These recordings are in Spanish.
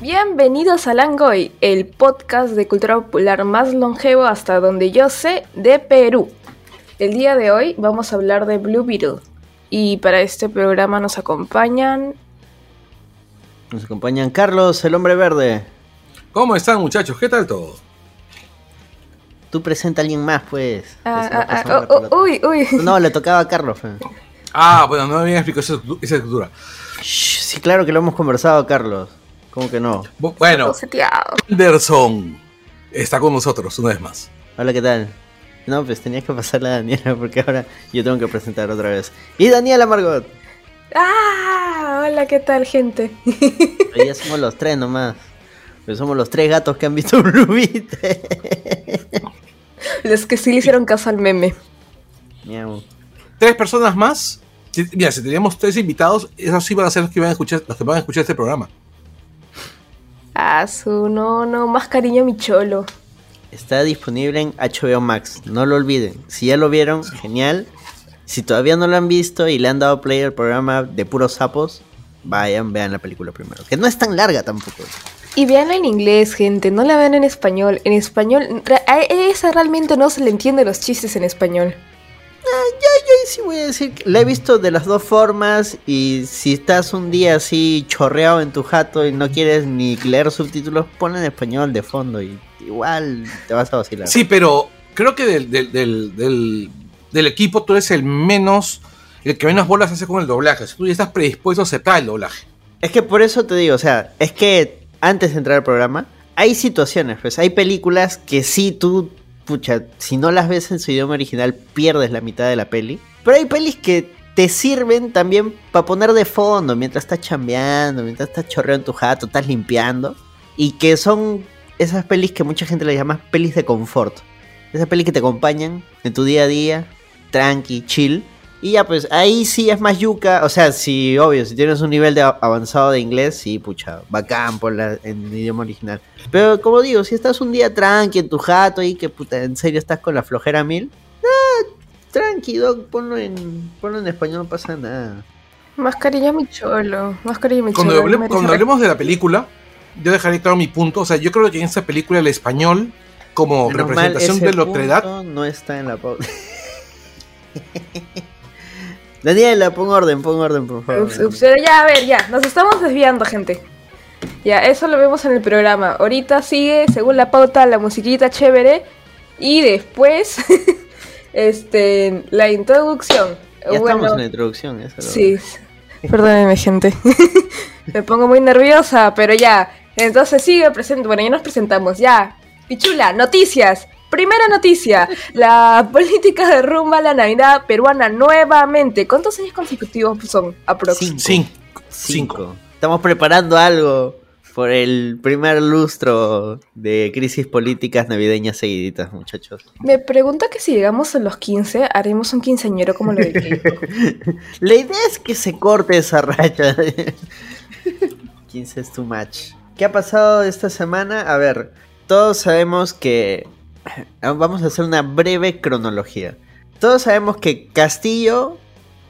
Bienvenidos a Langoy, el podcast de cultura popular más longevo hasta donde yo sé de Perú. El día de hoy vamos a hablar de Blue Beetle y para este programa nos acompañan... Nos acompañan Carlos, el hombre verde. ¿Cómo están muchachos? ¿Qué tal todo? Tú presenta a alguien más, pues. Ah, ah, ah, oh, oh, uy, uy. No, le tocaba a Carlos. fe. Ah, bueno, no me habían explicado esa, esa estructura. Shh, sí, claro que lo hemos conversado, Carlos. ¿Cómo que no? Bu- Bueno. Anderson está con nosotros una vez más. Hola, ¿qué tal? No, pues tenías que pasarle a Daniela porque ahora yo tengo que presentar otra vez. Y Daniela Margot. Ah, hola, ¿qué tal, gente? Hoy ya somos los tres nomás. Pues somos los tres gatos que han visto Blue. Los que sí le hicieron caso al meme. Miau. Tres personas más. Mira, si teníamos tres invitados, esos sí van a ser los que van a escuchar, los que van a escuchar este programa. Ah, su, no, no, más cariño a mi cholo. Está disponible en HBO Max, no lo olviden. Si ya lo vieron, genial. Si todavía no lo han visto y le han dado play al programa de puros sapos, vayan, vean la película primero. Que no es tan larga tampoco. Y veanla en inglés, gente, no la vean en español. En español, a esa realmente no se le entiende los chistes en español. Yo ahí sí voy a decir que la he visto de las dos formas y si estás un día así chorreado en tu jato y no quieres ni leer subtítulos, pon en español de fondo y igual te vas a vacilar. Sí, pero creo que del, del, del, del- del equipo tú eres el menos, el que menos bolas hace con el doblaje. O sea, tú ya estás predispuesto a aceptar el doblaje. Es que por eso te digo, o sea, es que antes de entrar al programa, hay situaciones, pues hay películas que sí tú, si no las ves en su idioma original, pierdes la mitad de la peli. Pero hay pelis que te sirven también para poner de fondo mientras estás chambeando, mientras estás chorreando tu jato, estás limpiando. Y que son esas pelis que mucha gente le llama pelis de confort. Esas pelis que te acompañan en tu día a día, tranqui, chill. Y ya, pues ahí sí es más yuca. O sea, sí, obvio, si tienes un nivel de a- avanzado de inglés, sí, pucha, bacán por la, en idioma original. Pero como digo, si estás un día tranqui en tu jato y que puta, en serio estás con la flojera mil, ah, tranqui, doc, ponlo en, ponlo en español, no pasa nada. Más cariño a mi cholo, más cariño a mi Cuando, cholo. hable- cuando hablemos de la película, yo dejaré claro mi punto. O sea, yo creo que en esta película el español, como Menos mal, representación ese de la otredad, No está en la pauta. Daniela, pon orden, pon orden, por favor. Ups, ups, pero ya, a ver, ya, nos estamos desviando, gente. Ya, eso lo vemos en el programa. Ahorita sigue, según la pauta, la musiquita chévere. Y después, este, la introducción. Ya Bueno, estamos en la introducción, eso Sí, perdónenme, gente. Me pongo muy nerviosa, pero ya. Entonces sigue presente. Bueno, ya nos presentamos, ya. Pichula, noticias. Primera noticia, la política de rumba a la Navidad peruana nuevamente. ¿Cuántos años consecutivos son? Aprox. Cinco. cinco. Estamos preparando algo por el primer lustro de crisis políticas navideñas seguiditas, muchachos. Me pregunta que si llegamos a los 15, haremos un quinceañero como lo de. La idea es que se corte esa racha. 15 es too much. ¿Qué ha pasado esta semana? A ver, todos sabemos que... Vamos a hacer una breve cronología. Todos sabemos que Castillo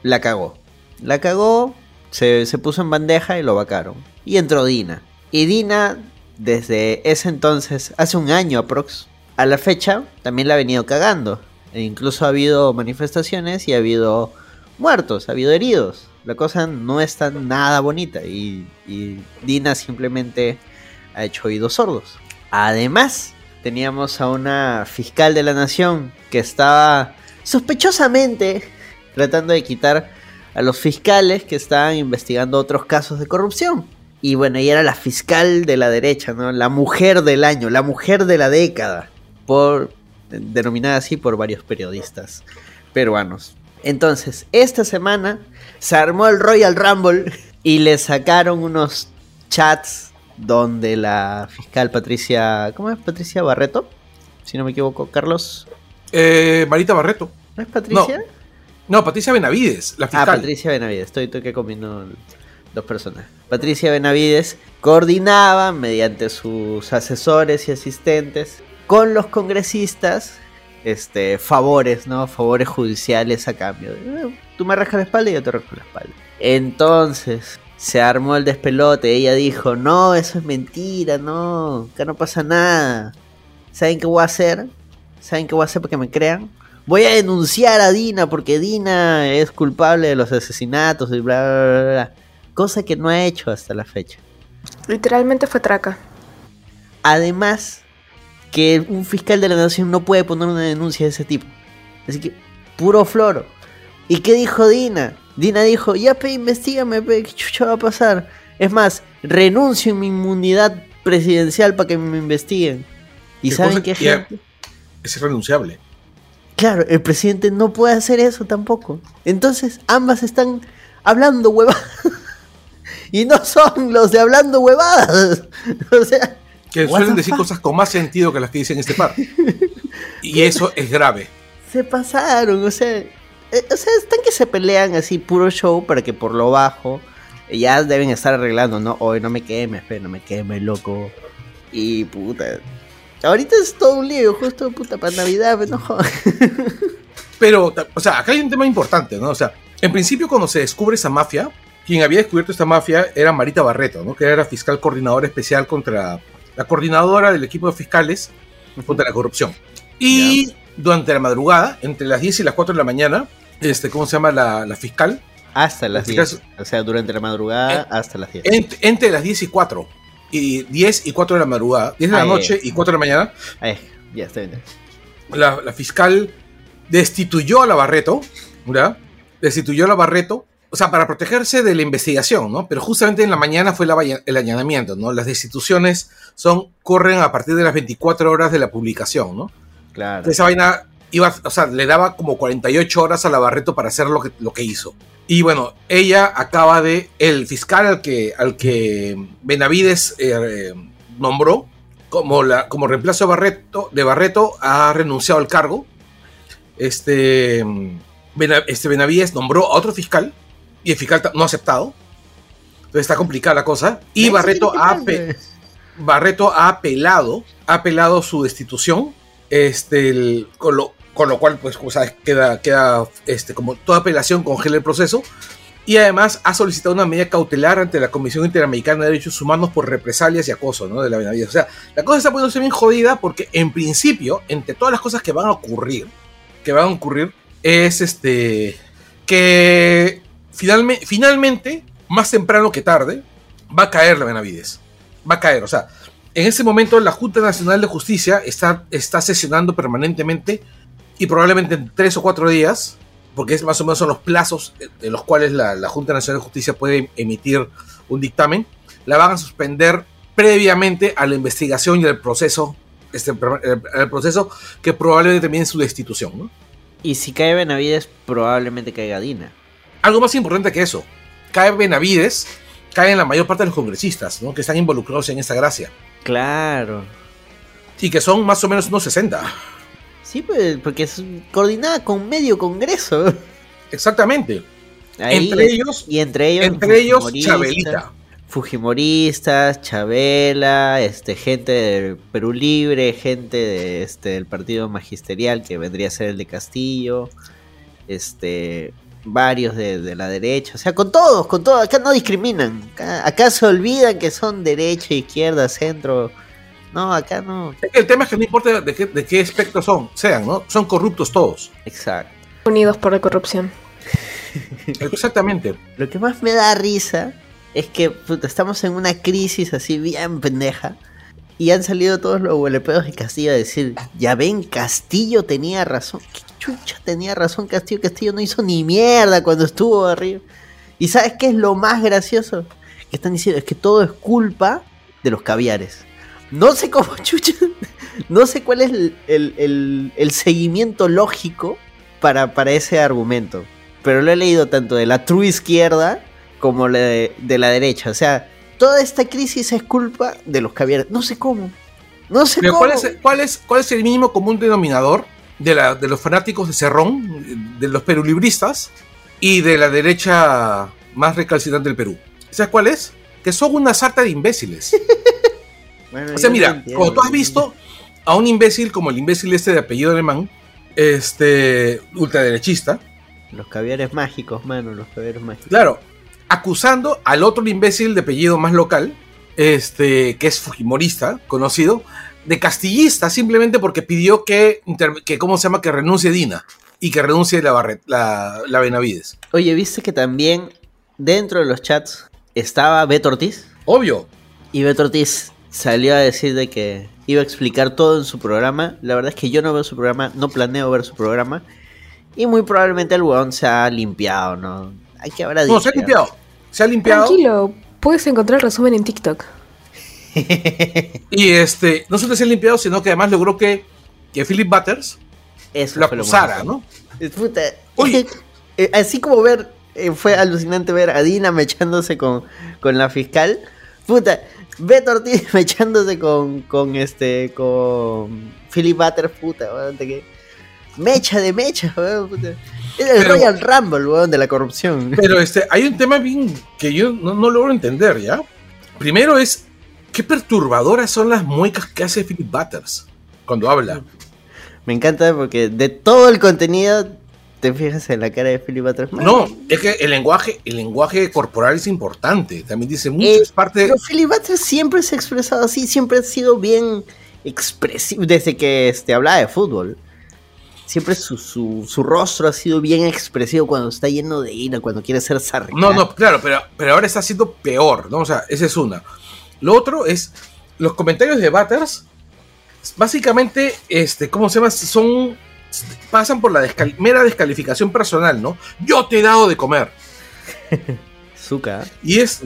la cagó. La cagó, se, se puso en bandeja y lo vacaron. Y entró Dina. Y Dina, desde ese entonces, hace un año aprox, a la fecha, también la ha venido cagando. E incluso ha habido manifestaciones y ha habido muertos, ha habido heridos. La cosa no está nada bonita y, y Dina simplemente ha hecho oídos sordos. Además, teníamos a una fiscal de la nación que estaba sospechosamente tratando de quitar a los fiscales que estaban investigando otros casos de corrupción. Y bueno, ella era la fiscal de la derecha, ¿no? La mujer del año, la mujer de la década, por denominada así por varios periodistas peruanos. Entonces, esta semana se armó el Royal Rumble y le sacaron unos chats donde la fiscal Patricia, ¿cómo es? Patricia Barreto, si no me equivoco, Carlos. Eh, Marita Barreto. ¿No es Patricia? No, Patricia Benavides, la Ah, fiscal. Patricia Benavides, estoy, estoy que combino dos personas. Patricia Benavides coordinaba mediante sus asesores y asistentes con los congresistas este favores, ¿no? Favores judiciales a cambio. Eh, Tú me rascas la espalda y yo te rasco la espalda. Entonces, Se armó el despelote. Ella dijo, no, eso es mentira, no, acá no pasa nada. ¿Saben qué voy a hacer? ¿Saben qué voy a hacer para que me crean? Voy a denunciar a Dina porque Dina es culpable de los asesinatos y bla, bla, bla, bla. Cosa que no ha hecho hasta la fecha. Literalmente fue traca. Además, que un fiscal de la nación no puede poner una denuncia de ese tipo. Así que, puro floro. ¿Y qué dijo Dina? Dina dijo, ya pe, investigame, pe, ¿qué chucha va a pasar? Es más, renuncio en mi inmunidad presidencial para que me investiguen. ¿Y ¿Qué saben qué gente? Es irrenunciable. Claro, el presidente no puede hacer eso tampoco. Entonces, ambas están hablando huevadas. y no son los de hablando huevadas. o sea, Que suelen decir cosas con más sentido que las que dicen este par. y eso es grave. se pasaron, o sea, eh, o sea, están que se pelean así puro show para que por lo bajo eh, ya deben estar arreglando, ¿no? Hoy no me quemes, fe, no me quemes, loco. Y puta. Ahorita es todo un lío, justo puta para Navidad, fe, no. Pero, o sea, acá hay un tema importante, ¿no? O sea, en principio cuando se descubre esa mafia, quien había descubierto esta mafia era Marita Barreto, ¿no? Que era fiscal coordinadora especial contra la coordinadora del equipo de fiscales contra la corrupción. Y durante la madrugada, entre las 10 y las 4 de la mañana, este, ¿cómo se llama la, la fiscal? Hasta las 10. este O sea, durante la madrugada hasta las 10. Ent- entre las 10 y 4. Y 10 y 4 de la madrugada, 10 de la noche y 4 de la mañana, Ay, ya está bien. la, la fiscal destituyó a la Barreto, ¿verdad? Destituyó a la Barreto, o sea, para protegerse de la investigación, ¿no? Pero justamente en la mañana fue la el allanamiento, ¿no? Las destituciones son, corren a partir de las 24 horas de la publicación, ¿no? Claro. Esa vaina iba, o sea, le daba como 48 horas a la Barreto para hacer lo que, lo que hizo. Y bueno, ella acaba de, el fiscal al que, al que Benavides eh, nombró como, la, como reemplazo de Barreto, de Barreto, ha renunciado al cargo. Este, este Benavides nombró a otro fiscal y el fiscal no ha aceptado. Entonces está complicada la cosa. Y Barreto ha. Barreto ha apelado, ha apelado su destitución, este, el- con, lo, con lo cual, pues, como sabes, queda, queda este, como toda apelación congela el proceso. Y además ha solicitado una medida cautelar ante la Comisión Interamericana de Derechos Humanos por represalias y acoso, ¿no? De la Benavides. O sea, la cosa está poniéndose bien jodida porque, en principio, entre todas las cosas que van a ocurrir, que van a ocurrir, es este. que finalmente, más temprano que tarde, va a caer la Benavides. Va a caer, o sea, en ese momento la Junta Nacional de Justicia está, está sesionando permanentemente y probablemente en tres o cuatro días, porque es más o menos son los plazos de los cuales la, la Junta Nacional de Justicia puede emitir un dictamen, la van a suspender previamente a la investigación y al proceso, este, el, el proceso que probablemente termine en su destitución. ¿no? Y si cae Benavides, probablemente caiga Dina. Algo más importante que eso, cae Benavides, caen la mayor parte de los congresistas ¿no? que están involucrados en esta gracia Claro. y que son más o menos unos 60. Sí, pues, porque es coordinada con medio congreso. Exactamente. Ahí- entre ellos, y entre ellos, entre ellos Chabelita. Fujimoristas, Chabela, este, gente de Perú Libre, gente de, este, del partido magisterial que vendría a ser el de Castillo, este, varios de, de la derecha, o sea, con todos, con todos, acá no discriminan, acá, acá se olvidan que son derecha, izquierda, centro, no, acá no, El tema es que no importa de qué, de qué espectro son, sean, ¿no? Son corruptos todos. exacto. Unidos por la corrupción. Exactamente. Lo que más me da risa es que estamos en una crisis así bien pendeja. Y han salido todos los huelepedos de Castillo a decir, ya ven, Castillo tenía razón. ¿Qué chucha tenía razón Castillo? Castillo no hizo ni mierda cuando estuvo arriba. ¿Y sabes qué es lo más gracioso? Que están diciendo, es que todo es culpa de los caviares. No sé cómo chucha, no sé cuál es el, el- el- el seguimiento lógico para, para ese argumento. Pero lo he leído tanto de la true izquierda como de la derecha. O sea, toda esta crisis es culpa de los caviares. No sé cómo. No sé Pero cómo. ¿cuál, es, cuál, es, ¿Cuál es el mínimo común denominador de, la, de los fanáticos de Cerrón, de los perulibristas y de la derecha más recalcitrante del Perú? ¿Sabes cuál es? Que son una sarta de imbéciles. Bueno, O sea, mira, entiendo. cuando tú has visto a un imbécil como el imbécil este de apellido alemán, este ultraderechista, Los caviares mágicos, mano, los caviares mágicos. claro, acusando al otro imbécil de apellido más local, este, que es Fujimorista, conocido, de castillista, simplemente porque pidió que, que ¿cómo se llama?, que renuncie Dina y que renuncie la, Barret, la, la Benavides. Oye, ¿viste que también dentro de los chats estaba Beto Ortiz? Obvio. Y Beto Ortiz salió a decir de que iba a explicar todo en su programa. La verdad es que yo no veo su programa, no planeo ver su programa. Y muy probablemente el weón se ha limpiado, ¿no? Hay que habrá No, se ha limpiado. Se ha limpiado. Tranquilo, puedes encontrar el resumen en TikTok. y este, no solo se ha limpiado, sino que además logró que, que Philip Butters Eso lo lo acusara, más- ¿no? Puta, Oye. eh, así como ver, eh, fue alucinante ver a Dina mechándose con, con la fiscal. Puta, Beto Ortiz mechándose con, con este, con Philip Butters, puta, weón, que- Mecha de mecha, weón, puta. Es el Pero- Royal Rumble, weón, de la corrupción. Pero este, hay un tema bien que yo no, no logro entender, ¿ya? Primero es, ¿qué perturbadoras son las muecas que hace Philip Butters cuando habla? Me encanta porque de todo el contenido te fijas en la cara de Philip Butters. No, es que el lenguaje, el lenguaje corporal es importante. También dice mucho, Eh, es parte Pero Philip siempre se ha expresado así, siempre ha sido bien expresivo, desde que este, hablaba de fútbol. Siempre su, su, su rostro ha sido bien expresivo cuando está lleno de ira, cuando quiere ser sarcástico. No, no, claro, pero, pero ahora está siendo peor, ¿no? O sea, esa es una. Lo otro es, los comentarios de Butters, básicamente, este, ¿cómo se llama? Son, pasan por la descal- mera descalificación personal, ¿no? Yo te he dado de comer. Zuka. Y es,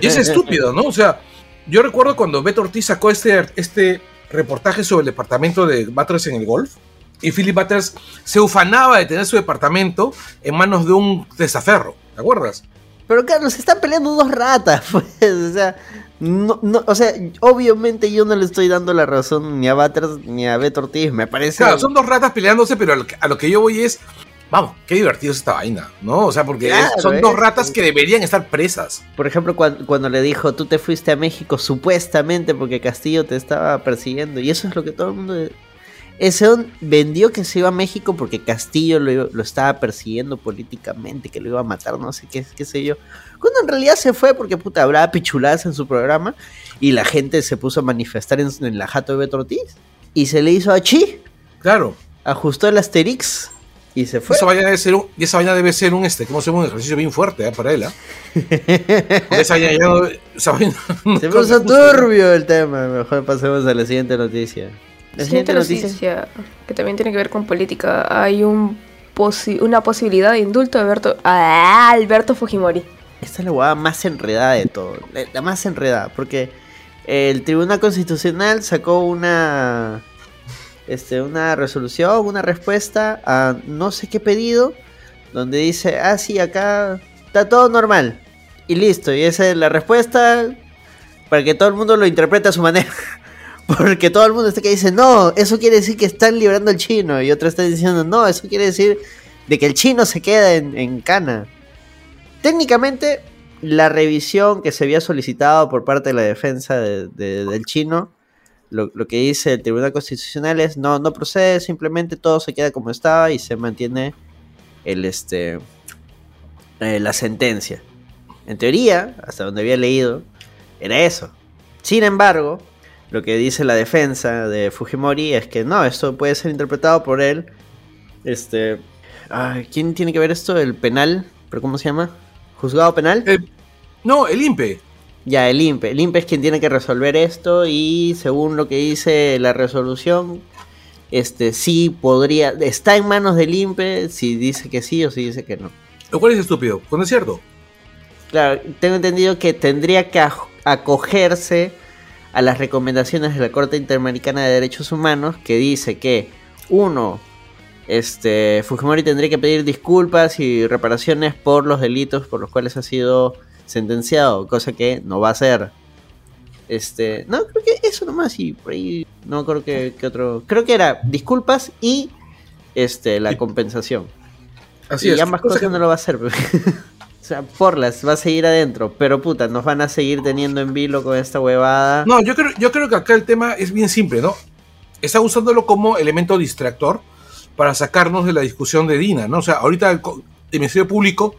y es estúpido, ¿no? O sea, yo recuerdo cuando Beto Ortiz sacó este, este reportaje sobre el departamento de Butters en el golf, y Philip Butters se ufanaba de tener su departamento en manos de un testaferro, ¿te acuerdas? Pero Carlos, se están peleando dos ratas, pues. O sea, no, no, o sea, obviamente yo no le estoy dando la razón ni a Butters ni a Beto Ortiz. Me parece. Claro, son dos ratas peleándose, pero a lo que, a lo que yo voy es, vamos, qué divertido es esta vaina, ¿no? O sea, porque es- son dos ratas que deberían estar presas. Por ejemplo, cuando, cuando le dijo, tú te fuiste a México supuestamente porque Castillo te estaba persiguiendo. Y eso es lo que todo el mundo... Ese vendió que se iba a México porque Castillo lo, iba- lo estaba persiguiendo políticamente, que lo iba a matar, no sé qué, qué sé yo. Cuando en realidad se fue porque puta hablaba pichuladas en su programa y la gente se puso a manifestar en, en la jato de Beto Ortiz. Y se le hizo a Chi, Claro. ajustó el Asterix y se fue. Esa vaina debe ser un, y esa vaina debe ser un, este, ¿cómo se llama? Un ejercicio bien fuerte ¿eh? para él. Porque esa vaina ya no- esa vaina no- Se puso turbio el tema. Mejor pasemos a la siguiente noticia. La Siguiente noticia, que también tiene que ver con política. Hay un posi- una posibilidad de indulto de Alberto, a Alberto Fujimori. Esta es la huevada más enredada de todo. La, la más enredada. Porque el Tribunal Constitucional sacó una. Este, una resolución, una respuesta a no sé qué pedido. Donde dice, ah, sí, acá está todo normal. Y listo. Y esa es la respuesta. Para que todo el mundo lo interprete a su manera. Porque todo el mundo está que dice, no, eso quiere decir que están librando al chino. Y otro está diciendo, no, eso quiere decir de que el chino se queda en, cana. Técnicamente, la revisión que se había solicitado por parte de la defensa de- de- del chino, lo, lo que dice el Tribunal Constitucional es no, no procede, simplemente todo se queda como estaba y se mantiene el este eh, la sentencia. En teoría, hasta donde había leído, era eso. Sin embargo, lo que dice la defensa de Fujimori es que no, esto puede ser interpretado por él. Este. ay, ¿Quién tiene que ver esto? El penal. ¿Pero cómo se llama? ¿Juzgado penal? Eh, no, el INPE. Ya, el INPE. El INPE es quien tiene que resolver esto y según lo que dice la resolución, este sí podría... Está en manos del INPE si dice que sí o si dice que no. Lo cual es estúpido, pues no es cierto. Claro, tengo entendido que tendría que acogerse a las recomendaciones de la Corte Interamericana de Derechos Humanos que dice que uno, este Fujimori tendría que pedir disculpas y reparaciones por los delitos por los cuales ha sido sentenciado, cosa que no va a hacer. Este, no, creo que eso nomás y por ahí no creo que, que otro, creo que era disculpas y este la compensación. Así y es. ambas Cosa cosas que- no lo va a hacer. o sea, porlas, va a seguir adentro. Pero puta, nos van a seguir teniendo en vilo con esta huevada. No, yo creo, yo creo que acá el tema es bien simple, ¿no? Está usándolo como elemento distractor para sacarnos de la discusión de Dina, ¿no? O sea, ahorita el, el Ministerio Público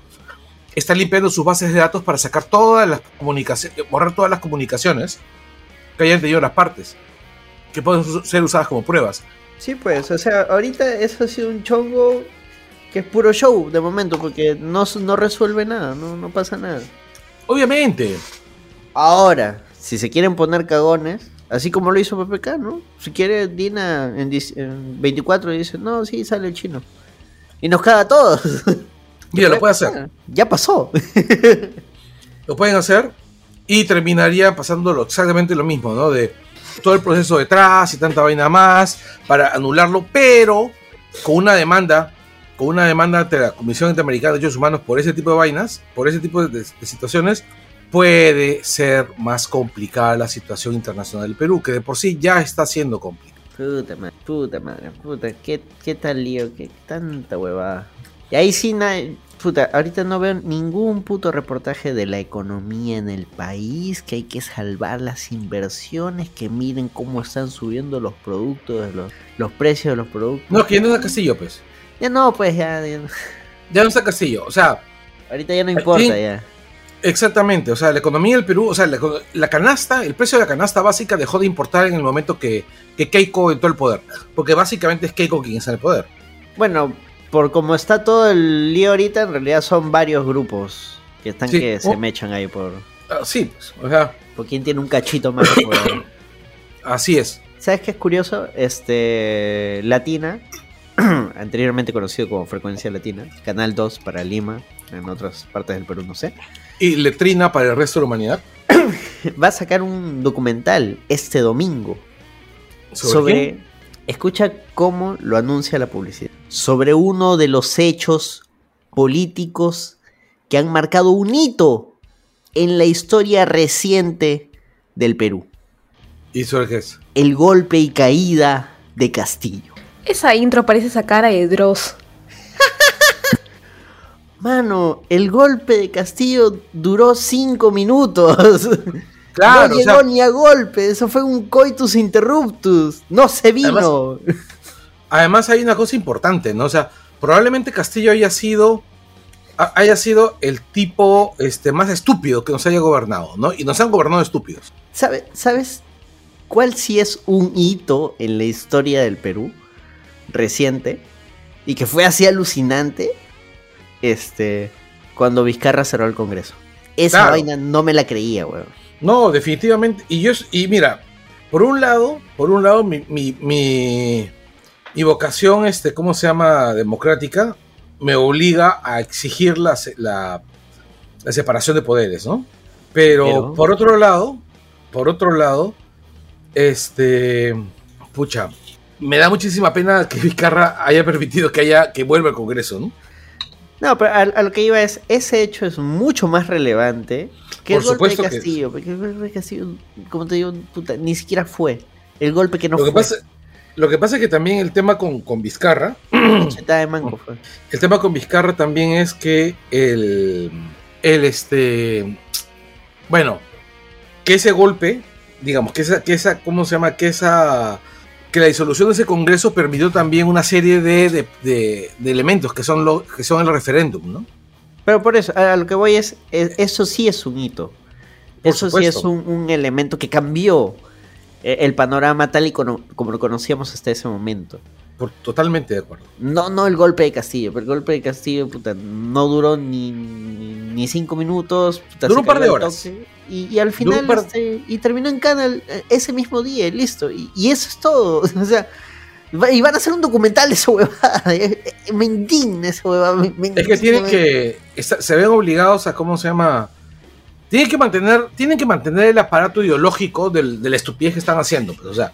está limpiando sus bases de datos para sacar todas las comunicaciones, borrar todas las comunicaciones que hayan tenido las partes, que pueden ser usadas como pruebas. Sí, pues, o sea, ahorita eso ha sido un chongo que es puro show de momento, porque no, no resuelve nada, no, no pasa nada. Obviamente. Ahora, si se quieren poner cagones, así como lo hizo PPK, ¿no? Si quiere Dina en, 24 y dice, no, sí, sale el chino. Y nos caga a todos. Mira, lo puede hacer. Ya pasó. lo pueden hacer y terminaría pasándolo exactamente lo mismo, ¿no? De todo el proceso detrás y tanta vaina más para anularlo, pero con una demanda, con una demanda ante la Comisión Interamericana de Derechos Humanos por ese tipo de vainas, por ese tipo de, situaciones, puede ser más complicada la situación internacional del Perú, que de por sí ya está siendo complicada. Puta madre, puta madre, puta, qué, qué tal lío, qué tanta huevada. Y ahí sí, puta, ahorita no veo ningún puto reportaje de la economía en el país, que hay que salvar las inversiones, que miren cómo están subiendo los productos, los, los precios de los productos. No, que no está Castillo, pues. Ya no, pues ya. Ya no, ya no está Castillo, o sea. Ahorita ya no importa, ya. Exactamente, o sea, la economía del Perú, o sea, la, canasta, el precio de la canasta básica dejó de importar en el momento que, que Keiko entró al poder, porque básicamente es Keiko quien está en el poder. Bueno, por como está todo el lío ahorita, en realidad son varios grupos que están que se oh. mechan ahí por. Ah, sí, pues, o sea. Por quien tiene un cachito más poder. Así es. ¿Sabes qué es curioso? Este. Latina, anteriormente conocido como Frecuencia Latina, Canal 2 para Lima, en otras partes del Perú, no sé. Y Letrina para el resto de la humanidad. Va a sacar un documental este domingo sobre Escucha cómo lo anuncia la publicidad. Sobre uno de los hechos políticos que han marcado un hito en la historia reciente del Perú. ¿Y sobre qué es? El golpe y caída de Castillo. Esa intro parece esa cara de Dross. Mano, el golpe de Castillo duró cinco minutos. no llegó ni a golpe, eso fue un coitus interruptus, no se vino. Además, hay una cosa importante, ¿no? O sea, probablemente Castillo haya sido haya sido el tipo este, más estúpido que nos haya gobernado, ¿no? Y nos han gobernado estúpidos. ¿Sabes cuál sí es un hito en la historia del Perú reciente? Y que fue así alucinante, este, cuando Vizcarra cerró el Congreso. Esa vaina no me la creía, weón. No, definitivamente. Y yo, y mira, por un lado, por un lado, mi, mi, vocación, este, ¿cómo se llama? Democrática, me obliga a exigir la, la, separación de poderes, ¿no? Pero, por otro lado, por otro lado, este, pucha, me da muchísima pena que Vizcarra haya permitido que haya, que vuelva al Congreso, ¿no? No, pero a, lo que iba es, ese hecho es mucho más relevante que el golpe de Castillo. Porque el golpe de Castillo, como te digo, ni siquiera fue. El golpe que no lo fue. Que pasa, lo que pasa es que también el tema con, con Vizcarra. El tema con Vizcarra también es que el. El este. Bueno, que ese golpe, digamos, que esa, que esa, ¿cómo se llama? Que esa que la disolución de ese Congreso permitió también una serie de, elementos que son, lo, que son el referéndum, ¿no? Pero por eso, a lo que voy es, eso sí es un hito. eso sí es un, elemento que cambió eh, el panorama tal y como, lo conocíamos hasta ese momento. Por, totalmente de acuerdo. No, no el golpe de Castillo, pero el golpe de Castillo puta, no duró ni, ni, cinco minutos. duró un par de horas. Y, al final, este, y terminó en Canal eh, ese mismo día, y listo. Y, eso es todo. O sea, y van a hacer un documental de esa huevada. Me indigna esa huevada. es que tienen que. Se ven obligados a, ¿cómo se llama? Tienen que mantener, tienen que mantener el aparato ideológico del, de la estupidez que están haciendo. Pues, o sea.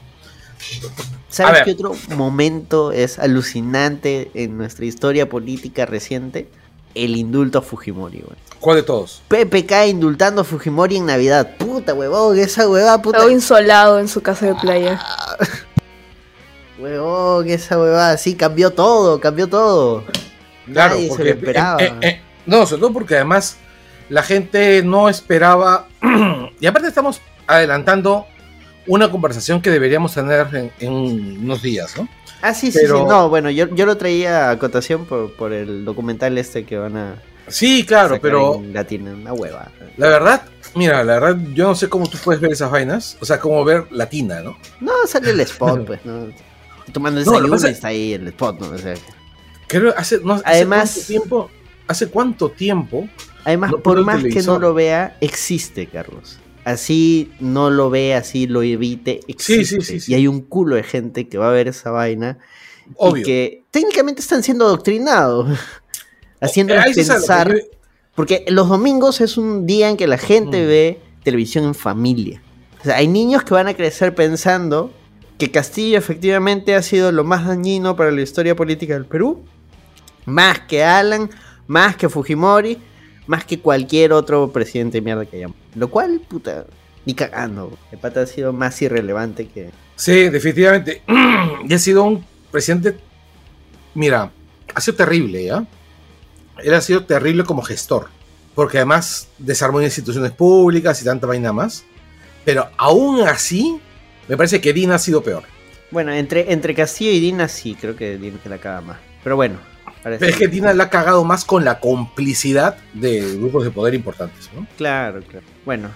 ¿Sabes qué otro momento es alucinante en nuestra historia política reciente? El indulto a Fujimori, güey. ¿Cuál de todos? PPK indultando a Fujimori en Navidad. Puta, huevón, esa huevada, puta. Todo insolado en su casa de playa. huevón, esa huevada, sí, cambió todo, cambió todo. Claro, porque, se esperaba. Eh, eh, no, sobre todo porque además la gente no esperaba. y aparte estamos adelantando una conversación que deberíamos tener en, unos días, ¿no? Ah, sí, sí, sí. No, bueno, yo, yo lo traía a acotación por, por el documental este que van a Sí, claro, Sacar pero en Latina, una hueva. la verdad, mira, la verdad, yo no sé cómo tú puedes ver esas vainas. O sea, cómo ver latina, ¿no? No, sale el spot, pues, ¿no? Tomando lo desayuno pasa- está ahí el spot, ¿no? O sea, Creo, hace, no, hace Además- cuánto tiempo, hace cuánto tiempo además, No por el más que no lo vea, existe, Carlos. Así no lo ve, así lo evite, existe. sí, sí, sí. Y hay un culo de gente que va a ver esa vaina Obvio. y que técnicamente están siendo adoctrinados, lo que pensar. Porque los domingos es un día en que la gente Mm. ve televisión en familia. O sea, hay niños que van a crecer pensando que Castillo efectivamente ha sido lo más dañino para la historia política del Perú. Más que Alan, más que Fujimori, más que cualquier otro presidente de mierda que hayamos. Lo cual, puta, ni cagando. El pata ha sido más irrelevante que... Sí, definitivamente. y ha sido un presidente. Mira, ha sido terrible, ¿ya? Él ha sido terrible como gestor. Porque además desarmó instituciones públicas y tanta vaina más. Pero aún así, me parece que Dina ha sido peor. Bueno, entre, entre Castillo y Dina sí, creo que Dina se la caga más. Pero bueno. Parece- Pero es que Dina la ha cagado más con la complicidad de grupos de poder importantes, ¿no? Claro, claro. Bueno,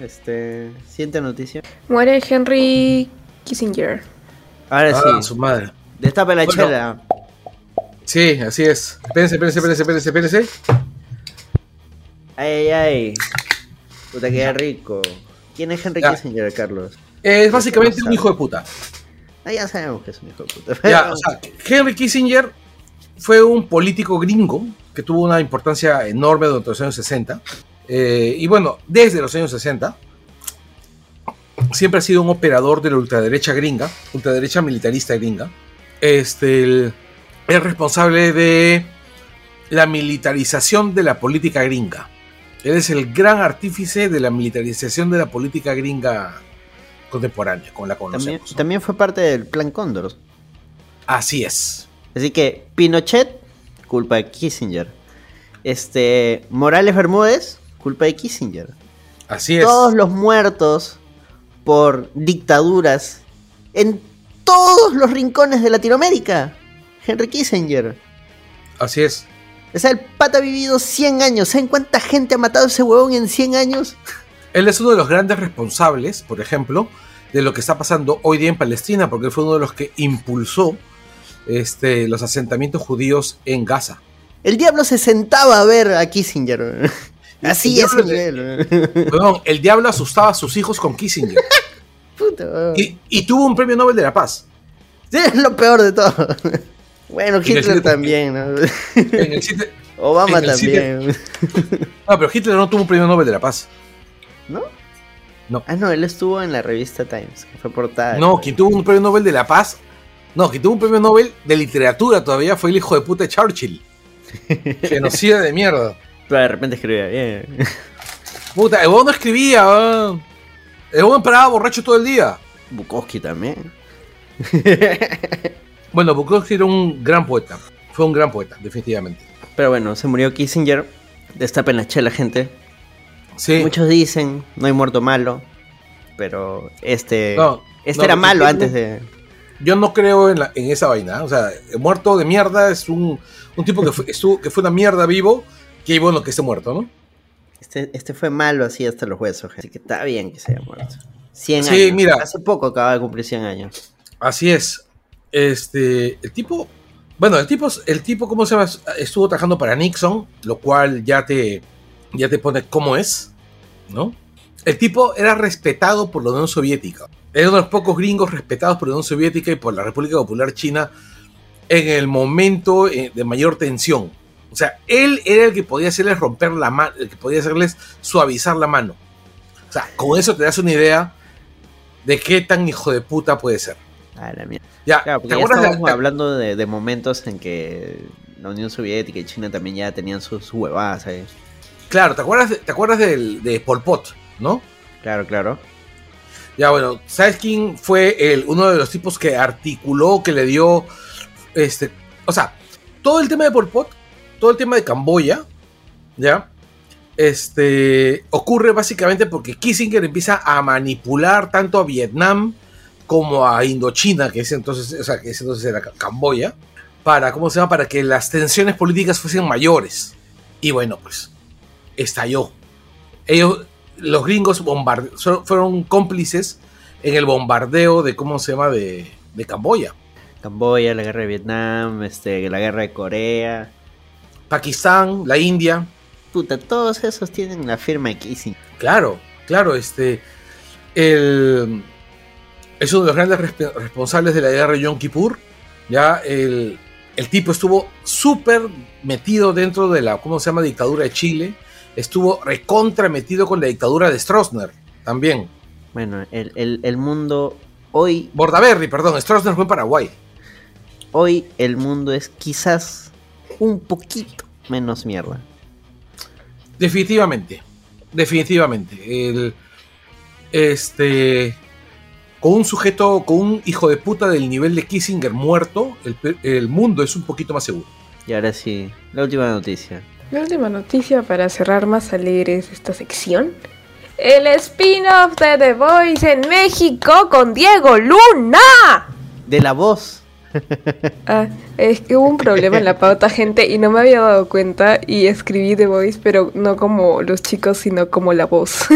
este... Siguiente noticia. Muere Henry Kissinger. Ahora Ah, sí, su madre. destapa la Bueno. chela. Sí, así es. Espérense, espérense, espérense, espérense, espérense. Ay, ay, ay. Puta, qué rico. ¿Quién es Henry Ya. Kissinger, Carlos? Es básicamente un hijo de puta. Ah, ya sabemos que es un hijo de puta. Ya, o sea, Henry Kissinger fue un político gringo que tuvo una importancia enorme durante los años 60. Eh, y bueno, desde los años 60, siempre ha sido un operador de la ultraderecha gringa, ultraderecha militarista gringa. Este, el- es responsable de la militarización de la política gringa. Él es el gran artífice de la militarización de la política gringa contemporánea, como la también, conocemos. ¿no? también fue parte del plan Cóndor. Así es. Así que Pinochet, culpa de Kissinger. Este, Morales Bermúdez, culpa de Kissinger. Así es. Todos los muertos por dictaduras en todos los rincones de Latinoamérica. Henry Kissinger. Así es. O sea, el pata ha vivido 100 años. ¿Saben cuánta gente ha matado ese huevón en 100 años? Él es uno de los grandes responsables, por ejemplo, de lo que está pasando hoy día en Palestina, porque él fue uno de los que impulsó este, los asentamientos judíos en Gaza. El diablo se sentaba a ver a Kissinger. Así es el nivel. Perdón, el diablo asustaba a sus hijos con Kissinger. Puta. Y, y tuvo un premio Nobel de la Paz. Es lo peor de todo. Bueno, Hitler también, ¿no? En el sitio- Obama en el también. No, pero Hitler no tuvo un premio Nobel de la Paz. ¿No? No. Ah, no, él estuvo en la revista Times, que fue portada. No, quien tuvo un premio Nobel de la Paz. No, quien tuvo un premio Nobel de literatura todavía fue el hijo de puta de Churchill. Genocida de mierda. Pero de repente escribía bien. Puta, el huevón no escribía. El huevón paraba borracho todo el día. Bukowski también. Bueno, Bukowski era un gran poeta. Fue un gran poeta, definitivamente. Pero bueno, se murió Kissinger. Destapen la chela, gente. Sí. Muchos dicen, no hay muerto malo. Pero este. No, este no, era lo que malo antes de. Yo no creo en, la- en esa vaina. O sea, el muerto de mierda es un, un tipo que fue, estuvo- que fue una mierda vivo. Que bueno que esté muerto, ¿no? Este, este fue malo así hasta los huesos. Así que está bien que se haya muerto. 100 Sí, años. mira. Hace poco acaba de cumplir 100 años. Así es. Este, el tipo, bueno, el tipo, el tipo, ¿cómo se llama? Estuvo trabajando para Nixon, lo cual ya te, ya te pone cómo es, ¿no? El tipo era respetado por la Unión Soviética. Era uno de los pocos gringos respetados por la Unión Soviética y por la República Popular China en el momento eh, de mayor tensión. O sea, él era el que podía hacerles romper la mano, el que podía hacerles suavizar la mano. O sea, con eso te das una idea de qué tan hijo de puta puede ser. Ah, la mierda. Ya, Claro, ¿te porque ya acuerdas de- estamos hablando de, de momentos en que la Unión Soviética y China también ya tenían sus huevadas ahí. Claro, ¿te acuerdas, de, ¿te acuerdas del, de Pol Pot, no? Claro, claro. Ya, bueno, ¿sabes fue el, uno de los tipos que articuló, que le dio, este, o sea, todo el tema de Pol Pot, todo el tema de Camboya, ¿ya? Este, ocurre básicamente porque Kissinger empieza a manipular tanto a Vietnam como a Indochina, que es entonces, o sea, que es entonces era Camboya, para, ¿cómo se llama? Para que las tensiones políticas fuesen mayores. Y bueno, pues estalló. Ellos, los gringos bombarde- fueron cómplices en el bombardeo de, ¿cómo se llama?, de, de Camboya. Camboya, la guerra de Vietnam, este, la guerra de Corea. Pakistán, la India. Puta, todos esos tienen la firma de Kissing. Claro, claro, este. El, es uno de los grandes resp- responsables de la guerra de Yom Kippur. Ya el, el tipo estuvo súper metido dentro de la, ¿cómo se llama?, dictadura de Chile. Estuvo recontra metido con la dictadura de Stroessner también. Bueno, el, el- el mundo hoy, Bordaberry, perdón, Stroessner fue en Paraguay. hoy el mundo es quizás un poquito menos mierda. Definitivamente, definitivamente. El, este, con un sujeto, con un hijo de puta del nivel de Kissinger muerto, el, el mundo es un poquito más seguro. Y ahora sí, la última noticia. La última noticia para cerrar más alegres esta sección. El spin-off de The Voice en México con Diego Luna. De la voz. Ah, es que hubo un problema en la pauta, gente, y no me había dado cuenta y escribí The Voice, pero no como los chicos, sino como la voz.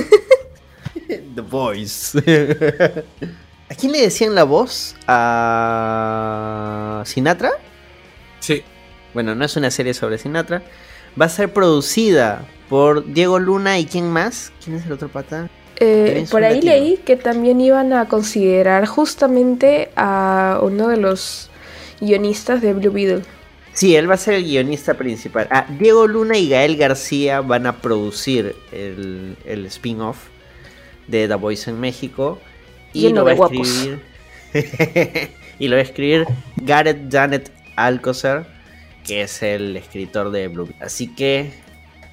The Voice. ¿A quién le decían la voz? ¿A Sinatra? Sí, Bueno, no es una serie sobre Sinatra. Va a ser producida por Diego Luna y quién más? ¿Quién es el otro pata? Eh, por ahí latino. leí que también iban a considerar justamente a uno de los guionistas de Blue Beetle. Sí, él va a ser el guionista principal. Ah, Diego Luna y Gael García van a producir el, el spin-off de The Voice en México. Y Lleno lo va a escribir. y lo va a escribir Gareth Janet Alcocer, que es el escritor de Blue. Así que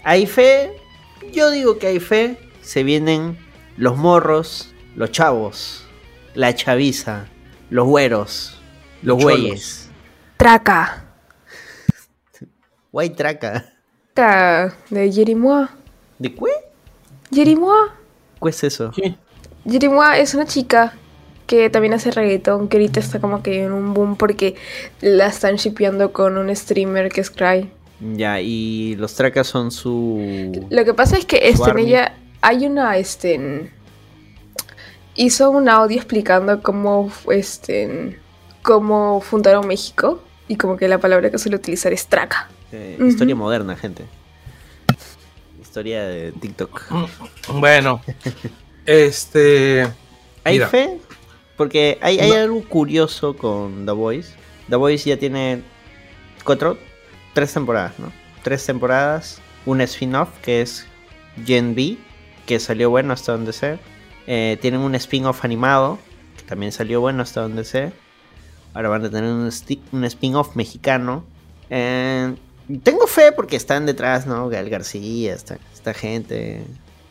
hay fe. Yo digo que hay fe. Se vienen los morros, los chavos, la chaviza, los güeros, los Los güeyes. Traca. White Traca. Traca de Jerimois. ¿De qué? Jerimois. ¿Qué es eso? Jerimois es una chica que también hace reggaetón, que ahorita está como que en un boom porque la están shipeando con un streamer que es Cry. Ya, y los tracas son su. Lo que pasa es que este, en ella hay una, este, hizo un audio explicando cómo, este, cómo fundaron México y como que la palabra que suele utilizar es traca. eh. Historia moderna, gente. Historia de TikTok. Bueno, este. ¿Hay Mira. fe? Porque hay, hay No. algo curioso con The Voice. The Voice ya tiene cuatro, tres temporadas, ¿no? Tres temporadas, un spin-off que es Gen B, que salió bueno hasta donde sé. Eh, tienen un spin-off animado, que también salió bueno hasta donde sé. Ahora van a tener un, un spin-off mexicano. Eh, tengo fe porque están detrás, ¿no? Gael García, esta, esta gente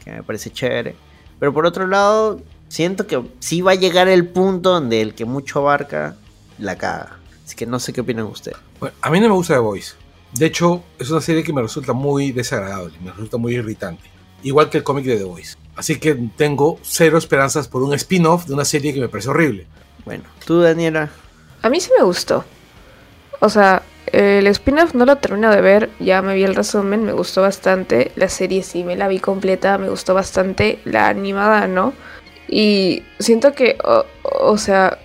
que me parece chévere. Pero por otro lado, siento que sí va a llegar el punto donde el que mucho abarca la caga. Así que no sé qué opinan ustedes. Bueno, a mí no me gusta The Voice. De hecho, es una serie que me resulta muy desagradable, me resulta muy irritante. Igual que el cómic de The Voice. Así que tengo cero esperanzas por un spin-off de una serie que me parece horrible. Bueno, tú, Daniela. A mí sí me gustó. O sea, el spin-off no lo termino de ver, ya me vi el resumen, me gustó bastante. La serie sí me la vi completa, me gustó bastante. La animada no. Y siento que, o, sea,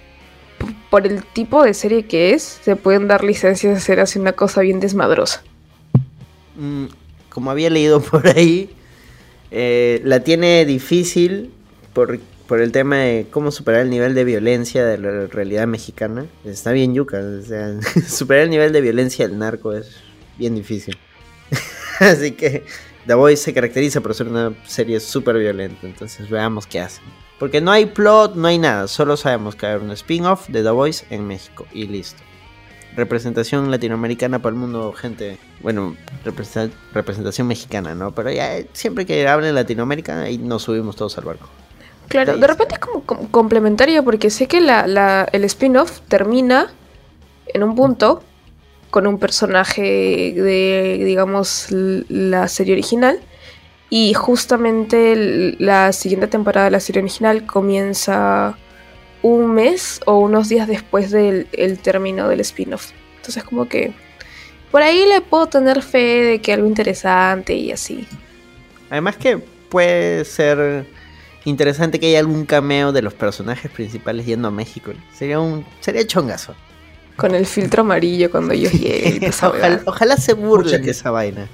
por el tipo de serie que es, se pueden dar licencias de hacer así una cosa bien desmadrosa. mm, como había leído por ahí, eh, la tiene difícil por, por el tema de cómo superar el nivel de violencia de la realidad mexicana. Está bien yuca, o sea, superar el nivel de violencia del narco es bien difícil. Así que The Voice se caracteriza por ser una serie súper violenta, entonces veamos qué hacen. Porque no hay plot, no hay nada, solo sabemos que hay un spin-off de The Voice en México y listo. Representación latinoamericana para el mundo, gente. Bueno, representa- representación mexicana, ¿no? Pero ya eh, siempre que hablen Latinoamérica, ahí nos subimos todos al barco. Claro, de repente es como, como complementario porque sé que la, la- el spin-off termina en un punto con un personaje de, digamos, la serie original y justamente la siguiente temporada de la serie original comienza un mes o unos días después del el término del spin-off. Entonces como que por ahí le puedo tener fe de que algo interesante y así. Además que puede ser interesante que haya algún cameo de los personajes principales yendo a México. Sería un sería chongazo. Con el filtro amarillo cuando ellos lleguen. ojalá, se burlen de esa vaina.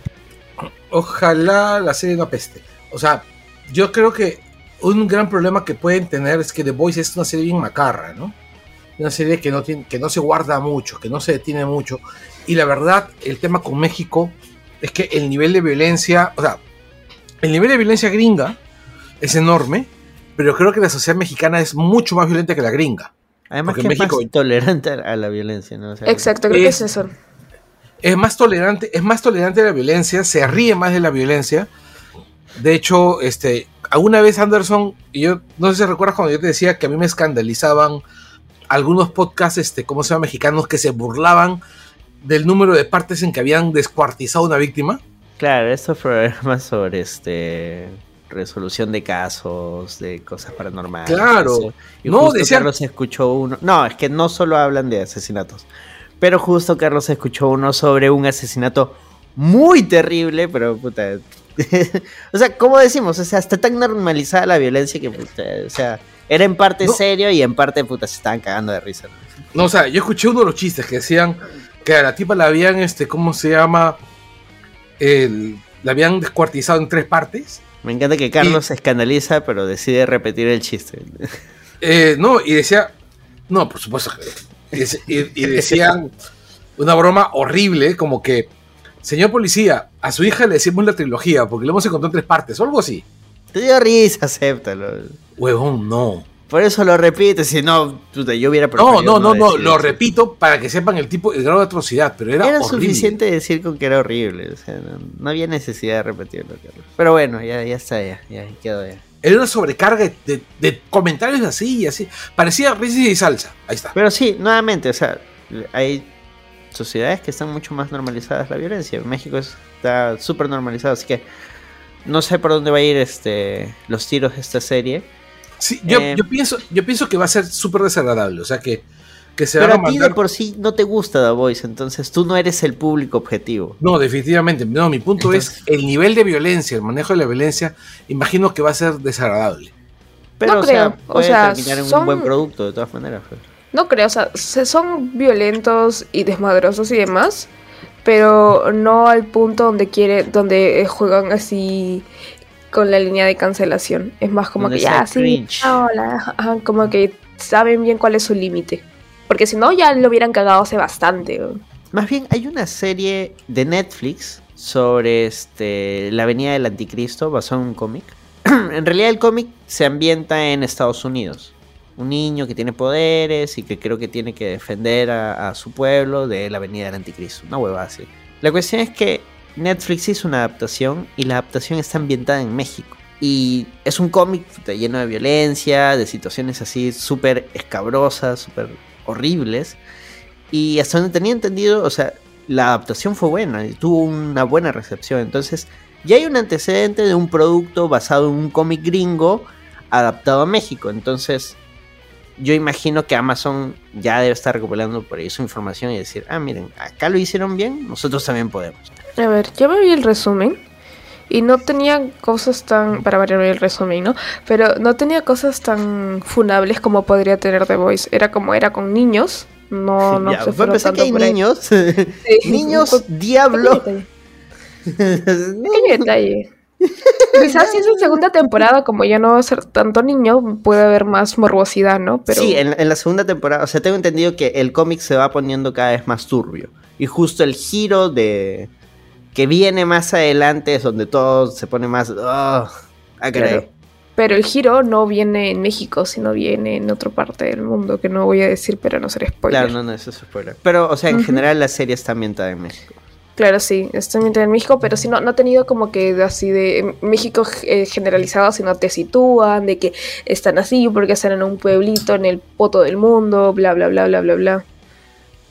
Ojalá la serie no apeste. O sea, yo creo que un gran problema que pueden tener es que The Voice es una serie bien macarra, ¿no? Una serie que no, tiene, que no se guarda mucho, que no se detiene mucho. Y la verdad, el tema con México es que el nivel de violencia, o sea, el nivel de violencia gringa es enorme, pero creo que la sociedad mexicana es mucho más violenta que la gringa. Además que es México- más tolerante a la violencia, ¿no? O sea, Exacto, creo que Es- es eso. Es más tolerante, es más tolerante a la violencia, se ríe más de la violencia. De hecho, este, alguna vez Anderson, y yo no sé si recuerdas cuando yo te decía que a mí me escandalizaban algunos podcasts, este, ¿cómo se llama? mexicanos que se burlaban del número de partes en que habían descuartizado a una víctima. Claro, estos programas sobre este resolución de casos, de cosas paranormales. Claro. eso. Y No, justo decían- Carlos escuchó uno. No, es que no solo hablan de asesinatos. Pero justo Carlos escuchó uno sobre un asesinato muy terrible, pero puta. o sea, ¿cómo decimos? O sea, está tan normalizada la violencia que, puta, o sea, era en parte No. serio y en parte, puta, se estaban cagando de risa. ¿no? O sea, yo escuché uno de los chistes que decían que a la tipa la habían, este, ¿cómo se llama? El- la habían descuartizado en tres partes. Me encanta que Carlos se escandaliza, pero decide repetir el chiste. Eh, no, y decía, no, por supuesto que. Y, dec- y- y decían una broma horrible, como que, señor policía, a su hija le decimos la trilogía porque lo hemos encontrado en tres partes, o algo así. Te dio risa, acéptalo. Huevón, no. Por eso lo repite, si no, puta, yo hubiera No, no, no, no, lo repito para que sepan el tipo, el grado de atrocidad, pero era, Era, horrible. suficiente decir con que era horrible, o sea, no, no había necesidad de repetirlo. Carlos. Pero bueno, ya, ya está, ya, ya quedó ya. Era una sobrecarga de, de comentarios así y así. Parecía risas y salsa. Ahí está. Pero sí, nuevamente, o sea, hay sociedades que están mucho más normalizadas la violencia. México está súper normalizado, así que no sé por dónde va a ir este los tiros de esta serie. Sí, yo, Eh, yo pienso, yo pienso que va a ser súper desagradable. O sea que, que se Pero van a a ti de por sí no te gusta The Voice, entonces tú no eres el público objetivo. No, definitivamente. No, mi punto Entonces- es el nivel de violencia, el manejo de la violencia, imagino que va a ser desagradable. Pero No o sea, creo, o puede sea, terminar en un son- buen producto de todas maneras. No creo, o sea, se- son violentos y desmadrosos y demás, pero no al punto donde quiere, donde juegan así con la línea de cancelación. Es más como Donde que sea ya sí, ah, hola, ajá, como que saben bien cuál es su límite. Porque si no, ya lo hubieran cagado hace bastante. Más bien, hay una serie de Netflix sobre este, la venida del anticristo basado en un cómic. en realidad el cómic se ambienta en Estados Unidos. Un niño que tiene poderes y que creo que tiene que defender a, su pueblo de la venida del anticristo. Una hueva así. La cuestión es que Netflix hizo una adaptación y la adaptación está ambientada en México. Y es un cómic lleno de violencia, de situaciones así súper escabrosas, súper horribles. Y hasta donde tenía entendido, o sea, la adaptación fue buena y tuvo una buena recepción. Entonces, ya hay un antecedente de un producto basado en un cómic gringo adaptado a México. Entonces, yo imagino que Amazon ya debe estar recopilando por ahí su información y decir, ah, miren, acá lo hicieron bien, nosotros también podemos. A ver, ya me el resumen y no tenía cosas tan, para variar el resumen, ¿no? Pero no tenía cosas tan funables como podría tener The Voice. Era como era con niños, no, no Ya, se fueron empezar que tanto hay por niños, Sí. niños, Pequeño diablo. detalle. Pequeño detalle. Quizás si es en segunda temporada, como ya no va a ser tanto niño, puede haber más morbosidad, ¿no? Pero Sí, en, en la segunda temporada, o sea, tengo entendido que el cómic se va poniendo cada vez más turbio. Y justo el giro de que viene más adelante es donde todo se pone más... ugh, ah. Claro. Pero el giro no viene en México, sino viene en otra parte del mundo, que no voy a decir para no ser spoiler. Claro, no, no, eso es spoiler. Pero, o sea, en general la serie está ambientada en México. Claro, sí, está ambientada en México, pero sí no, no ha tenido como que así de México eh, generalizado, sino te sitúan de que están así porque están en un pueblito en el poto del mundo, bla, bla, bla, bla, bla, bla.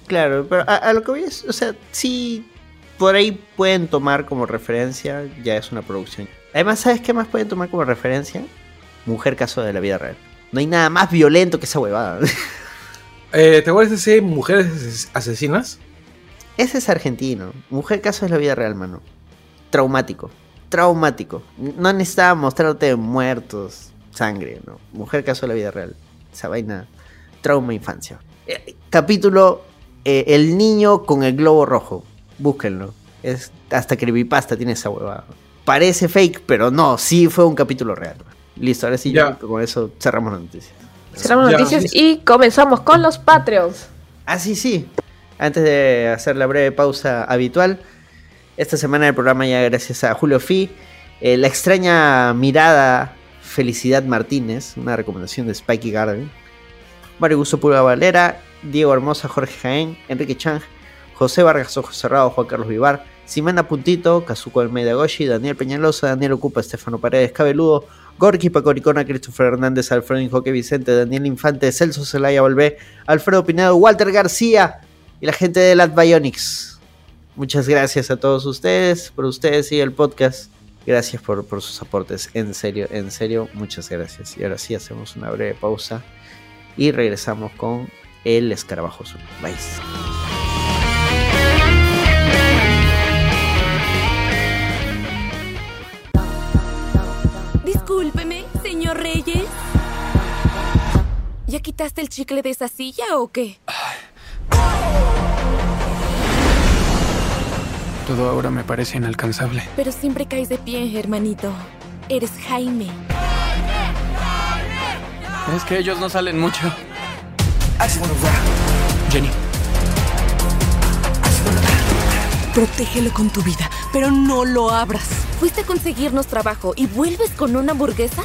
Claro, pero a, a lo que voy es, o sea, sí, por ahí pueden tomar como referencia, ya es una producción. Además, ¿sabes qué más pueden tomar como referencia? Mujer caso de la vida real. No hay nada más violento que esa huevada. Eh, ¿Te acuerdas de ese Mujeres Ases- Asesinas? ese es argentino. Mujer caso es la vida real, mano. Traumático. Traumático. No necesitaba mostrarte muertos, sangre, ¿no? Mujer caso de la vida real. Esa vaina. Trauma infancia. Eh, capítulo eh, El niño con el globo rojo. Búsquenlo. Es hasta creepypasta tiene esa huevada. Parece fake, pero no, sí fue un capítulo real. Listo, ahora sí, Ya. con eso cerramos las noticias. Cerramos Ya. noticias y comenzamos con los Patreons. Ah, sí, sí. Antes de hacer la breve pausa habitual, esta semana el programa ya gracias a Julio Fi, eh, la extraña mirada Felicidad Martínez, una recomendación de Spikey Garden, Mario Gusto Pulga Valera, Diego Hermosa, Jorge Jaén, Enrique Chang, José Vargas Ojos Cerrados, Juan Carlos Vivar, Simena Puntito, Kazuko Almeida Goshi, Daniel Peñalosa, Daniel Ocupa, Estefano Paredes, Cabeludo, Gorky Pacoricona, Christopher Hernández, Alfredo Injoque Vicente, Daniel Infante, Celso Zelaya Volvé, Alfredo Pinedo, Walter García y la gente de Lat Bionics. Muchas gracias a todos ustedes, por ustedes y el podcast. Gracias por, sus aportes, en serio, en serio, muchas gracias. Y ahora sí hacemos una breve pausa y regresamos con el escarabajo. Bye. Señor Reyes. ¿Ya quitaste el chicle de esa silla o qué? Todo ahora me parece inalcanzable. Pero siempre caes de pie, hermanito. Eres Jaime. Es que ellos no salen mucho. Jenny, Protégelo con tu vida, pero no lo abras. ¿Fuiste a conseguirnos trabajo y vuelves con una hamburguesa?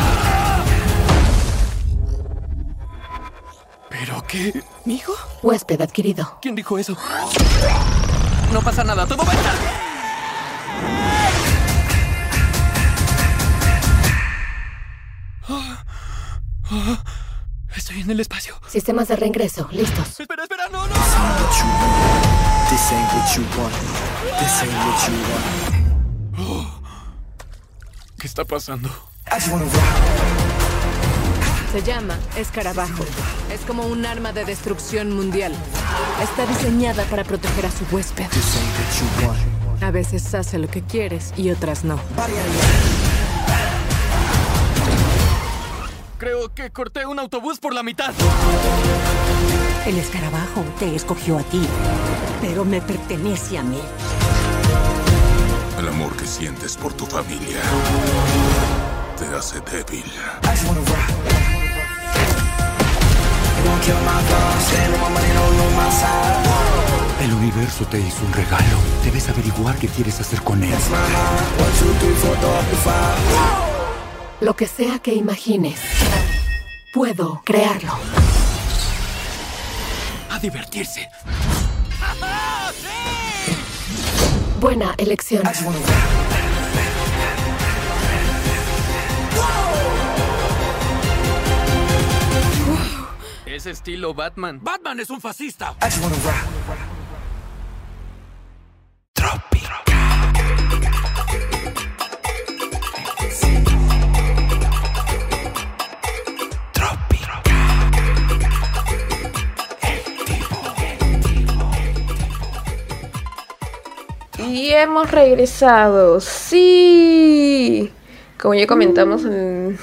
¿Pero qué? ¿Mi hijo? Huésped adquirido. ¿Quién dijo eso? No pasa nada, todo va a estar. Ah, ah, Estoy en el espacio. Sistemas de reingreso, listos. Espera, espera, no, no. Oh, ¿Qué está pasando? Se llama escarabajo. Es como un arma de destrucción mundial. Está diseñada para proteger a su huésped. A veces hace lo que quieres y otras no. Creo que corté un autobús por la mitad. El escarabajo te escogió a ti, pero me pertenece a mí. El amor que sientes por tu familia te hace débil. El universo te hizo un regalo. Debes averiguar qué quieres hacer con él. Lo que sea que imagines, puedo crearlo. A divertirse. Buena elección. Es estilo Batman. Batman es un fascista. Y hemos regresado. Sí. Como ya comentamos en,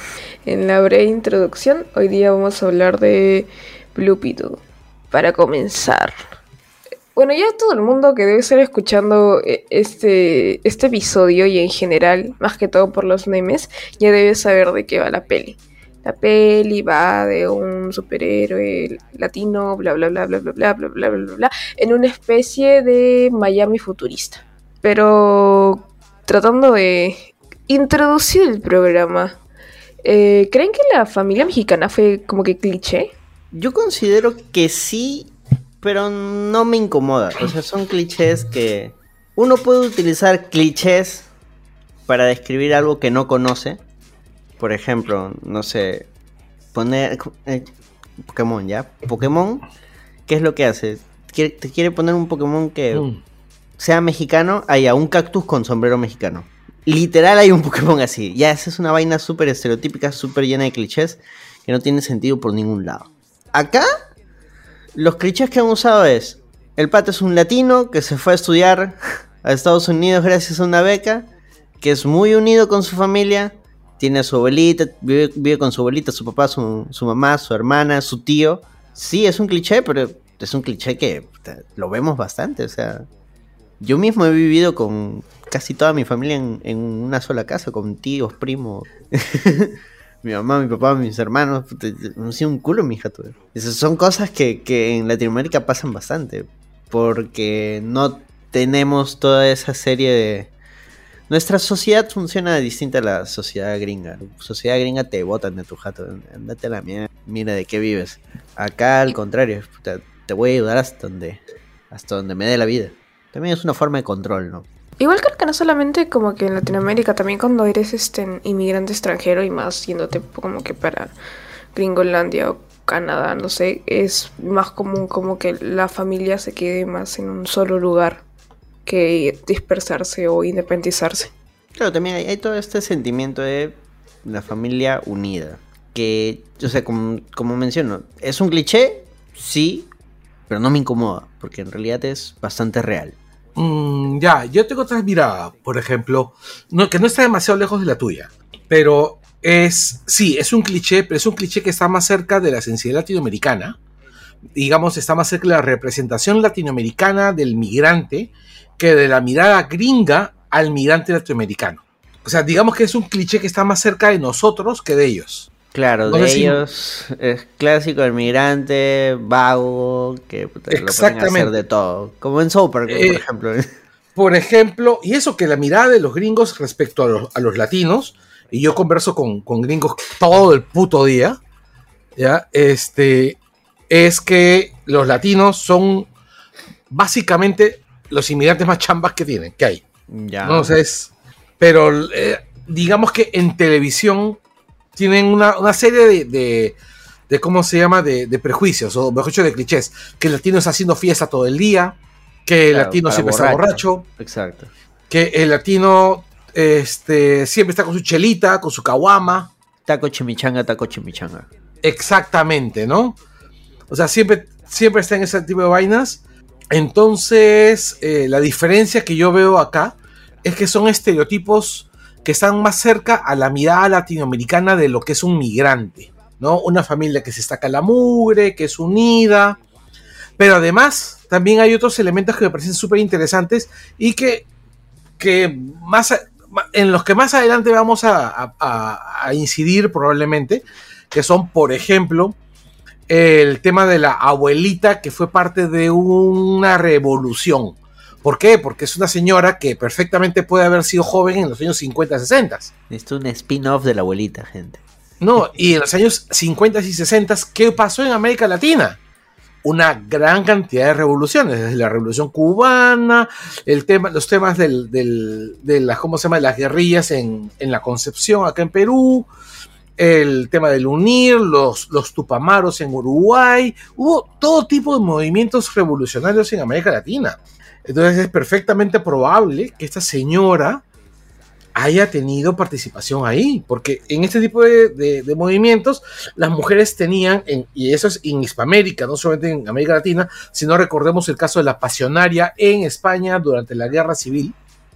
en la breve introducción, hoy día vamos a hablar de Blupito. Para comenzar. Bueno, ya todo el mundo que debe estar escuchando eh, este, este episodio y en general, más que todo por los memes, ya debe saber de qué va la peli. La peli va de un superhéroe latino, bla bla bla bla bla bla bla bla bla bla, en una especie de Miami futurista. Pero tratando de introducir el programa, eh, ¿creen que la familia mexicana fue como que cliché? Yo considero que sí, pero no me incomoda. O sea, son clichés que uno puede utilizar clichés para describir algo que no conoce. Por ejemplo, no sé, poner eh, Pokémon, ¿ya? Pokémon, ¿qué es lo que hace? Quiere- te quiere poner un Pokémon que Mm. sea mexicano, haya un cactus con sombrero mexicano. Literal hay un Pokémon así. Ya, esa es una vaina súper estereotípica, súper llena de clichés, que no tiene sentido por ningún lado. Acá, los clichés que han usado es, el pato es un latino que se fue a estudiar a Estados Unidos gracias a una beca, que es muy unido con su familia, tiene a su abuelita, vive, con su abuelita, su papá, su, mamá, su hermana, su tío. Sí, es un cliché, pero es un cliché que lo vemos bastante, o sea... Yo mismo he vivido con casi toda mi familia en, una sola casa, con tíos, primos. mi mamá, mi papá, mis hermanos. Han sido un culo, mi hija. Esas son cosas que, que en Latinoamérica pasan bastante. Porque no tenemos toda esa serie de... Nuestra sociedad funciona distinta a la sociedad gringa. Sociedad gringa te botan de tu jato. Andate a la mierda. Mira de qué vives. Acá al contrario. puta, te voy a ayudar hasta donde, hasta donde me dé la vida. También es una forma de control, ¿no? Igual creo que no solamente como que en Latinoamérica, también cuando eres este inmigrante extranjero y más yéndote como que para Gringolandia o Canadá, no sé, es más común como que la familia se quede más en un solo lugar que dispersarse o independizarse. Claro, también hay, todo este sentimiento de la familia unida. Que, o sea, como, como menciono, es un cliché, sí, pero no me incomoda, porque en realidad es bastante real. Mm, ya, yo tengo otras miradas, por ejemplo, no, que no está demasiado lejos de la tuya, pero es, sí, es un cliché, pero es un cliché que está más cerca de la sensibilidad latinoamericana, digamos, está más cerca de la representación latinoamericana del migrante que de la mirada gringa al migrante latinoamericano. O sea, digamos que es un cliché que está más cerca de nosotros que de ellos. Claro, de si- ellos es clásico el migrante, vago, que puta, lo a hacer Exactamente. de todo. Como en por Eh, ejemplo. Por ejemplo, y eso que la mirada de los gringos respecto a los, a los latinos, y yo converso con, con gringos todo el puto día, ¿ya? Este, es que los latinos son básicamente los inmigrantes más chambas que tienen, que hay. ya. ¿no? O sea, es- pero eh, digamos que en televisión tienen una, una serie de, de- de, ¿cómo se llama? De, de prejuicios, o mejor dicho, de clichés. Que el latino está haciendo fiesta todo el día, que el Claro, latino siempre está borracho. borracho, Exacto. que el latino este, siempre está con su chelita, con su caguama. Taco chimichanga, taco chimichanga. Exactamente, ¿no? O sea, siempre, siempre está en ese tipo de vainas. Entonces, eh, la diferencia que yo veo acá es que son estereotipos que están más cerca a la mirada latinoamericana de lo que es un migrante, ¿no? Una familia que se estaca la mugre, que es unida. Pero además, también hay otros elementos que me parecen súper interesantes y que, que más en los que más adelante vamos a incidir probablemente, que son, por ejemplo, el tema de la abuelita que fue parte de una revolución. ¿Por qué? Porque es una señora que perfectamente puede haber sido joven en los años 50, 60. Necesito un spin-off de la abuelita, gente. No, y en los años 50 y 60, ¿qué pasó en América Latina? Una gran cantidad de revoluciones, desde la revolución cubana, el tema, los temas del, del- de las, ¿cómo se llama? las guerrillas en, en la Concepción, acá en Perú, el tema del unir, los, los tupamaros en Uruguay, hubo todo tipo de movimientos revolucionarios en América Latina. Entonces es perfectamente probable que esta señora haya tenido participación ahí, porque en este tipo de, movimientos las mujeres tenían, en- y eso es en Hispamérica, no solamente en América Latina, sino recordemos el caso de la pasionaria en España durante la guerra civil,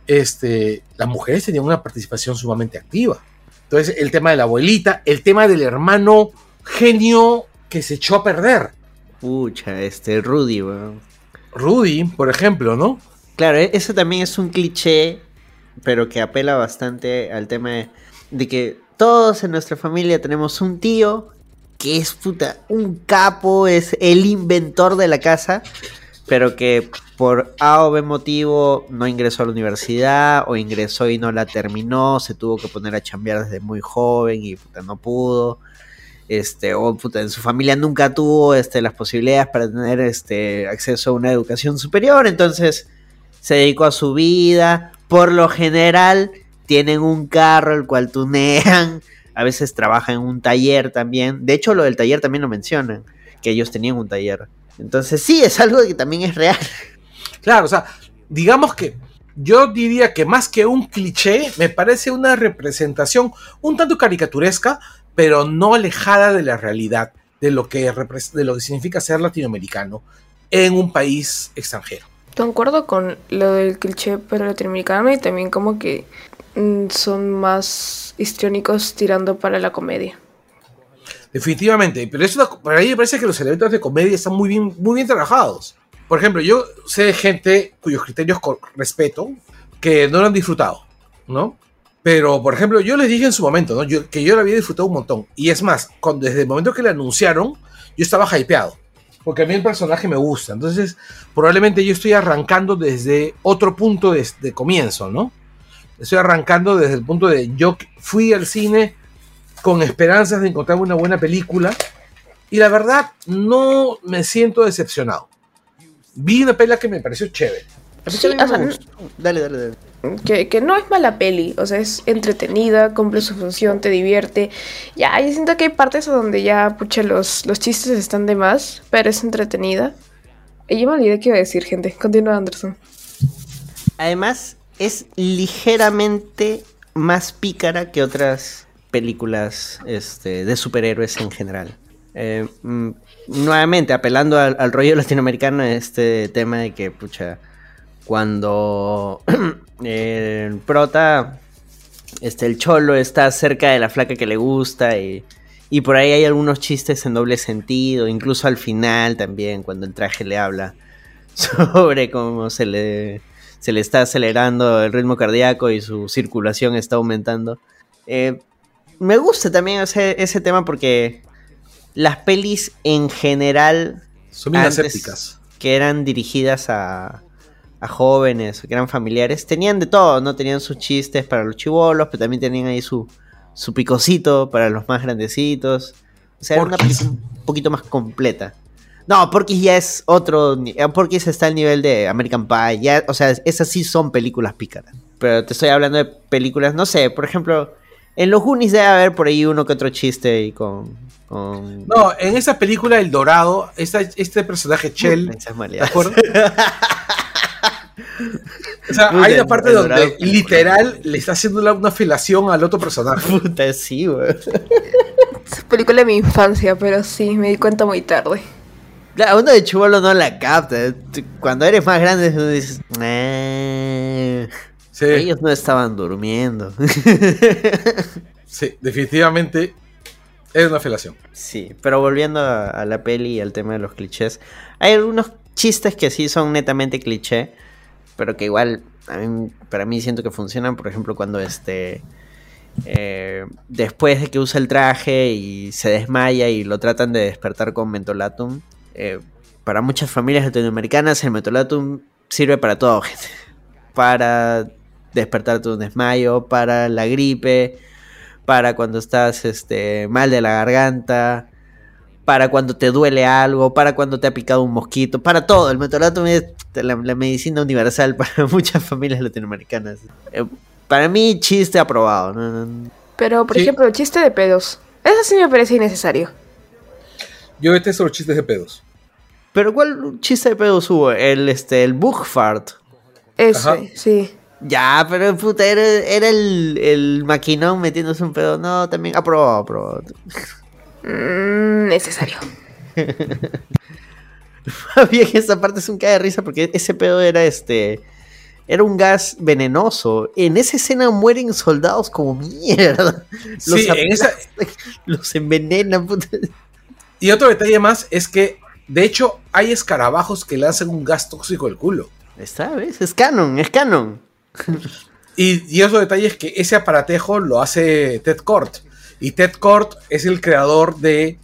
este, las mujeres tenían una participación sumamente activa. Entonces el tema de la abuelita, el tema del hermano genio que se echó a perder, Pucha, este Rudy, weón. Rudy, por ejemplo, ¿no? Claro, e- ese también es un cliché, pero que apela bastante al tema de, de que todos en nuestra familia tenemos un tío que es puta, un capo, es el inventor de la casa, pero que por A o B motivo no ingresó a la universidad o ingresó y no la terminó, se tuvo que poner a chambear desde muy joven y puta, no pudo. Este, o puta, en su familia nunca tuvo este, las posibilidades para tener este, acceso a una educación superior, entonces se dedicó a su vida. Por lo general, tienen un carro el cual tunean. A veces trabajan en un taller también. De hecho, lo del taller también lo mencionan, que ellos tenían un taller. Entonces, sí, es algo que también es real. Claro, o sea, digamos que yo diría que más que un cliché, me parece una representación un tanto caricaturesca, pero no alejada de la realidad, de lo que, de lo que significa ser latinoamericano en un país extranjero. Concuerdo con lo del cliché pero latinoamericano y también como que mm, son más histriónicos tirando para la comedia. Definitivamente, pero eso para mí me parece que los elementos de comedia están muy bien, muy bien trabajados. Por ejemplo, yo sé de gente cuyos criterios respeto que no lo han disfrutado, ¿no? Pero, por ejemplo, yo les dije en su momento, ¿no? Yo, que yo lo había disfrutado un montón. Y es más, desde el momento que le anunciaron, yo estaba hypeado. Porque a mí el personaje me gusta. Entonces, probablemente yo estoy arrancando desde otro punto de, de comienzo, ¿no? Estoy arrancando desde el punto de yo fui al cine con esperanzas de encontrar una buena película. Y la verdad, no me siento decepcionado vi una peli que me pareció chévere. Dale, dale, dale. Que, no es mala peli, o sea, es entretenida, cumple su función, te divierte. Ya, yo siento que hay partes donde ya, pucha, los, los chistes están de más, pero es entretenida. Y yo me olvidé qué iba a decir, gente. Continúa, Anderson. Además, es ligeramente más pícara que otras películas este, de superhéroes en general. Eh, mm, nuevamente, apelando al, rollo latinoamericano, este tema de que, pucha, cuando el prota, este, el cholo está cerca de la flaca que le gusta y, y por ahí hay algunos chistes en doble sentido, incluso al final también, cuando el traje le habla sobre cómo se le, se le está acelerando el ritmo cardíaco y su circulación está aumentando. Eh, me gusta también ese, ese tema porque las pelis en general. Son bien escépticas. Que eran dirigidas a, a jóvenes, que eran familiares, tenían de todo, ¿no? Tenían sus chistes para los chivolos, pero también tenían ahí su, su picocito para los más grandecitos. O sea, era una película un poquito más completa. No, porque ya es otro. Porque está al nivel de American Pie. Ya, o sea, esas sí son películas pícaras. Pero te estoy hablando de películas, no sé, por ejemplo, en los Goonies debe haber por ahí uno que otro chiste y con, No, en esa película El Dorado, este personaje Chell, ¿de acuerdo? o sea, hay una parte donde literal le está haciendo una felación al otro personaje. Puta, sí, güey. Es película de mi infancia, pero sí, me di cuenta muy tarde. Claro, uno de chubolo no la capta. Cuando eres más grande, uno dices. Ellos no estaban durmiendo. sí, definitivamente es una felación. Sí, pero volviendo a, la peli y al tema de los clichés, hay algunos chistes que sí son netamente cliché, pero que igual para mí siento que funcionan. Por ejemplo, cuando este eh, después de que usa el traje y se desmaya y lo tratan de despertar con mentolatum, eh, para muchas familias latinoamericanas el mentolatum sirve para todo, gente. Para despertarte un desmayo, para la gripe, para cuando estás este, mal de la garganta, para cuando te duele algo, para cuando te ha picado un mosquito, para todo. El metolatum es la, medicina universal para muchas familias latinoamericanas. Eh, para mí, chiste aprobado. Pero, por ejemplo, el chiste de pedos. Eso sí me parece innecesario. Yo detesto los chistes de pedos. ¿Pero cuál chiste de pedos hubo? El, este, el bug fart. Sí. Ya, pero puta, era, el, el, maquinón metiéndose un pedo. No, también aprobado, aprobado. Mm, necesario. Bien, esa parte es un cae de risa porque ese pedo era este. Era un gas venenoso. En esa escena mueren soldados como mierda. Los, sí, en esa... los envenenan. Puta. Y otro detalle más es que, de hecho, hay escarabajos que lanzan un gas tóxico al culo. Está, ¿ves? Es canon, es canon. y, y otro detalle es que ese aparatejo lo hace Ted Kort. Y Ted Kort es el creador de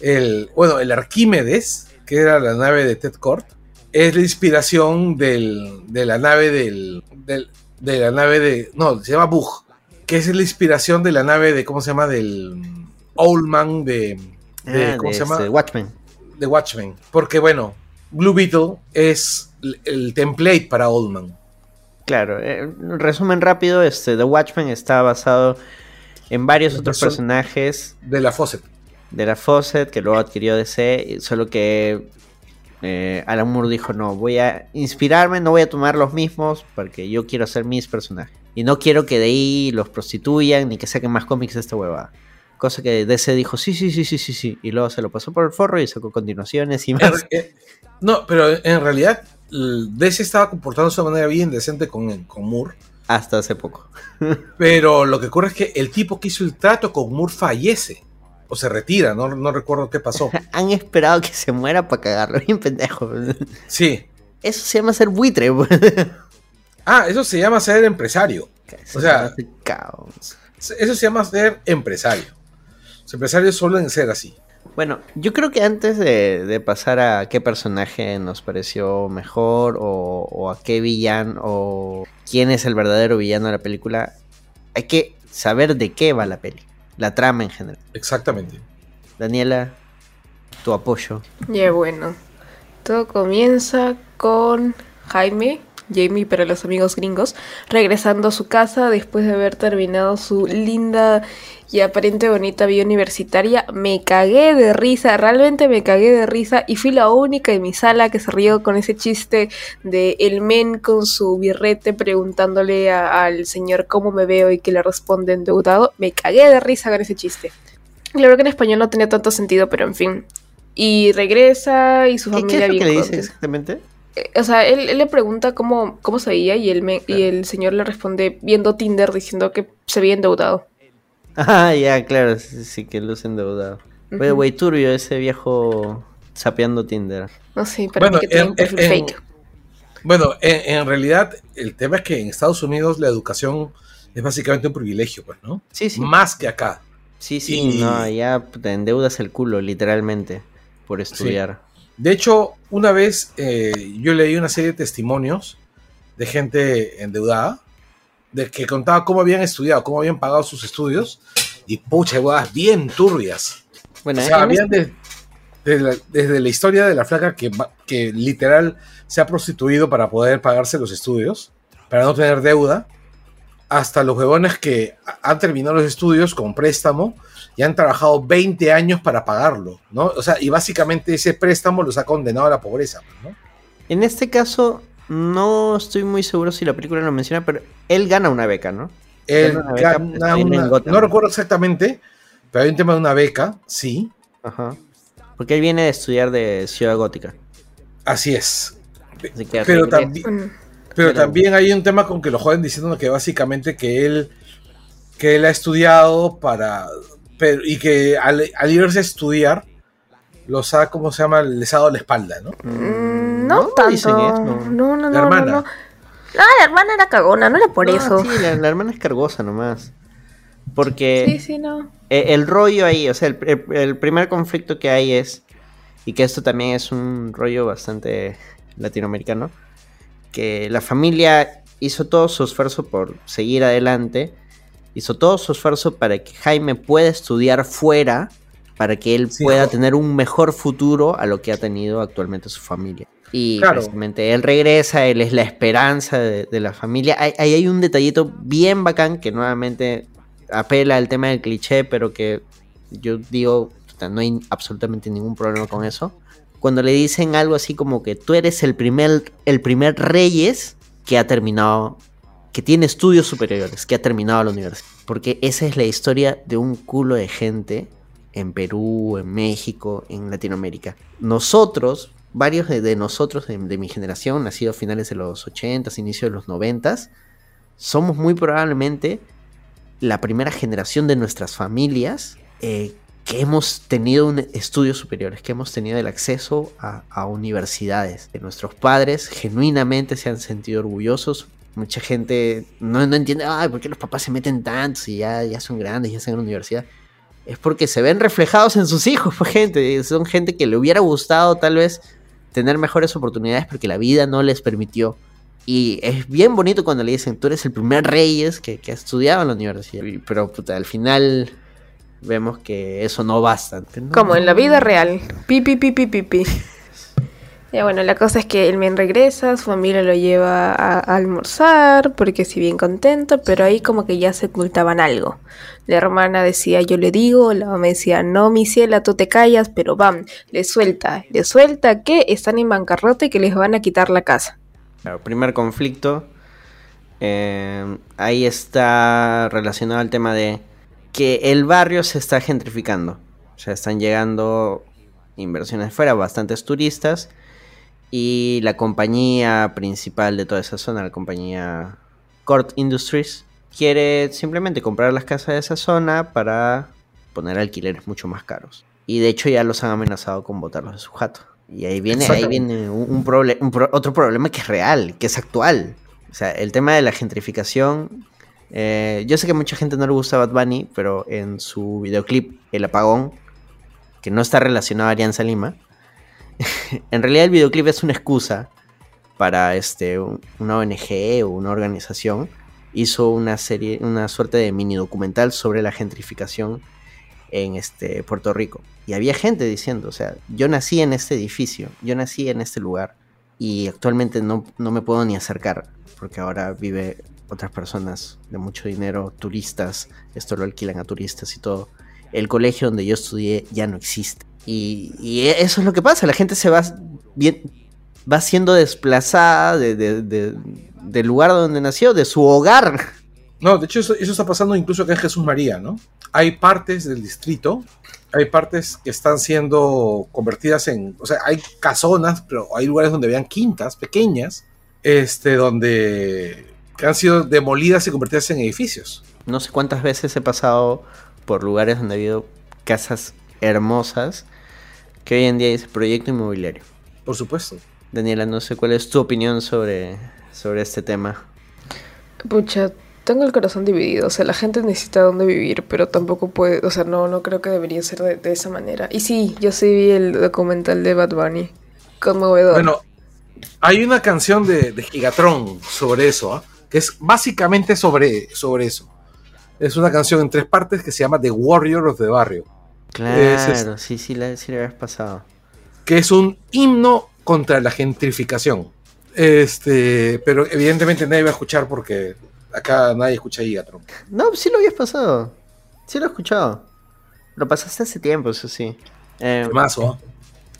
el, bueno, el Arquímedes, que era la nave de Ted Kort. Es la inspiración del, de la nave del, de la nave de, no, se llama Bug, que es la inspiración de la nave de, ¿cómo se llama? Del Oldman de, de ah, ¿cómo se llama? Este, Watchmen. De Watchmen. Porque bueno, Blue Beetle es el template para Oldman. Claro, eh, resumen rápido, este, The Watchmen está basado en varios otros person- personajes De la Fawcett. de la Fawcett que luego adquirió DC, solo que eh, Alan Moore dijo, no, voy a inspirarme, no voy a tomar los mismos, porque yo quiero hacer mis personajes. Y no quiero que de ahí los prostituyan ni que saquen más cómics de esta huevada. Cosa que DC dijo, sí, sí, sí, sí, sí, sí. Y luego se lo pasó por el forro y sacó continuaciones y más. eh, no, pero en realidad DC estaba comportándose de manera bien decente con, con Moore. Hasta hace poco. Pero lo que ocurre es que el tipo que hizo el trato con Moore fallece. O se retira, no, no recuerdo qué pasó. Han esperado que se muera para cagarlo, bien pendejo. Sí. Eso se llama ser buitre. pues. Ah, eso se llama ser empresario. O sea, Caos. eso se llama ser empresario. Los empresarios suelen ser así. Bueno, yo creo que antes de, de pasar a qué personaje nos pareció mejor o, o a qué villano o quién es el verdadero villano de la película, hay que saber de qué va la peli, la trama en general. Exactamente. Daniela, tu apoyo. Ya bueno, todo comienza con Jaime, Jamie para los amigos gringos, regresando a su casa después de haber terminado su linda y aparente bonita vida universitaria. Me cagué de risa, realmente me cagué de risa y fui la única en mi sala que se rió con ese chiste de el men con su birrete preguntándole a- al señor cómo me veo y que le responde endeudado. Me cagué de risa con ese chiste. Claro que en español no tenía tanto sentido, pero en fin. Y regresa y su ¿Qué, qué familia es lo que le dice exactamente? O sea, él, él le pregunta cómo, cómo se veía y, él me- y el señor le responde viendo Tinder diciendo que se veía endeudado. Ah, ya, claro, sí, sí, que luce endeudado. Oye, Ujú. güey, turbio ese viejo sapeando Tinder. No sé, para Bueno, mí que tiene en- un perfil en- fake. Bueno, en, en realidad el tema es que en Estados Unidos la educación es básicamente un privilegio, pues, ¿no? Sí, sí. Más que acá. Sí, sí, Y- no, ya te endeudas el culo, literalmente, por estudiar. De hecho, una vez eh, yo leí una serie de testimonios de gente endeudada, de que contaba cómo habían estudiado, cómo habían pagado sus estudios, y pucha, huevas, bien turbias. Bueno, O sea, habían de- de la- desde la historia de la flaca que, literal se ha prostituido para poder pagarse los estudios, para no tener deuda, hasta los huevones que ha- han terminado los estudios con préstamo y han trabajado 20 años para pagarlo, ¿no? O sea, y básicamente ese préstamo los ha condenado a la pobreza, ¿no? En este caso, no estoy muy seguro si la película lo menciona, pero él gana una beca, ¿no? Él Gana una beca, gana una- no recuerdo exactamente, pero hay un tema de una beca, sí, Ajá. Porque él viene de estudiar de Ciudad Gótica. así es. Así que Pero regresa. también. Pero Pero- también hay un tema con que lo joden diciendo que básicamente que él que él ha estudiado para pero, y que al, al irse a estudiar los ha como se llama les ha dado la espalda, ¿no? Mm, no No, tanto. dicen eso. No, no, no. La hermana. No, no. Ah, la hermana era cagona, no era por No, eso. Sí, la, la hermana es cargosa nomás. Porque Sí, sí, no. eh, el rollo ahí, o sea, el, el- el primer conflicto que hay es, y que esto también es un rollo bastante latinoamericano, que la familia hizo todo su esfuerzo por seguir adelante, hizo todo su esfuerzo para que Jaime pueda estudiar fuera, para que él Sí, pueda jo- tener un mejor futuro a lo que ha tenido actualmente su familia. Y Claro. precisamente él regresa, él es la esperanza de, de la familia. Ahí ahí hay un detallito bien bacán que nuevamente apela al tema del cliché, pero que yo digo, no hay absolutamente ningún problema con eso. Cuando le dicen algo así como que tú eres el primer, el primer Reyes que ha terminado, que tiene estudios superiores, que ha terminado la universidad. Porque esa es la historia de un culo de gente en Perú, en México, en Latinoamérica. Nosotros, varios de, nosotros de, mi generación, nacidos a finales de los 80s, inicios de los 90s, somos muy probablemente la primera generación de nuestras familias eh, que hemos tenido un- estudios superiores, que hemos tenido el acceso a, a universidades. Nuestros padres genuinamente se han sentido orgullosos. Mucha gente no, no entiende, ay, ¿por qué los papás se meten tanto si ya, ya son grandes, ya están en la universidad? Es porque se ven reflejados en sus hijos, pues, gente. Son gente que le hubiera gustado tal vez tener mejores oportunidades porque la vida no les permitió. Y es bien bonito cuando le dicen, tú eres el primer Reyes que, que ha estudiado en la universidad. Pero puta, al final vemos que eso no basta. No- Como en la vida real. Pi, pi, pi, pi, pi, pi. Ya bueno, la cosa es que el men regresa, su familia lo lleva a, almorzar, porque sí bien contento, pero ahí como que ya se ocultaban algo. La hermana decía, yo le digo, la mamá decía, no, mi ciela, tú te callas, pero bam, le suelta, le suelta que están en bancarrota y que les van a quitar la casa. Claro, primer conflicto. eh, ahí está relacionado al tema de que el barrio se está gentrificando. O sea, están llegando inversiones fuera, bastantes turistas. Y la compañía principal de toda esa zona, la compañía Court Industries, quiere simplemente comprar las casas de esa zona para poner alquileres mucho más caros. Y de hecho ya los han amenazado con botarlos de su jato. Y ahí viene, ahí viene un, un proble- un pro- otro problema que es real, que es actual. O sea, el tema de la gentrificación. eh, yo sé que a mucha gente no le gusta Bad Bunny, pero en su videoclip El Apagón, que no está relacionado a Alianza Lima, en realidad el videoclip es una excusa para este, un- una ONG o una organización. Hizo una serie, una suerte de mini documental sobre la gentrificación en este Puerto Rico. Y había gente diciendo, o sea, yo nací en este edificio, yo nací en este lugar y actualmente no, no me puedo ni acercar porque ahora vive otras personas de mucho dinero, turistas, esto lo alquilan a turistas y todo. El colegio donde yo estudié ya no existe. Y, y eso es lo que pasa, la gente se va, bien, va siendo desplazada de- de- de- del lugar donde nació, de su hogar. No, de hecho eso, eso está pasando incluso acá en Jesús María, ¿no? Hay partes del distrito, hay partes que están siendo convertidas en, o sea, hay casonas, pero hay lugares donde vean quintas pequeñas, este, donde que han sido demolidas y convertidas en edificios. No sé cuántas veces he pasado por lugares donde ha habido casas hermosas que hoy en día dice proyecto inmobiliario. Por supuesto. Daniela, no sé cuál es tu opinión sobre, sobre este tema. Pucha, tengo el corazón dividido. O sea, la gente necesita dónde vivir, pero tampoco puede. O sea, no, no creo que debería ser de, de esa manera. Y sí, yo sí vi el documental de Bad Bunny. Conmovedor. Bueno, hay una canción de, de Gigatron sobre eso, ¿ah? que es básicamente sobre, sobre eso. Es una canción en tres partes que se llama The Warrior of the Barrio. Claro, Es- sí, sí, la, sí habías pasado. que es un himno contra la gentrificación. Este, pero evidentemente nadie va a escuchar porque acá nadie escucha Gigatron. No, sí lo habías pasado. Sí lo he escuchado. Lo pasaste hace tiempo, eso sí. Eh, Temazo, ¿ah?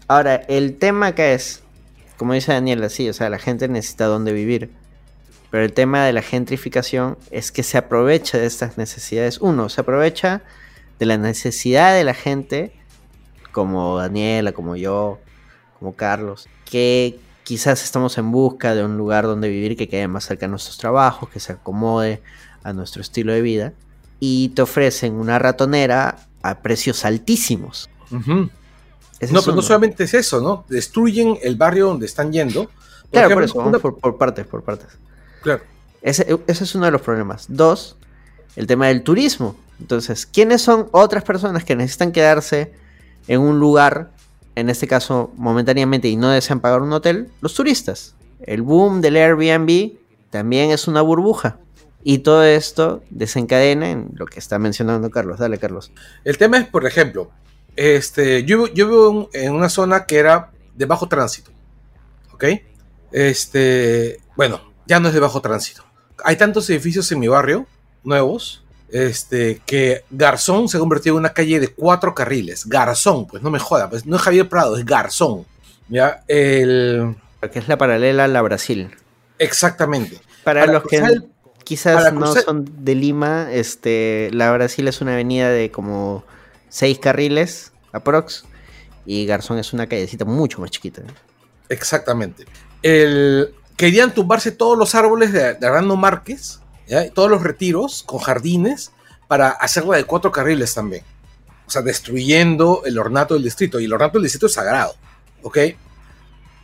Ahora, el tema que es, como dice Daniela, sí, o sea, la gente necesita dónde vivir. Pero el tema de la gentrificación es que se aprovecha de estas necesidades. Uno, se aprovecha de la necesidad de la gente, como Daniela, como yo, como Carlos, que quizás estamos en busca de un lugar donde vivir que quede más cerca de nuestros trabajos, que se acomode a nuestro estilo de vida. Y te ofrecen una ratonera a precios altísimos. Ese No, es pero no solamente es eso, ¿no? Destruyen el barrio donde están yendo. Por Claro, por ejemplo, eso, vamos una- por, por partes, por partes. Claro. Ese, ese es uno de los problemas. Dos, el tema del turismo. Entonces, ¿quiénes son otras personas que necesitan quedarse en un lugar, en este caso momentáneamente, y no desean pagar un hotel? Los turistas. El boom del Airbnb también es una burbuja. Y todo esto desencadena en lo que está mencionando Carlos. Dale, Carlos. El tema es, por ejemplo, este, yo, vivo en una zona que era de bajo tránsito. ¿Ok? Este, bueno, ya no es de bajo tránsito. Hay tantos edificios en mi barrio, nuevos, este, que Garzón se ha convertido en una calle de cuatro carriles. Garzón, pues no me joda, pues no es Javier Prado, es Garzón. Ya, el. Que es la paralela a la Brasil. Exactamente. Para, Para los que cruzar quizás no cruzar- son de Lima, este, la Brasil es una avenida de como seis carriles, aprox, y Garzón es una callecita mucho más chiquita. Exactamente. El, querían tumbarse todos los árboles de, Arnaldo Márquez, ¿ya? Todos los retiros con jardines, para hacerla de cuatro carriles también. O sea, destruyendo el ornato del distrito. Y el ornato del distrito es sagrado. ¿Ok?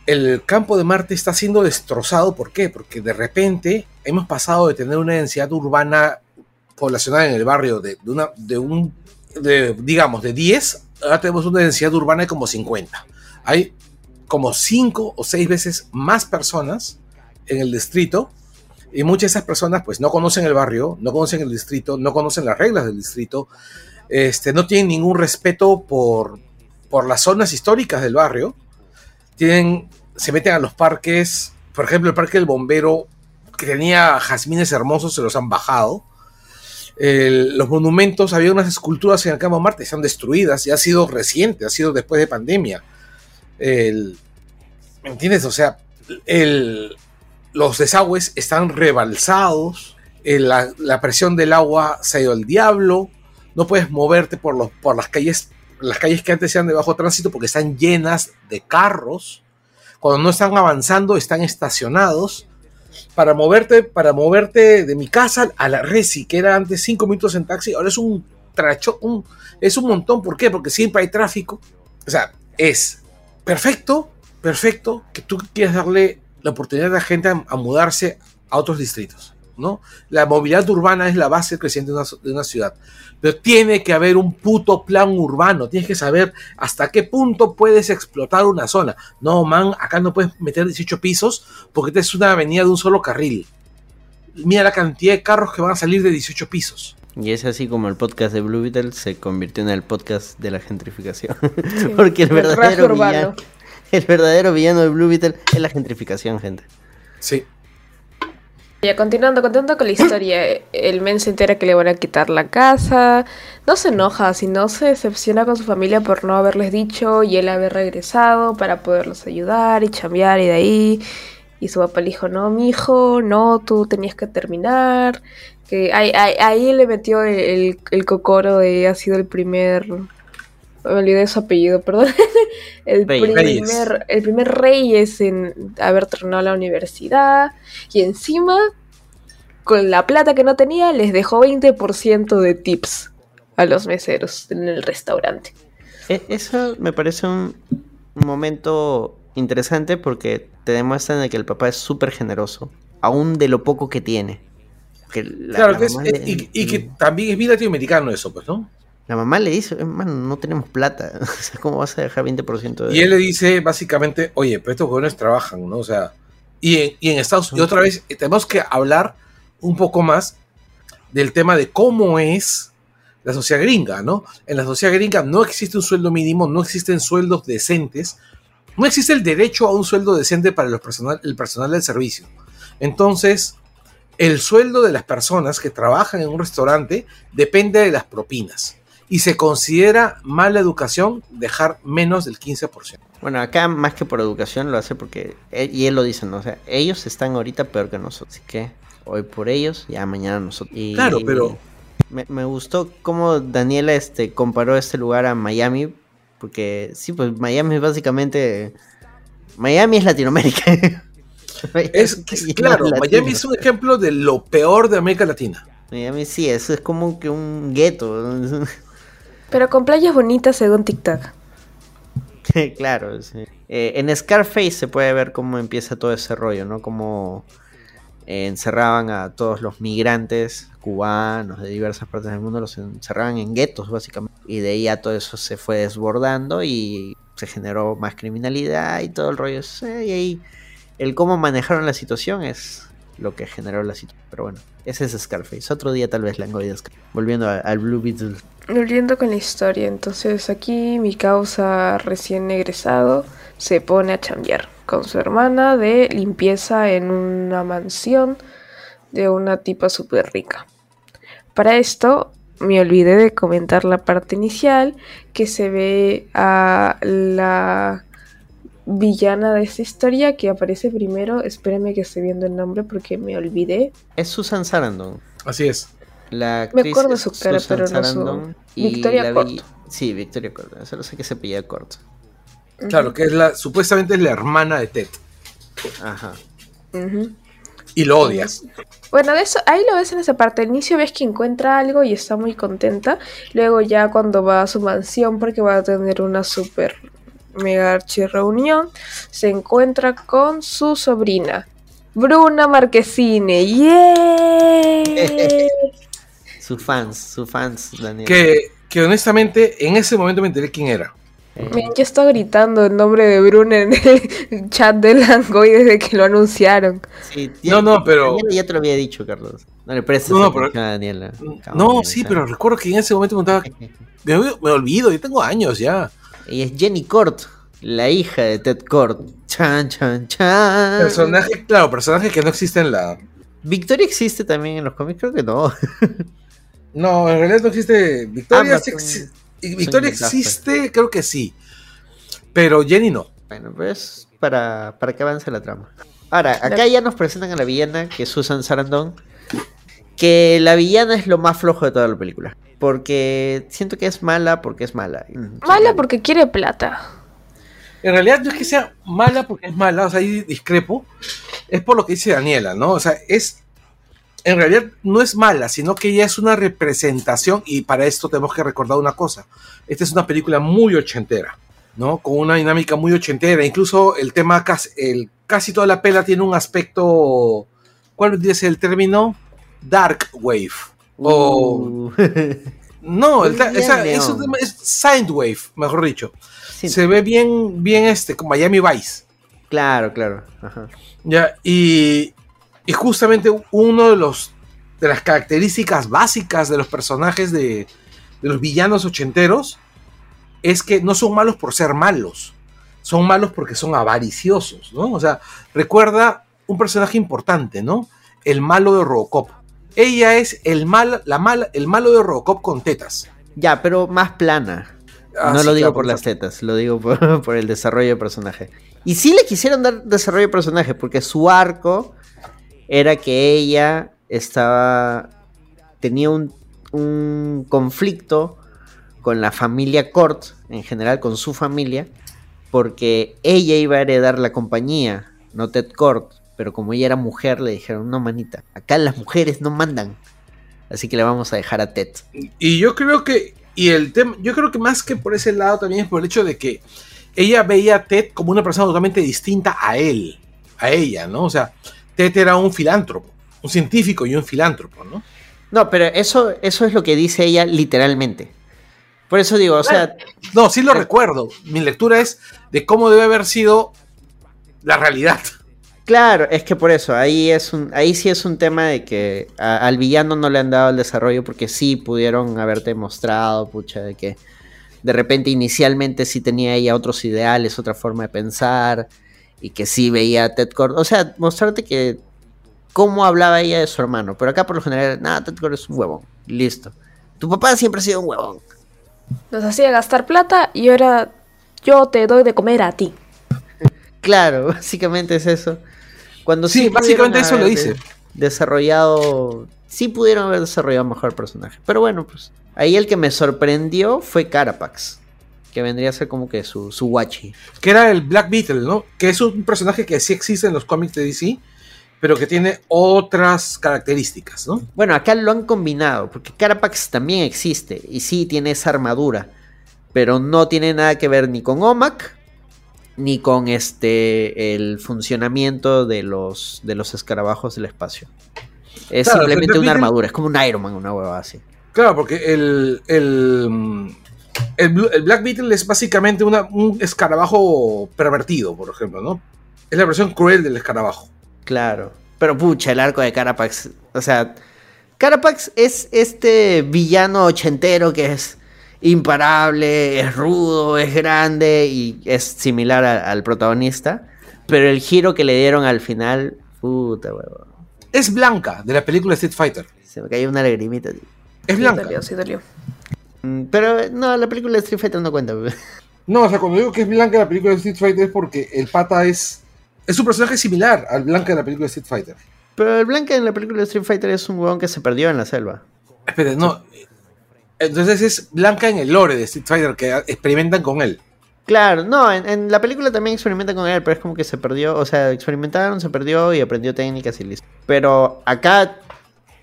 El campo de Marte está siendo destrozado. ¿Por qué? Porque de repente hemos pasado de tener una densidad urbana poblacional en el barrio de, de una, de un, de, digamos, de 10, ahora tenemos una densidad urbana de como 50. Hay como 5 o 6 veces más personas en el distrito y muchas de esas personas pues no conocen el barrio, no conocen el distrito, no conocen las reglas del distrito, este, no tienen ningún respeto por, por las zonas históricas del barrio, tienen se meten a los parques, por ejemplo, el parque del bombero, que tenía jazmines hermosos, se los han bajado. Los monumentos, había unas esculturas en el Campo Marte, están destruidas y ha sido reciente, ha sido después de pandemia. ¿Me entiendes? O sea, el- los desagües están rebalsados, la, la presión del agua se ha ido al diablo, no puedes moverte por, los, por las calles, las calles que antes eran de bajo tránsito porque están llenas de carros. Cuando no están avanzando, están estacionados. Para moverte, para moverte de mi casa a la Resi, que era antes cinco minutos en taxi, ahora es un tracho, un, es un montón. ¿Por qué? Porque siempre hay tráfico. O sea, es perfecto, perfecto que tú quieras darle la oportunidad a la gente a, a mudarse a otros distritos, ¿no? La movilidad urbana es la base del crecimiento de una, de una ciudad. Pero tiene que haber un puto plan urbano. Tienes que saber hasta qué punto puedes explotar una zona. No, man, acá no puedes meter 18 pisos porque esta es una avenida de un solo carril. Mira la cantidad de carros que van a salir de 18 pisos. Y es así como el podcast de Blue Beetle se convirtió en el podcast de la gentrificación. Porque el el verdadero, villano, el verdadero villano de Blue Beetle es la gentrificación, gente. Sí. Ya, continuando, continuando con la historia, el men se entera que le van a quitar la casa, no se enoja, sino se decepciona con su familia por no haberles dicho y él haber regresado para poderlos ayudar y chambear y de ahí. Y su papá le dijo, no, mi hijo, no, tú tenías que terminar. Que ahí, ahí, ahí le metió el, el, el cocoro de ha sido el primer... Me olvidé de su apellido, perdón. el, Reyes. primer, el primer Reyes en haber terminado la universidad. Y encima, con la plata que no tenía, les dejó 20% de tips a los meseros en el restaurante. E- Eso me parece un momento interesante porque te demuestran de que el papá es súper generoso, aún de lo poco que tiene. Que la, claro, la que es- mamá es- le- y, y que también es bien latinoamericano eso, pues, ¿no? La mamá le dice, hermano, no tenemos plata. ¿Cómo vas a dejar 20% de Y él le dice básicamente, oye, pero estos jóvenes trabajan, ¿no? O sea, y en, y en Estados Unidos, otra vez, eh, tenemos que hablar un poco más del tema de cómo es la sociedad gringa, ¿no? En la sociedad gringa no existe un sueldo mínimo, no existen sueldos decentes, no existe el derecho a un sueldo decente para los el personal del servicio. Entonces, el sueldo de las personas que trabajan en un restaurante depende de las propinas. Y se considera mala educación dejar menos del 15%. Bueno, acá más que por educación lo hace porque, él- y él lo dice, ¿no? O sea, ellos están ahorita peor que nosotros. Así que hoy por ellos, ya mañana nosotros. Y Claro, pero- Me, me gustó cómo Daniela este, comparó este lugar a Miami. Porque sí, pues Miami es básicamente... Miami es Latinoamérica. Es claro, latino. Miami es un ejemplo de lo peor de América Latina. Miami sí, eso es como que un gueto. Pero con playas bonitas según TikTok. claro, sí. Eh, en Scarface se puede ver cómo empieza todo ese rollo, ¿no? Como eh, encerraban a todos los migrantes cubanos de diversas partes del mundo, los encerraban en guetos, básicamente. Y de ahí ya todo eso se fue desbordando y se generó más criminalidad y todo el rollo. Y ahí el cómo manejaron la situación es lo que generó la situación. Pero bueno, ese es Scarface. Otro día tal vez la de Scarface. Volviendo a- al Blue Beetle. Volviendo con la historia, entonces aquí mi causa recién egresado se pone a chambear con su hermana de limpieza en una mansión de una tipa súper rica. Para esto me olvidé de comentar la parte inicial que se ve a la villana de esta historia que aparece primero. Espérenme que esté viendo el nombre porque me olvidé. Es Susan Sarandon. Así es. La Me actriz acuerdo es su cara, Susan pero no su- Sarandon, y Victoria la Corto. vi- Sí, Victoria Corto. Solo sé que se apellida Corto. Claro, que es la, supuestamente es la hermana de Ted. Ajá. Y lo odia. Bueno, de eso, ahí lo ves en esa parte. Al inicio ves que encuentra algo y está muy contenta. Luego ya cuando va a su mansión porque va a tener una super mega archi reunión, se encuentra con su sobrina, Bruna Marquezine. ¡Yay! Sus fans, sus fans, Daniel. Que, que honestamente en ese momento me enteré quién era. Eh, yo estaba gritando el nombre de Bruna en el chat de Langoy desde que lo anunciaron. sí, No, no, pero- Daniela ya te lo había dicho, Carlos. No le prestes No, no, pero- atención a Daniela. No, sí, pero recuerdo que en ese momento me, estaba- me, me olvido, yo tengo años ya. Ella es Jenny Cort, la hija de Ted Cort. Chan, chan, chan. Personaje, claro, personaje que no existe en la. ¿Victoria existe también en los cómics? Creo que no. No, en realidad no existe. Victoria, Ah, sí son- Victoria son existe, creo que sí. Pero Jenny no. Bueno, pues para, para que avance la trama. Ahora, acá ya nos presentan a la villana, que es Susan Sarandon. Que la villana es lo más flojo de toda la película. Porque siento que es mala porque es mala. Mala porque quiere plata. En realidad no es que sea mala porque es mala, o sea, ahí discrepo. Es por lo que dice Daniela, ¿no? O sea, es. En realidad no es mala, sino que ella es una representación, y para esto tenemos que recordar una cosa. Esta es una película muy ochentera, ¿no? Con una dinámica muy ochentera. Incluso el tema, casi, el, casi toda la pela tiene un aspecto. ¿Cuál dice el término? Dark Wave. O. Uh, No, el esa- es, es Soundwave, mejor dicho. Sí, Se ve bien, bien este, con Miami Vice. Claro, claro. Ajá. Ya, y, y justamente uno de los de las características básicas de los personajes de, de los villanos ochenteros es que no son malos por ser malos, son malos porque son avariciosos, ¿no? O sea, recuerda un personaje importante, ¿no? El malo de Robocop. Ella es el mal, la mala, el malo de Robocop con tetas. Ya, pero más plana. Ah, no sí, lo digo claro, por las tetas, lo digo por, por el desarrollo de personaje. Y sí le quisieron dar desarrollo de personaje, porque su arco era que ella estaba. tenía un, un conflicto con la familia Cort, en general con su familia, porque ella iba a heredar la compañía, no Ted Cort, pero como ella era mujer, le dijeron: No, manita, acá las mujeres no mandan. Así que le vamos a dejar a Ted. Y yo creo que, y el tema, yo creo que más que por ese lado también es por el hecho de que ella veía a Ted como una persona totalmente distinta a él, a ella, ¿no? O sea, Ted era un filántropo, un científico y un filántropo, ¿no? No, pero eso, eso es lo que dice ella literalmente. Por eso digo, o sea, No, sí lo recuerdo. Mi lectura es de cómo debe haber sido la realidad. Claro, es que por eso, ahí es un, ahí sí es un tema de que al villano no le han dado el desarrollo porque sí pudieron haberte mostrado, pucha, de que de repente inicialmente sí tenía ella otros ideales, otra forma de pensar, y que sí veía a Ted Cord. O sea, mostrarte que cómo hablaba ella de su hermano. Pero acá por lo general, nada, Ted Cord es un huevón. Listo. Tu papá siempre ha sido un huevón. Nos hacía gastar plata y ahora yo te doy de comer a ti. Claro, básicamente es eso. Cuando Sí, sí, básicamente eso lo dice. de- Desarrollado. Sí pudieron haber desarrollado mejor personaje. Pero bueno, pues. Ahí el que me sorprendió fue Carapax. Que vendría a ser como que su, su guachi. Que era el Black Beetle, ¿no? Que es un personaje que sí existe en los cómics de DC, pero que tiene otras características, ¿no? Bueno, acá lo han combinado. Porque Carapax también existe. Y sí tiene esa armadura. Pero no tiene nada que ver ni con Omac. Ni con este. el funcionamiento de los. de los escarabajos del espacio. Es Claro, simplemente una armadura. Es como un Iron Man, una hueva así. Claro, porque el, el, el, Blue- el Black Beetle es básicamente una- un escarabajo pervertido, por ejemplo, ¿no? Es la versión cruel del escarabajo. Claro. Pero pucha, el arco de Carapax. O sea, Carapax es este villano ochentero que es imparable, es rudo, es grande y es similar a- al protagonista. Pero el giro que le dieron al final, puta huevo. Es blanca de la película Street Fighter. Se me cayó una lagrimita. tío. Es Sí, blanca. dolió, sí dolió. Mm, Pero no, la película de Street Fighter no cuenta. No, o sea, cuando digo que es blanca la película de Street Fighter es porque el pata es. Es un personaje similar al blanca de la película de Street Fighter. Pero el Blanca en la película de Street Fighter es un huevón que se perdió en la selva. Espera, no. Entonces es blanca en el lore de Street Fighter que experimentan con él. Claro, no, en, en la película también experimentan con él, pero es como que se perdió, o sea, experimentaron, se perdió y aprendió técnicas y listo. Pero acá,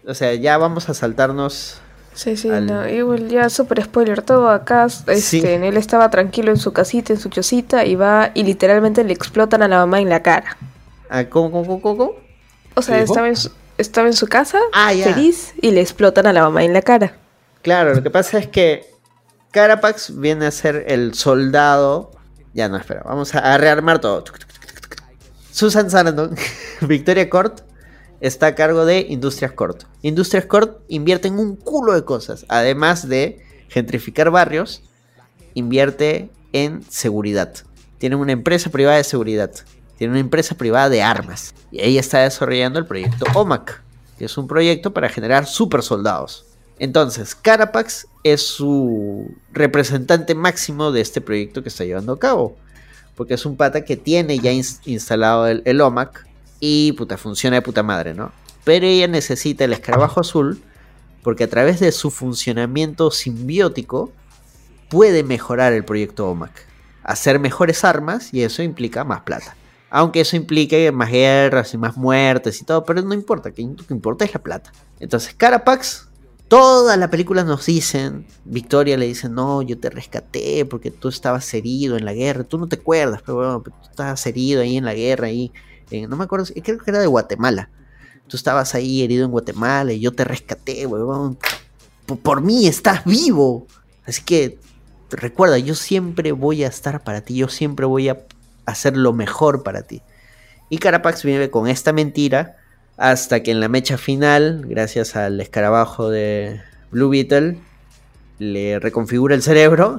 o sea, ya vamos a saltarnos. Sí, sí, Al- no, igual ya super spoiler todo acá, este, Sí. él estaba tranquilo en su casita, en su chocita y va y literalmente le explotan a la mamá en la cara. a- ¿Cómo, cómo, cómo, cómo? O sea, estaba en, su, estaba en su casa, Ah, feliz, y le explotan a la mamá en la cara. Claro, lo que pasa es que Carapax viene a ser el soldado. Ya no, espera, vamos a, rearmar todo. Susan Sarandon, Victoria Court, está a cargo de Industrias Court. Industrias Court invierte en un culo de cosas. Además de gentrificar barrios, invierte en seguridad. Tienen una empresa privada de seguridad. tiene una empresa privada de armas. Y ella está desarrollando el proyecto OMAC, que es un proyecto para generar super soldados. Entonces, Carapax es su representante máximo de este proyecto que está llevando a cabo. Porque es un pata que tiene ya ins- instalado el, OMAC y puta, funciona de puta madre, ¿no? Pero ella necesita el escarabajo azul porque a través de su funcionamiento simbiótico puede mejorar el proyecto OMAC. Hacer mejores armas y eso implica más plata. Aunque eso implique más guerras y más muertes y todo, pero no importa, lo que importa es la plata. Entonces, Carapax, toda la película nos dicen, Victoria le dice, no, yo te rescaté porque tú estabas herido en la guerra, tú no te acuerdas, pero bueno, tú estabas herido ahí en la guerra, ahí, no me acuerdo, si- creo que era de Guatemala. Tú estabas ahí herido en Guatemala y yo te rescaté, huevón. Por, por mí estás vivo. Así que recuerda, yo siempre voy a estar para ti, yo siempre voy a hacer lo mejor para ti. Y Carapax vive con esta mentira hasta que en la mecha final, gracias al escarabajo de Blue Beetle, le reconfigura el cerebro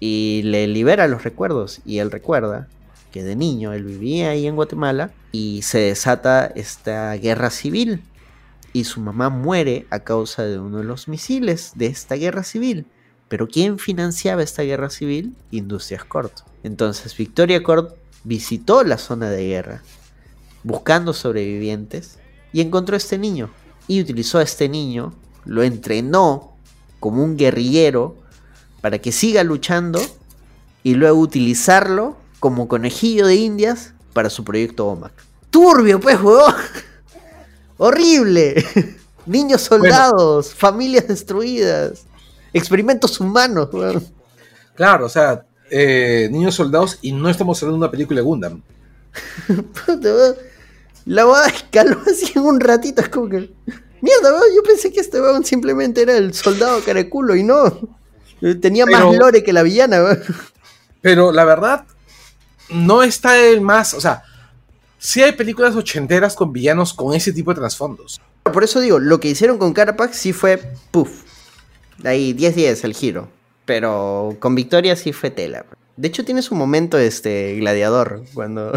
y le libera los recuerdos. Y él recuerda que de niño él vivía ahí en Guatemala y se desata esta guerra civil. Y su mamá muere a causa de uno de los misiles de esta guerra civil. Pero ¿quién financiaba esta guerra civil? Industrias Corp. Entonces Victoria Corp visitó la zona de guerra buscando sobrevivientes y encontró a este niño. Y utilizó a este niño, lo entrenó como un guerrillero para que siga luchando y luego utilizarlo como conejillo de indias para su proyecto OMAC. Turbio, pues, huevón. Horrible. Niños soldados, familias destruidas, experimentos humanos, weón. Claro, o sea, eh, niños soldados y no estamos hablando de una película de Gundam. La va escaló así en un ratito, es como que. Mierda, weón, yo pensé que este weón simplemente era el soldado caraculo y no. Tenía Pero- más lore que la villana, weón. Pero la verdad, no está el más. O sea, sí hay películas ochenteras con villanos con ese tipo de trasfondos. Por eso digo, lo que hicieron con Carapax sí fue puff. De ahí 10-10 el giro. Pero con Victoria sí fue tela. De hecho, tiene su momento este gladiador cuando,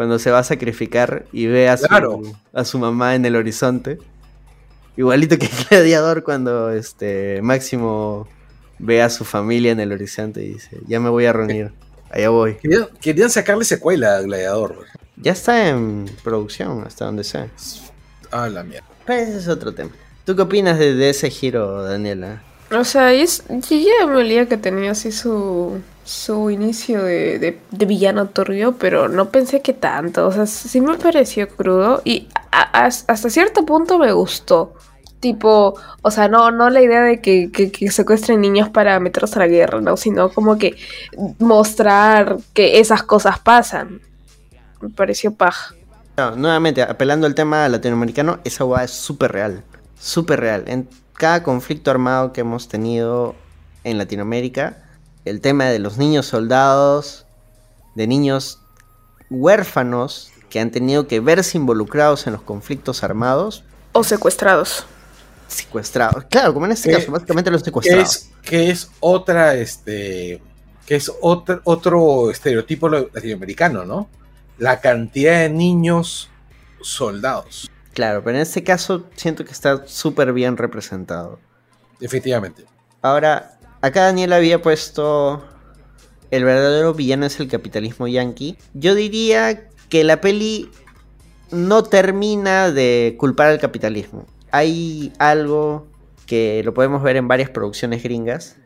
cuando se va a sacrificar y ve a su, Claro. a su mamá en el horizonte. Igualito que gladiador cuando este Máximo ve a su familia en el horizonte y dice, ya me voy a reunir. Allá voy. Querían, querían sacarle secuela a Gladiador. güey. Ya está en producción, hasta donde sea. Ah, la mierda. Pero ese es otro tema. ¿Tú qué opinas de, de ese giro, Daniela? O sea, es, yo ya me olía que tenía así su, su inicio de, de, villano turbio, pero no pensé que tanto. O sea, sí me pareció crudo y a- hasta cierto punto me gustó. Tipo, o sea, no, no la idea de que, que, secuestren niños para meterlos a la guerra, ¿no? Sino como que mostrar que esas cosas pasan. Me pareció paja. Nuevamente, apelando al tema latinoamericano, esa hueá es súper real. Súper real. En cada conflicto armado que hemos tenido en Latinoamérica, el tema de los niños soldados, de niños huérfanos que han tenido que verse involucrados en los conflictos armados, O secuestrados. secuestrados. Claro, como en este Que- caso, básicamente los Que secuestrados. es, que es otra, este. Que es otro, otro estereotipo latinoamericano, ¿no? La cantidad de niños soldados. Claro, pero en este caso siento que está súper bien representado. Efectivamente. Ahora, acá Daniel había puesto el verdadero villano es el capitalismo yanqui. Yo diría que la peli no termina de culpar al capitalismo. Hay algo que lo podemos ver en varias producciones gringas.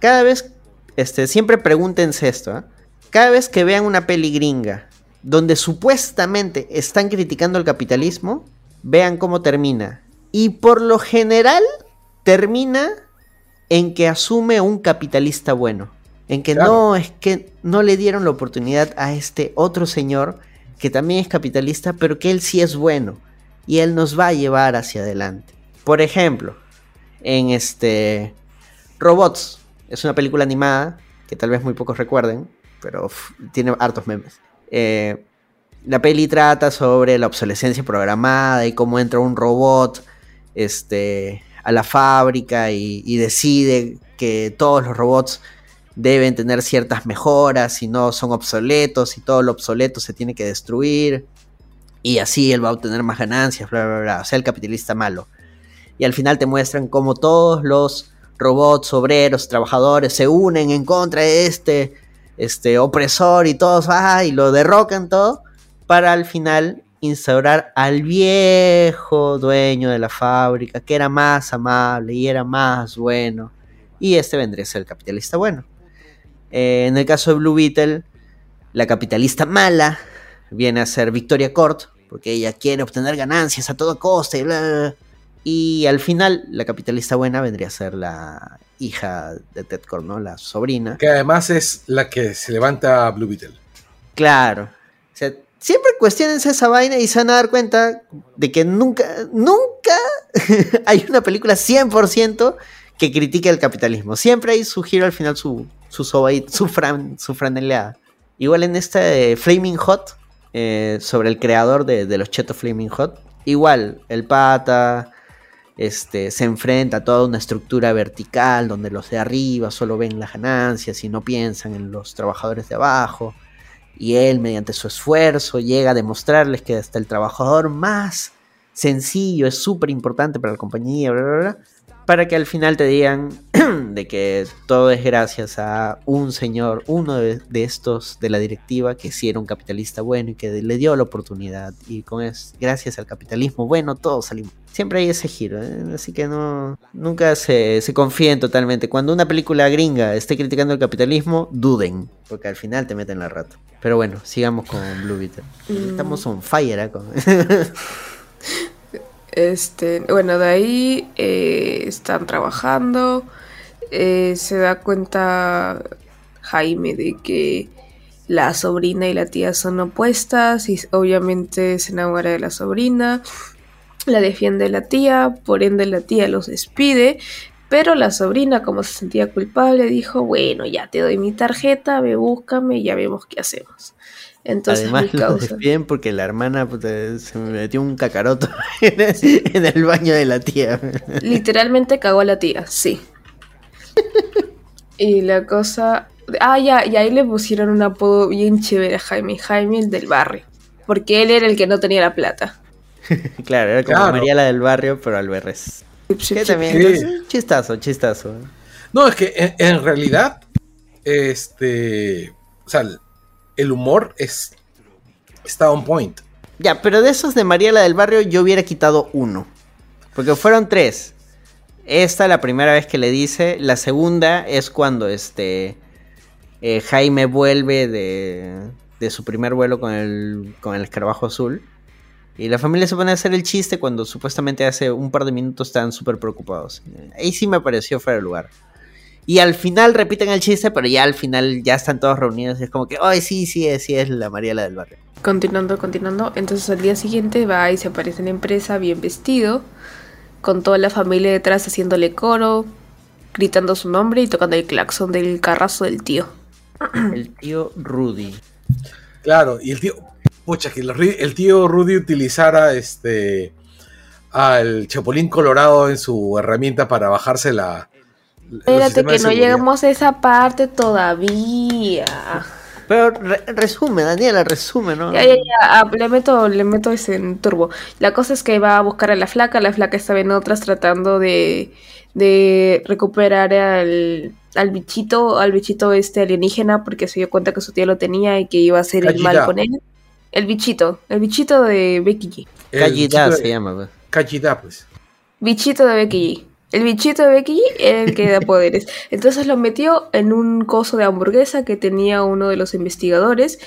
Cada vez, este, siempre pregúntense esto, ¿ah? Cada vez que vean una peli gringa donde supuestamente están criticando el capitalismo, vean cómo termina. Y por lo general termina en que asume un capitalista bueno. En que Claro. no es que no le dieron la oportunidad a este otro señor que también es capitalista, pero que él sí es bueno y él nos va a llevar hacia adelante. Por ejemplo, en este Robots, es una película animada que tal vez muy pocos recuerden, pero uf, tiene hartos memes. Eh, la peli trata sobre la obsolescencia programada y cómo entra un robot este, a la fábrica y, y decide que todos los robots deben tener ciertas mejoras, si no son obsoletos y todo lo obsoleto se tiene que destruir. Y así él va a obtener más ganancias, bla, bla, bla. O sea, el capitalista malo. Y al final te muestran cómo todos los robots, obreros, trabajadores se unen en contra de este, este opresor y todos, ah, y lo derrocan todo, para al final instaurar al viejo dueño de la fábrica, que era más amable y era más bueno. Y este vendría a ser el capitalista bueno. Eh, en el caso de Blue Beetle, la capitalista mala viene a ser Victoria Court, porque ella quiere obtener ganancias a toda costa y bla, bla, bla. Y al final, la capitalista buena vendría a ser la hija de Ted Cord, ¿no? La sobrina. Que además es la que se levanta a Blue Beetle. Claro. O sea, siempre cuestionense esa vaina y se van a dar cuenta de que nunca, nunca hay una película 100% que critique el capitalismo. Siempre hay su giro al final, su, su su, fran, su franeleada. Igual en esta de Flaming Hot, eh, sobre el creador de, de los chetos Flaming Hot, igual, el pata este, se enfrenta a toda una estructura vertical donde los de arriba solo ven las ganancias y no piensan en los trabajadores de abajo. Y él, mediante su esfuerzo, llega a demostrarles que hasta el trabajador más sencillo es súper importante para la compañía, bla, bla, bla, para que al final te digan de que todo es gracias a un señor, uno de, estos de la directiva, que sí era un capitalista bueno y que le dio la oportunidad. Y con eso, gracias al capitalismo bueno, todos salimos. Siempre hay ese giro, ¿eh? así que no nunca se, se confíen totalmente. Cuando una película gringa esté criticando el capitalismo, duden, porque al final te meten la rata. Pero bueno, sigamos con Blue Beetle. Estamos on fire, ¿eh? Este, bueno, de ahí eh, están trabajando. eh, se da cuenta Jaime de que la sobrina y la tía son opuestas y obviamente se enamora de la sobrina. La defiende la tía, por ende la tía los despide. Pero la sobrina, como se sentía culpable, dijo, bueno, ya te doy mi tarjeta, ve, búscame y ya vemos qué hacemos. Entonces Además los despiden porque la hermana puta, se me metió un cacaroto en el, en el baño de la tía. Literalmente cagó a la tía, sí. Y la cosa. Ah, ya, y ahí le pusieron un apodo bien chévere a Jaime, Jaime el del barrio. Porque él era el que no tenía la plata. claro, era como Claro. María la del barrio, pero al berres. Que también, entonces, chistazo, chistazo. No, es que en, en realidad, este. O sea, el- el humor es. Está on point. Ya, pero de esos de María la del barrio yo hubiera quitado uno. Porque fueron tres. Esta la primera vez que le dice. La segunda es cuando este eh, Jaime vuelve de, de su primer vuelo con el, con el escarabajo azul. Y la familia se pone a hacer el chiste cuando supuestamente hace un par de minutos estaban súper preocupados. Ahí sí me pareció fuera de lugar. Y al final repiten el chiste, pero ya al final ya están todos reunidos. Y es como que, ay, sí, sí, es, sí, es la María la del barrio. Continuando, continuando. Entonces al día siguiente va y se aparece en la empresa bien vestido. Con toda la familia detrás haciéndole coro. Gritando su nombre y tocando el claxon del carrazo del tío. El tío Rudy. Claro, y el tío. Pucha, que los el tío Rudy utilizara este. al Chapulín Colorado en su herramienta para bajarse la. Espérate que no llegamos a esa parte todavía. Pero re- resume, Daniela, resume, ¿no? Ya, ya, ya, ah, le meto, le meto ese en turbo. La cosa es que va a buscar a la flaca, la flaca estaba en otras tratando de, de recuperar al, al bichito, al bichito este alienígena, porque se dio cuenta que su tía lo tenía y que iba a hacer el mal con él. El bichito, el bichito de Becky G. Callidad se llama, pues. Callidad, pues. Bichito de Becky G. El bichito de Becky G era el que da poderes. Entonces lo metió en un coso de hamburguesa que tenía uno de los investigadores.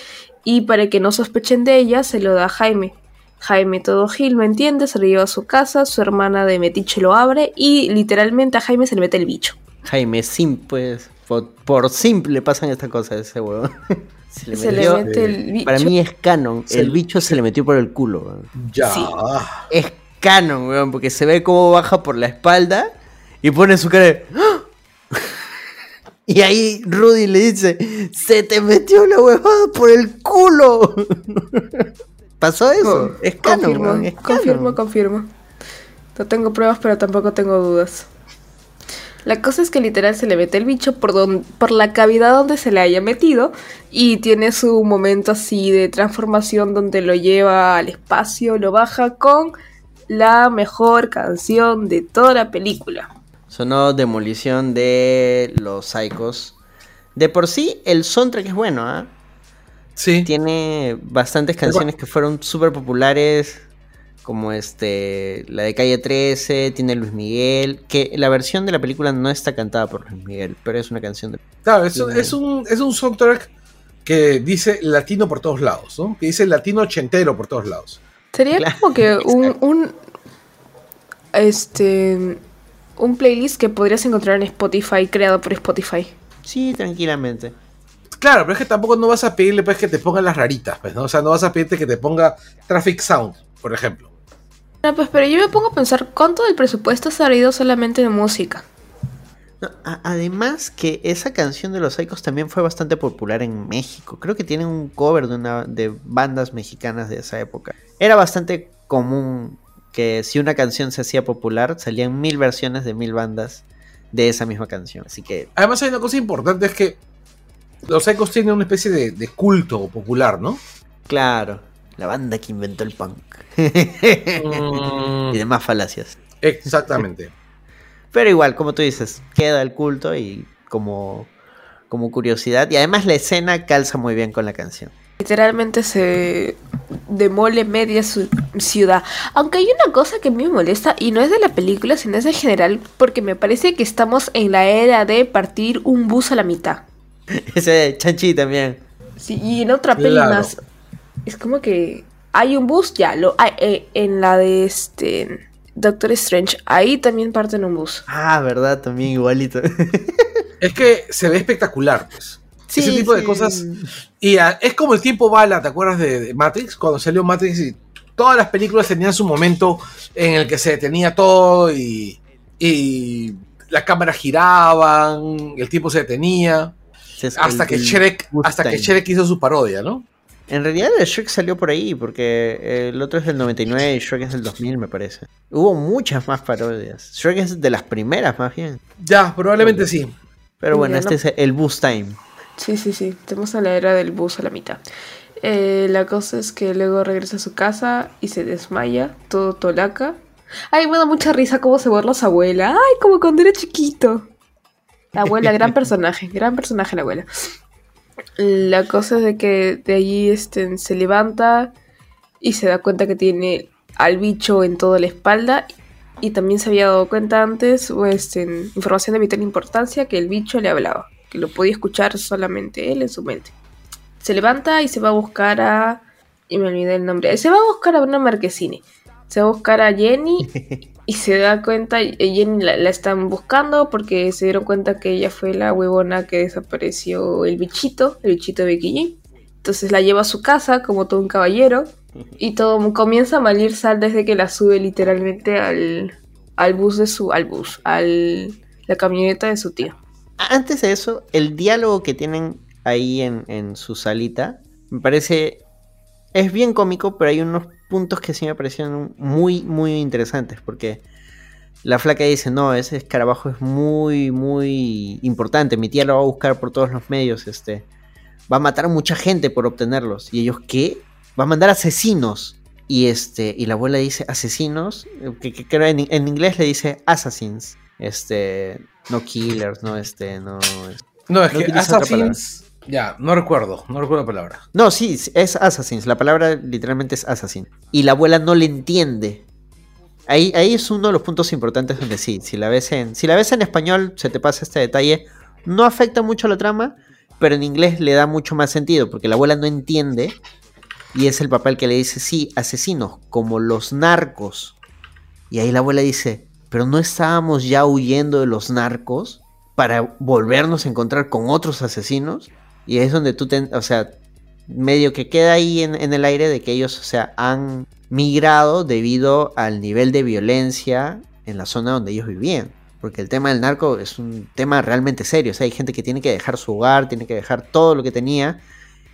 Y para que no sospechen de ella, se lo da a Jaime. Jaime todo Gil, ¿me entiende? Se lo lleva a su casa, su hermana de Metiche lo abre y literalmente a Jaime se le mete el bicho. Jaime Sim, pues. Por, por simple pasan estas cosas ese huevo. Se le Se le metió- mete el bicho. Para mí es canon. Se El le- bicho se le metió por el culo, weón. Ya. Sí. Es canon, weón, porque se ve cómo baja por la espalda y pone su cara de, ¡Ah! Y ahí Rudy le dice, se te metió la huevada por el culo. ¿Pasó eso? es canon, confirmo, weón, es canon. confirmo, confirmo. No tengo pruebas, pero tampoco tengo dudas. La cosa es que literal se le mete el bicho por, don- por la cavidad donde se le haya metido y tiene su momento así de transformación donde lo lleva al espacio, lo baja con la mejor canción de toda la película. Sonó Demolición de los Psychos. De por sí, el soundtrack es bueno, ¿ah? Sí. Tiene bastantes canciones que fueron súper populares, como este, la de Calle 13, tiene Luis Miguel, que la versión de la película no está cantada por Luis Miguel, pero es una canción de... Claro, es, un- es un, es un soundtrack que dice latino por todos lados, ¿no? Que dice latino ochentero por todos lados. Sería Claro, como que un, un este un playlist que podrías encontrar en Spotify creado por Spotify. Sí, tranquilamente. Claro, pero es que tampoco no vas a pedirle pues que te ponga las raritas, pues, ¿no? O sea, no vas a pedirte que te ponga Traffic Sound, por ejemplo. No, pues pero yo me pongo a pensar cuánto del presupuesto se ha ido solamente en música. No, a- además que esa canción de los Psychos también fue bastante popular en México. Creo que tienen un cover de una de bandas mexicanas de esa época. Era bastante común que si una canción se hacía popular, salían mil versiones de mil bandas de esa misma canción. Así que Además hay una cosa importante, es que los ecos tienen una especie de, de culto popular, ¿no? Claro, la banda que inventó el punk. Mm, y demás falacias. Exactamente. Pero igual, como tú dices, queda el culto y como, como curiosidad. Y además la escena calza muy bien con la canción. Literalmente se demole media su ciudad. Aunque hay una cosa que a mí me molesta y no es de la película, sino es en general, porque me parece que estamos en la era de partir un bus a la mitad. Ese de Chanchi también. Sí, y en otra peli Claro. más. Es como que hay un bus, ya, lo hay, eh, en la de este Doctor Strange, ahí también parten un bus. Ah, verdad, también igualito. Es que se ve espectacular, pues. Ese tipo de sí. cosas. Y ah, es como el tiempo bala, ¿te acuerdas de, de Matrix? Cuando salió Matrix y todas las películas tenían su momento en el que se detenía todo y, y las cámaras giraban, el tiempo se detenía. Hasta el- que Shrek, hasta que. Shrek hizo su parodia, ¿no? En realidad el Shrek salió por ahí, porque el otro es del 99 y Shrek es del 2000, me parece. Hubo muchas más parodias. Shrek es de las primeras, más bien. Ya, probablemente sí. Pero bueno, Ya, este no- es el Boost Time. Sí, sí, sí, estamos en la era del bus a la mitad. Eh, la cosa es que luego regresa a su casa y se desmaya, todo tolaca. Ay, me da mucha risa cómo se borra su abuela. Ay, como cuando era chiquito. La abuela, gran personaje, gran personaje la abuela. La cosa es de que de allí este, se levanta y se da cuenta que tiene al bicho en toda la espalda. Y también se había dado cuenta antes, este, información de vital importancia, que el bicho le hablaba, que lo podía escuchar solamente él en su mente. Se levanta y se va a buscar a. Y me olvidé el nombre. Se va a buscar a una marquesine. Se va a buscar a Jenny y se da cuenta. Jenny la, están buscando porque se dieron cuenta que ella fue la huevona que desapareció el bichito, el bichito de Becky. Entonces la lleva a su casa como todo un caballero. Y todo comienza a malir sal desde que la sube literalmente al, al bus de su. al bus. al la camioneta de su tío. Antes de eso, el diálogo que tienen ahí en, en su salita, me parece... Es bien cómico, pero hay unos puntos que sí me parecieron muy, muy interesantes, porque la flaca dice, no, ese escarabajo es muy, muy importante, mi tía lo va a buscar por todos los medios, este, va a matar a mucha gente por obtenerlos. Y ellos, ¿qué? Va a mandar asesinos. Y este, y la abuela dice asesinos, que, que en, en inglés le dice assassins. Este, no killers, no este, no. es- No, es No que Assassins. Ya, no recuerdo, no recuerdo la palabra. No, sí, es assassins. La palabra literalmente es assassin. Y la abuela no le entiende. Ahí, ahí es uno de los puntos importantes donde sí, si la ves en, si la ves en español, se te pasa este detalle. No afecta mucho la trama, pero en inglés le da mucho más sentido, porque la abuela no entiende. Y es el papel que le dice, sí, asesinos, como los narcos. Y ahí la abuela dice, pero no estábamos ya huyendo de los narcos para volvernos a encontrar con otros asesinos. Y es donde tú, o sea, medio que queda ahí en, en el aire de que ellos, o sea, han migrado debido al nivel de violencia en la zona donde ellos vivían. Porque el tema del narco es un tema realmente serio. O sea, hay gente que tiene que dejar su hogar, tiene que dejar todo lo que tenía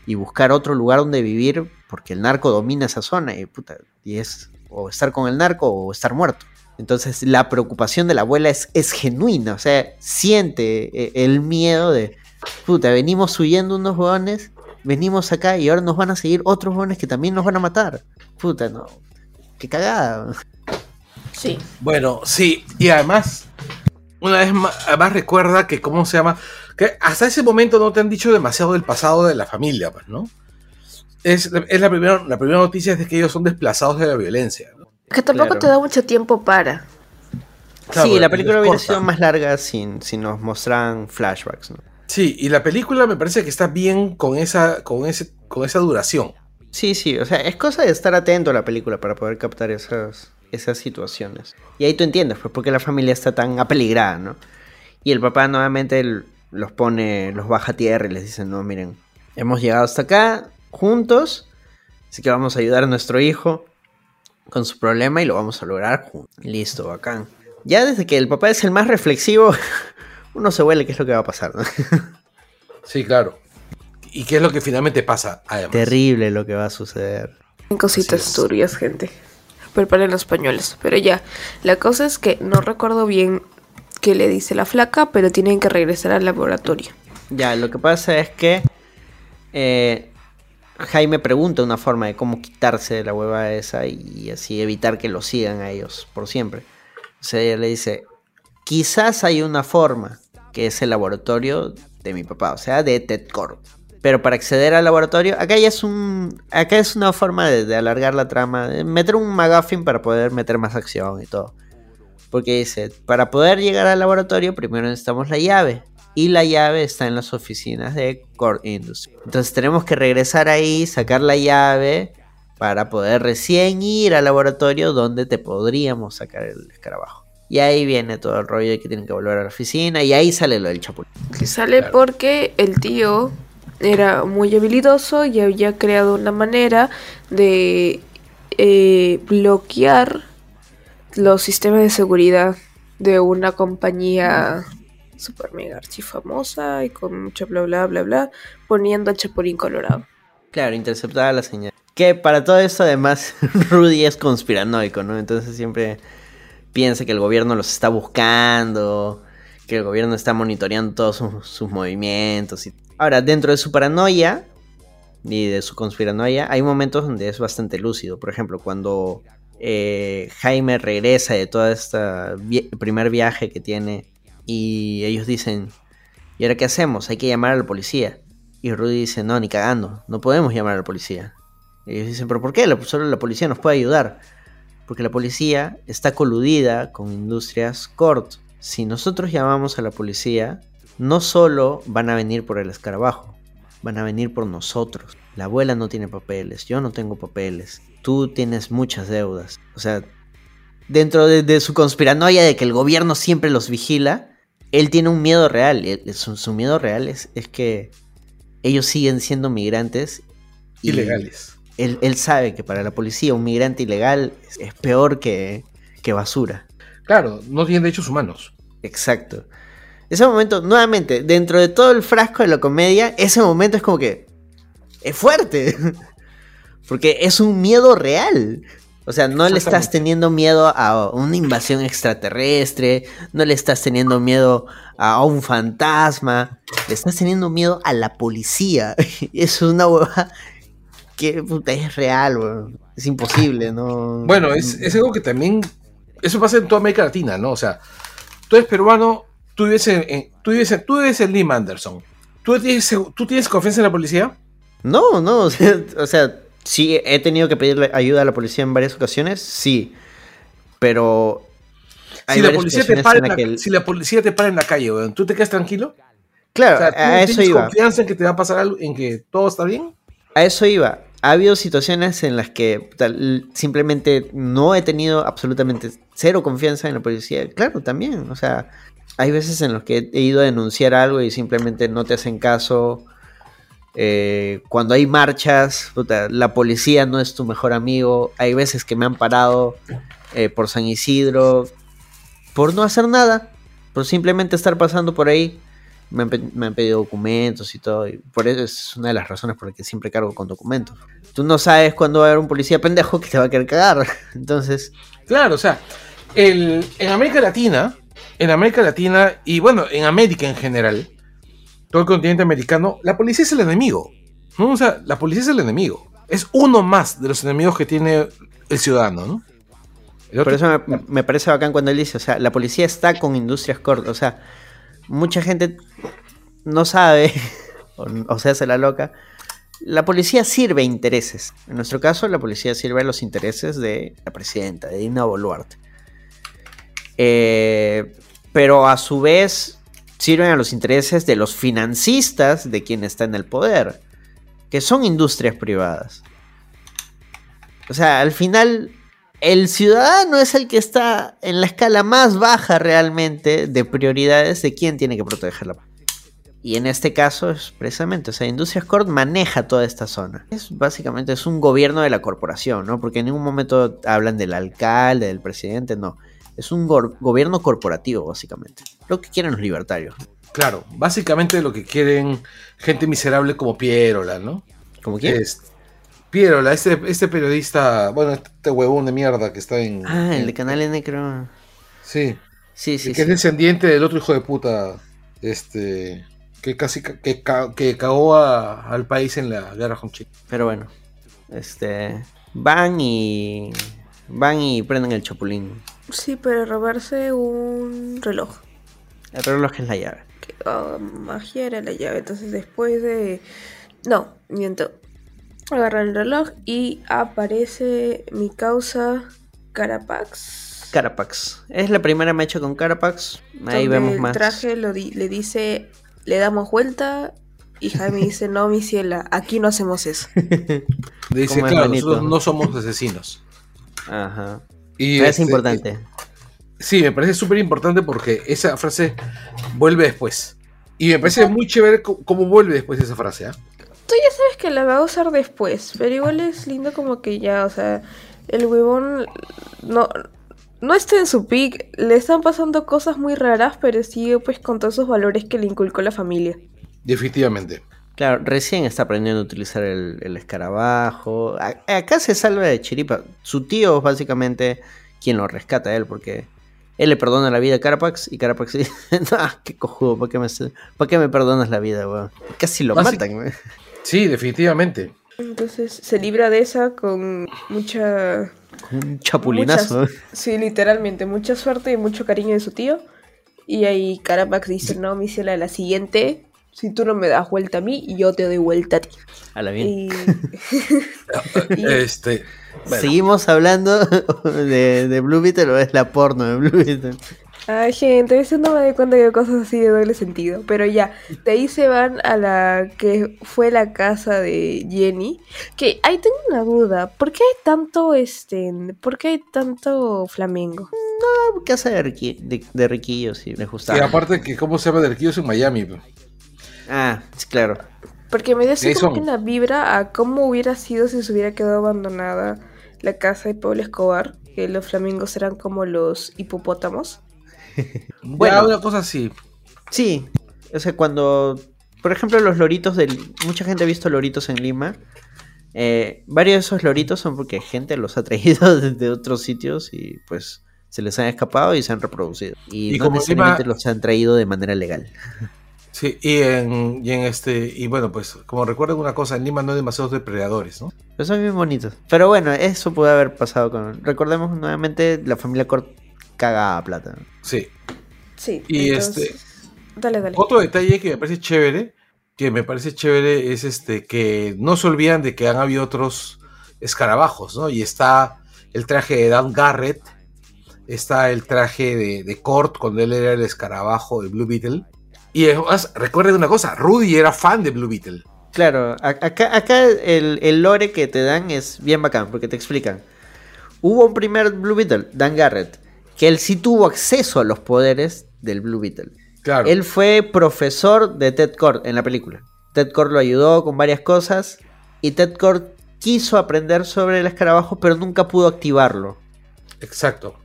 y buscar otro lugar donde vivir porque el narco domina esa zona y, puta, y es o estar con el narco o estar muerto. Entonces la preocupación de la abuela es, es genuina, o sea, siente eh, el miedo de, puta, venimos huyendo unos hueones, venimos acá y ahora nos van a seguir otros hueones que también nos van a matar. Puta, no. Qué cagada. Sí. Bueno, sí, y además, una vez más, además recuerda que, ¿cómo se llama? Que hasta ese momento no te han dicho demasiado del pasado de la familia, pues, ¿no? Es, es la, primera, la primera noticia es de que ellos son desplazados de la violencia. ¿no? Que tampoco Claro. te da mucho tiempo para. Claro, sí, la película hubiera corta. sido más larga sin, si nos mostraran flashbacks, ¿no? Sí, y la película me parece que está bien con esa, con ese, con esa duración. Sí, sí, o sea, es cosa de estar atento a la película para poder captar esas, esas situaciones. Y ahí tú entiendes, pues, por qué la familia está tan apeligrada, ¿no? Y el papá nuevamente los pone, los baja a tierra y les dice, no, miren, hemos llegado hasta acá juntos, así que vamos a ayudar a nuestro hijo con su problema y lo vamos a lograr juntos. Listo, bacán. Ya desde que el papá es el más reflexivo, uno se huele qué es lo que va a pasar, ¿no? Sí, claro. ¿Y qué es lo que finalmente pasa, además? Terrible lo que va a suceder. En cositas turbias, gente. Preparen los pañuelos. Pero ya, la cosa es que no recuerdo bien qué le dice la flaca, pero tienen que regresar al laboratorio. Ya, lo que pasa es que eh, Jaime pregunta una forma de cómo quitarse de la hueva esa y así evitar que lo sigan a ellos por siempre. O sea, ella le dice, quizás hay una forma, que es el laboratorio de mi papá, o sea, de Ted Corp. Pero para acceder al laboratorio, acá ya es un, acá es una forma de, de alargar la trama, de meter un McGuffin para poder meter más acción y todo. Porque dice, para poder llegar al laboratorio primero necesitamos la llave. Y la llave está en las oficinas de Core Industries. Entonces tenemos que regresar ahí, sacar la llave para poder recién ir al laboratorio donde te podríamos sacar el escarabajo. Y ahí viene todo el rollo de que tienen que volver a la oficina y ahí sale lo del chapulín. Que sale Claro. porque el tío era muy habilidoso y había creado una manera de eh, bloquear los sistemas de seguridad de una compañía super mega archifamosa y con mucho bla bla bla bla poniendo a Chapulín Colorado. Claro, interceptada la señal. Que para todo esto además Rudy es conspiranoico, ¿no? Entonces siempre piensa que el gobierno los está buscando, que el gobierno está monitoreando todos sus, movimientos. Y... Ahora, dentro de su paranoia y de su conspiranoia, hay momentos donde es bastante lúcido. Por ejemplo, cuando eh, Jaime regresa de todo este primer viaje que tiene y ellos dicen, ¿y ahora qué hacemos? Hay que llamar a la policía. Y Rudy dice, no, ni cagando, no podemos llamar a la policía. Y ellos dicen, ¿pero por qué? Solo la policía nos puede ayudar. Porque la policía está coludida con Industrias Cort. Si nosotros llamamos a la policía, no solo van a venir por el escarabajo, van a venir por nosotros. La abuela no tiene papeles, yo no tengo papeles, tú tienes muchas deudas. O sea, dentro de, su conspiranoia de que el gobierno siempre los vigila, él tiene un miedo real. Su, miedo real es, que ellos siguen siendo migrantes. Ilegales. Él, él sabe que para la policía un migrante ilegal es, peor que, que basura. Claro, no tienen derechos humanos. Exacto. Ese momento, nuevamente, dentro de todo el frasco de la comedia, ese momento es como que es fuerte. Porque es un miedo real. O sea, no le estás teniendo miedo a una invasión extraterrestre, no le estás teniendo miedo a un fantasma, le estás teniendo miedo a la policía. Es una hueva que puta, es real, weón. Es imposible, ¿no? Bueno, es, es algo que también. Eso pasa en toda América Latina, ¿no? O sea, tú eres peruano, tú vives en, en- tú vives en, tú vives en Lima Anderson. ¿Tú tienes, ¿Tú tienes confianza en la policía? No, no, o sea, o sea, sí he tenido que pedirle ayuda a la policía en varias ocasiones, sí. Pero Si la, policía te para en la la, que el- si la policía te para en la calle, weón, ¿tú te quedas tranquilo? Claro, O sea, ¿tú a eso tienes iba. confianza en que te va a pasar algo, en que todo está bien? A eso iba. Ha habido situaciones en las que simplemente no he tenido absolutamente cero confianza en la policía. Claro, también. O sea, hay veces en las que he ido a denunciar algo y simplemente no te hacen caso. Eh, cuando hay marchas, la policía no es tu mejor amigo. Hay veces que me han parado eh, por San Isidro por no hacer nada, por simplemente estar pasando por ahí. Me han, me han pedido documentos y todo, y por eso es una de las razones por las que siempre cargo con documentos. Tú no sabes cuándo va a haber un policía pendejo que te va a querer cagar. Entonces, Claro, o sea, el, en América Latina, en América Latina y bueno, en América en general, todo el continente americano, la policía es el enemigo. ¿no? O sea, la policía es el enemigo. Es uno más de los enemigos que tiene el ciudadano, ¿no? El Por eso me, me parece bacán cuando él dice, o sea, la policía está con industrias cortas, o sea, mucha gente no sabe, o, se hace la loca, la policía sirve a intereses. En nuestro caso, la policía sirve a los intereses de la presidenta, de Dina Boluarte. Eh, pero a su vez sirven a los intereses de los financistas de quien está en el poder, que son industrias privadas. O sea, al final el ciudadano es el que está en la escala más baja realmente de prioridades de quién tiene que protegerla. Y en este caso es precisamente, o sea, Industrias Corp maneja toda esta zona. Es básicamente es un gobierno de la corporación, ¿no? Porque en ningún momento hablan del alcalde, del presidente, no. Es un gobierno corporativo, básicamente. Lo que quieren los libertarios. Claro, básicamente lo que quieren gente miserable como Pierola, ¿no? ¿Como quién? Es Pierola, este, este periodista, bueno, este huevón de mierda que está en. Ah, el de Canal N, creo. Sí, Sí, sí, que sí. es descendiente del otro hijo de puta, este, que casi ca- que, que cagó a- al país en la guerra con Chile. Pero bueno, este. Van y. Van y prenden el chapulín. Sí, pero robarse un reloj. El reloj es la llave. Que, ah, magia era la llave. Entonces después de... No, miento. Agarra el reloj y aparece mi causa Carapax. Carapax. Es la primera mecha con Carapax. Ahí donde vemos el más. traje lo di- le dice, le damos vuelta. Y Jaime dice, no, mi ciela, aquí no hacemos eso. Le dice, Como claro, bonito. nosotros no somos asesinos. Ajá. Y es este, importante. Sí, me parece súper importante porque esa frase vuelve después. Y me parece muy chévere cómo vuelve después esa frase, ¿ah? Que la va a usar después, pero igual es lindo como que ya, o sea, el huevón no, no está en su pick, le están pasando cosas muy raras, pero sigue pues con todos esos valores que le inculcó la familia. Definitivamente. Claro, recién está aprendiendo a utilizar el, el escarabajo. A- acá se salva de chiripa. Su tío es básicamente quien lo rescata a él, porque él le perdona la vida a Carapax y Carapax dice: No, qué cojudo, ¿para qué me, ¿para qué me perdonas la vida, weón? Casi lo Básic- matan, weón. Sí, definitivamente. Entonces se libra de esa con mucha... Un chapulinazo. sí, literalmente, mucha suerte y mucho cariño de su tío. Y ahí Carapax dice, no, mi ciela, la siguiente, si tú no me das vuelta a mí, yo te doy vuelta a ti. A la bien. Y... y- Este, bueno, ¿Seguimos hablando de, de Blue Beetle o es la porno de Blue Beetle? Ay, gente, a veces no me doy cuenta de cosas así de doble sentido. Pero ya, de ahí se van a la que fue la casa de Jenny. Que ahí tengo una duda. ¿Por qué hay tanto, este, por qué hay tanto flamengo? Casa de, Riqui- de, de Riquillo, sí, me y gustaba. aparte que cómo se llama del en Miami. pues. Ah, sí, claro. Porque me dio así como que una vibra a cómo hubiera sido si se hubiera quedado abandonada la casa de Pablo Escobar. Que los flamingos eran como los hipopótamos. Bueno, una cosa así. Sí, o sea, cuando, por ejemplo, los loritos del... Mucha gente ha visto loritos en Lima. Eh, varios de esos loritos son porque gente los ha traído desde otros sitios y pues se les han escapado y se han reproducido. Y, Y no como necesariamente Lima- los han traído de manera legal. Sí, y en, y en este, y bueno, pues, como recuerden una cosa, en Lima no hay demasiados depredadores, ¿no? Pero son bien bonitos. Pero bueno, eso puede haber pasado con... Recordemos nuevamente, la familia Cort caga a plata. Sí. Sí. Y entonces- este- Dale, dale. Otro detalle que me parece chévere, que me parece chévere es este que no se olvidan de que han habido otros escarabajos, ¿no? Y está el traje de Dan Garrett, está el traje de, de Kurt cuando él era el escarabajo de Blue Beetle. Y además, recuerden una cosa, Rudy era fan de Blue Beetle. Claro, acá el, el lore que te dan es bien bacán, porque te explican. Hubo un primer Blue Beetle, Dan Garrett, que él sí tuvo acceso a los poderes del Blue Beetle. Claro. Él fue profesor de Ted Kord en la película. Ted Kord lo ayudó con varias cosas y Ted Kord quiso aprender sobre el escarabajo, pero nunca pudo activarlo. Exacto.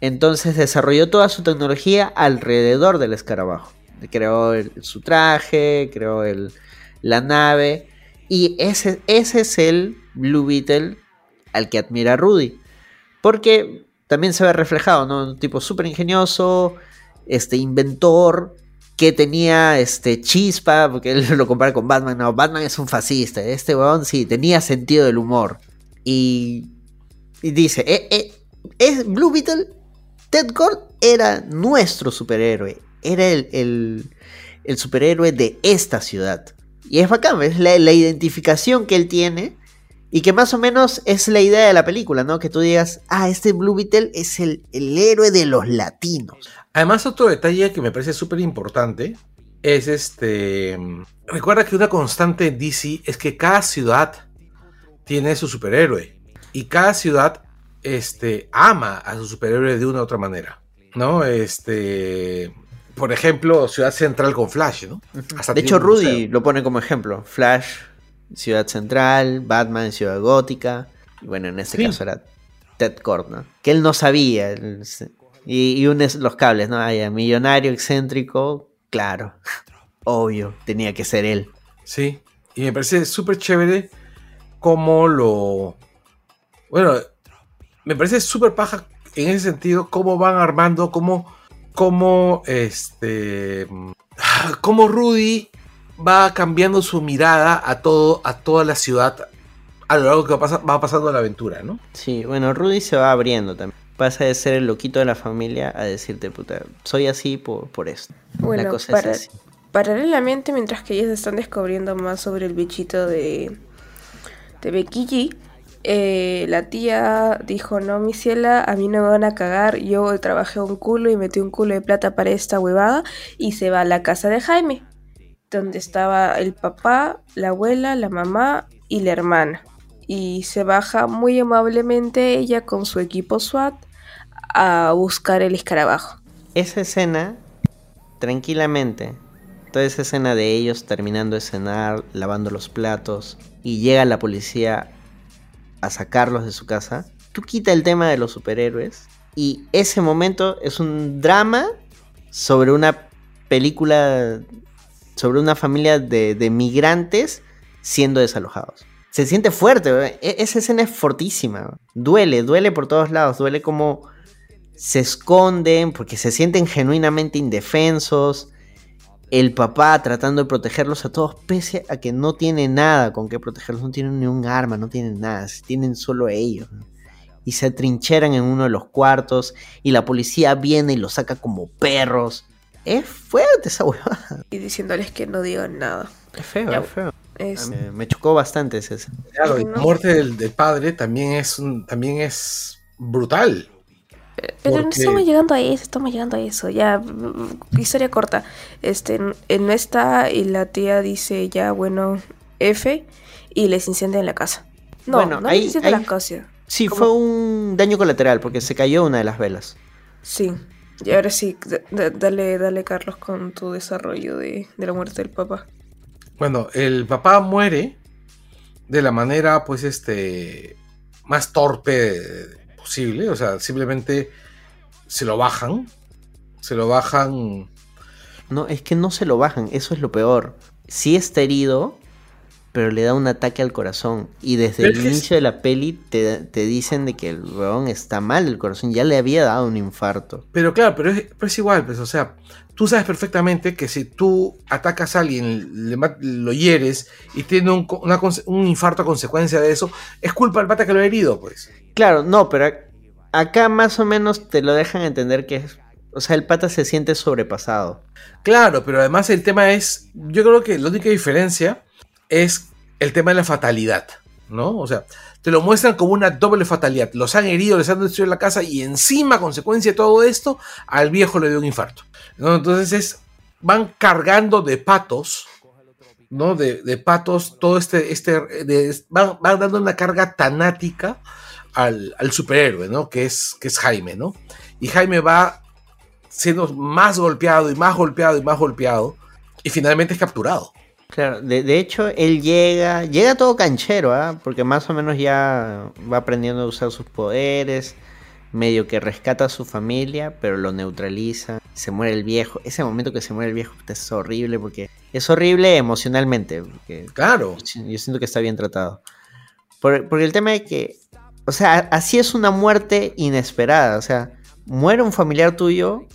Entonces desarrolló toda su tecnología alrededor del escarabajo. Creó el- su traje, creó el- la nave. Y ese, ese es el Blue Beetle al que admira Rudy. Porque también se ve reflejado, ¿no? Un tipo súper ingenioso, este, inventor, que tenía este chispa, porque él lo compara con Batman, no, Batman es un fascista, este weón sí, tenía sentido del humor. Y, y dice, eh, eh, es Blue Beetle, Ted Gord era nuestro superhéroe, era el, el, superhéroe de esta ciudad. Y es bacán, es la identificación que él tiene y que más o menos es la idea de la película, ¿no? Que tú digas, ah, este Blue Beetle es el, el héroe de los latinos. Además, otro detalle que me parece súper importante es este. Recuerda que una constante en DC es que cada ciudad tiene su superhéroe. Y cada ciudad este, ama a su superhéroe de una u otra manera. ¿No? Este. Por ejemplo, Ciudad Central con Flash, ¿no? Hasta De hecho, Rudy museo. lo pone como ejemplo. Flash, Ciudad Central, Batman, Ciudad Gótica. Y bueno, en este Sí. caso era Ted Kord, ¿no? Que él no sabía. y, y unes los cables, ¿no? Ya, millonario, excéntrico, claro. Obvio, tenía que ser él. Sí, y me parece súper chévere cómo lo... Bueno, me parece súper paja en ese sentido cómo van armando, cómo, cómo, este, cómo Rudy va cambiando su mirada a todo, a toda la ciudad a lo largo que va, pasa- va pasando la aventura, ¿no? Sí, bueno, Rudy se va abriendo también. Pasa de ser el loquito de la familia a decirte, puta, soy así por, por esto. Bueno, la cosa para- es así. paralelamente, mientras que ellos están descubriendo más sobre el bichito de, de Becky G, eh, la tía dijo, no, mi ciela, a mí no me van a cagar, yo trabajé un culo y metí un culo de plata para esta huevada, y se va a la casa de Jaime, donde estaba el papá, la abuela, la mamá y la hermana. Y se baja muy amablemente ella con su equipo SWAT a buscar el escarabajo. Esa escena, tranquilamente, toda esa escena de ellos terminando de cenar, lavando los platos, y llega la policía a sacarlos de su casa, tú quita el tema de los superhéroes, y ese momento es un drama sobre una película, sobre una familia de, de migrantes siendo desalojados. Se siente fuerte. E- esa escena es fortísima. Duele, duele por todos lados, duele como se esconden porque se sienten genuinamente indefensos. El papá tratando de protegerlos a todos, pese a que no tiene nada con qué protegerlos, no tienen ni un arma, no tienen nada, tienen solo ellos. Y se atrincheran en uno de los cuartos y la policía viene y los saca como perros. Es fuerte esa huevada. Y diciéndoles que no digan nada. Es feo, Ya, es feo. Es- Me, me chocó bastante ese. Claro, y la No. muerte del, del padre también es, un- también es brutal. Pero no Porque- estamos llegando a eso, estamos llegando a eso. Ya, mm, historia corta. Este, no está y la tía dice ya, bueno, F, y les incendian la casa. No, Bueno, no ahí- les incendian ahí- la casa. Sí, ¿Cómo? fue un daño colateral porque se cayó una de las velas. Sí. Y ahora sí, dale, dale, Carlos, con tu desarrollo de, de la muerte del papá. Bueno, el papá muere de la manera, pues, este, más torpe posible. O sea, simplemente se lo bajan. Se lo bajan. No, es que no se lo bajan, eso es lo peor. Sí está herido, pero le da un ataque al corazón. Y desde el inicio de la peli te, te dicen de que el weón está mal del corazón, ya le había dado un infarto. Pero claro, pero es, pero es igual, pues, o sea, tú sabes perfectamente que si tú atacas a alguien, le lo hieres y tiene un, una un infarto a consecuencia de eso, es culpa del pata que lo ha herido, pues. Claro, no, pero ac- acá más o menos te lo dejan entender que es... O sea, el pata se siente sobrepasado. Claro, pero además el tema es, yo creo que la única diferencia es el tema de la fatalidad, ¿no? O sea, te lo muestran como una doble fatalidad. Los han herido, les han destruido la casa y encima, a consecuencia de todo esto, al viejo le dio un infarto. Entonces es, van cargando de patos, ¿no? De, de patos, todo este, este, de- van, van dando una carga tanática al, al superhéroe, ¿no? Que es, que es Jaime, ¿no? Y Jaime va siendo más golpeado y más golpeado y más golpeado y finalmente es capturado. Claro, de, de hecho, él llega, llega todo canchero, ¿ah? Porque más o menos ya va aprendiendo a usar sus poderes, medio que rescata a su familia, pero lo neutraliza, se muere el viejo. Ese momento que se muere el viejo es horrible, porque es horrible emocionalmente, porque Claro. yo siento que está bien tratado. Por- porque el tema es que O sea, así es una muerte inesperada. O sea, muere un familiar tuyo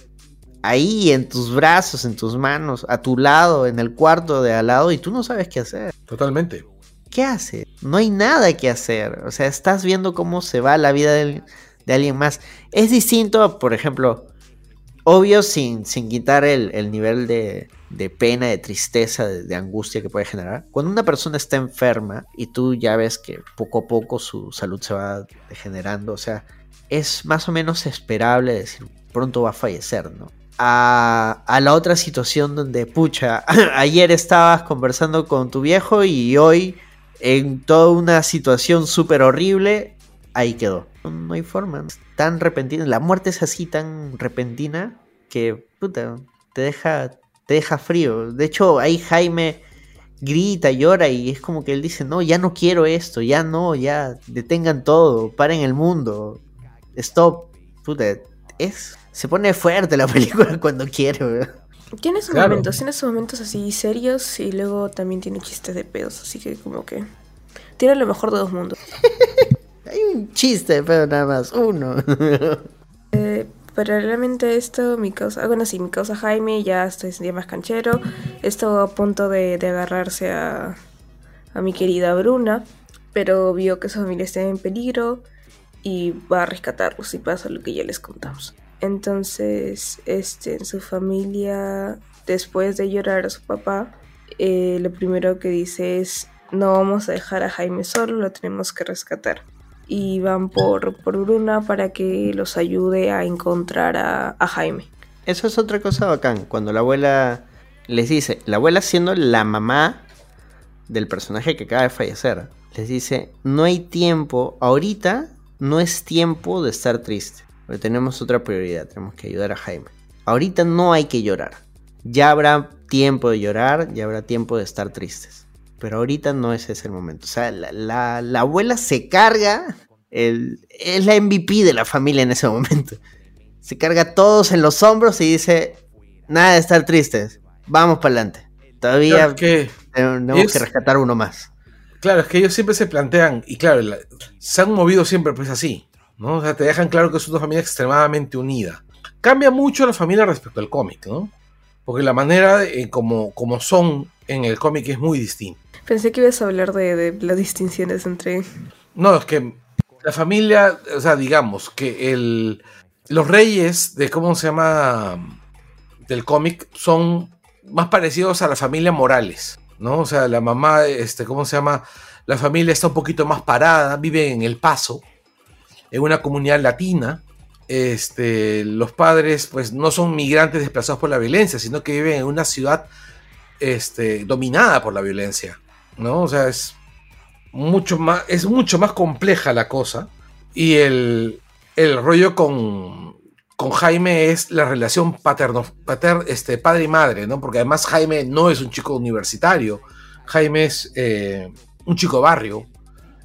ahí en tus brazos, en tus manos, a tu lado, en el cuarto de al lado y tú no sabes qué hacer. Totalmente. ¿Qué haces? No hay nada que hacer. O sea, estás viendo cómo se va la vida de, de alguien más. Es distinto, por ejemplo, obvio sin, sin quitar el, el nivel de, de, pena, de tristeza, de, de, angustia que puede generar. Cuando una persona está enferma y tú ya ves que poco a poco su salud se va degenerando, o sea, es más o menos esperable decir, pronto va a fallecer, ¿no? A, a, la otra situación donde, pucha, ayer estabas conversando con tu viejo y hoy en toda una situación súper horrible, ahí quedó. No, hay forma. Tan repentina. La muerte es así tan repentina que, puta, te deja, te deja frío. De hecho, ahí Jaime grita, llora y es como que él dice, no, ya no quiero esto, ya no, ya detengan todo, paren el mundo, stop. Puta, es se pone fuerte la película cuando quiere, Tiene sus claro. momentos, tiene sus momentos así serios y luego también tiene chistes de pedos, así que como que tiene lo mejor de dos mundos. Hay un chiste de pedo nada más, uno. eh, paralelamente esto, mi causa, bueno sí, mi causa Jaime ya estoy ya más canchero, estuvo a punto de, de agarrarse a, a mi querida Bruna, pero vio que su familia está en peligro y va a rescatarlos y pasa lo que ya les contamos. Entonces, este, en su familia, después de llorar a su papá, eh, lo primero que dice es, no vamos a dejar a Jaime solo, lo tenemos que rescatar. Y van por, por Bruna para que los ayude a encontrar a, a Jaime. Eso es otra cosa bacán, cuando la abuela les dice, la abuela siendo la mamá del personaje que acaba de fallecer, les dice, no hay tiempo, ahorita no es tiempo de estar triste. Pero tenemos otra prioridad, tenemos que ayudar a Jaime. Ahorita no hay que llorar. Ya habrá tiempo de llorar, ya habrá tiempo de estar tristes. Pero ahorita no es ese el momento. O sea, la, la, la abuela se carga, el, es la MVP de la familia en ese momento. Se carga a todos en los hombros y dice, nada de estar tristes, vamos para adelante. Todavía Claro, que tenemos que rescatar uno más. Claro, es que ellos siempre se plantean, y claro, la- se han movido siempre pues así, ¿no? O sea, te dejan claro que es una familia extremadamente unida. Cambia mucho la familia respecto al cómic, ¿no? Porque la manera de- eh, como, como son en el cómic es muy distinta. Pensé que ibas a hablar de, de las distinciones entre... No, es que la familia, o sea, digamos que el, los reyes de, ¿cómo se llama? Del cómic son más parecidos a la familia Morales, ¿no? O sea, la mamá, este, ¿cómo se llama? La familia está un poquito más parada, vive en El Paso, en una comunidad latina. Este, los padres, pues, no son migrantes desplazados por la violencia, sino que viven en una ciudad este, dominada por la violencia, ¿no? O sea, es mucho más, es mucho más compleja la cosa. Y el, el rollo con, con Jaime es la relación paterno, pater, este, padre y madre, ¿no? Porque además Jaime no es un chico universitario. Jaime es eh, un chico barrio.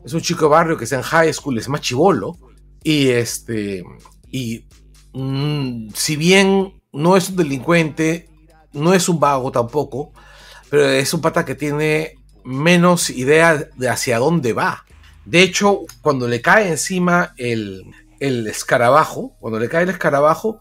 Es un chico barrio que está en high school, es más chivolo. Y este. Y mm, si bien no es un delincuente, no es un vago tampoco, pero es un pata que tiene menos idea de hacia dónde va. De hecho, cuando le cae encima el, el escarabajo, cuando le cae el escarabajo,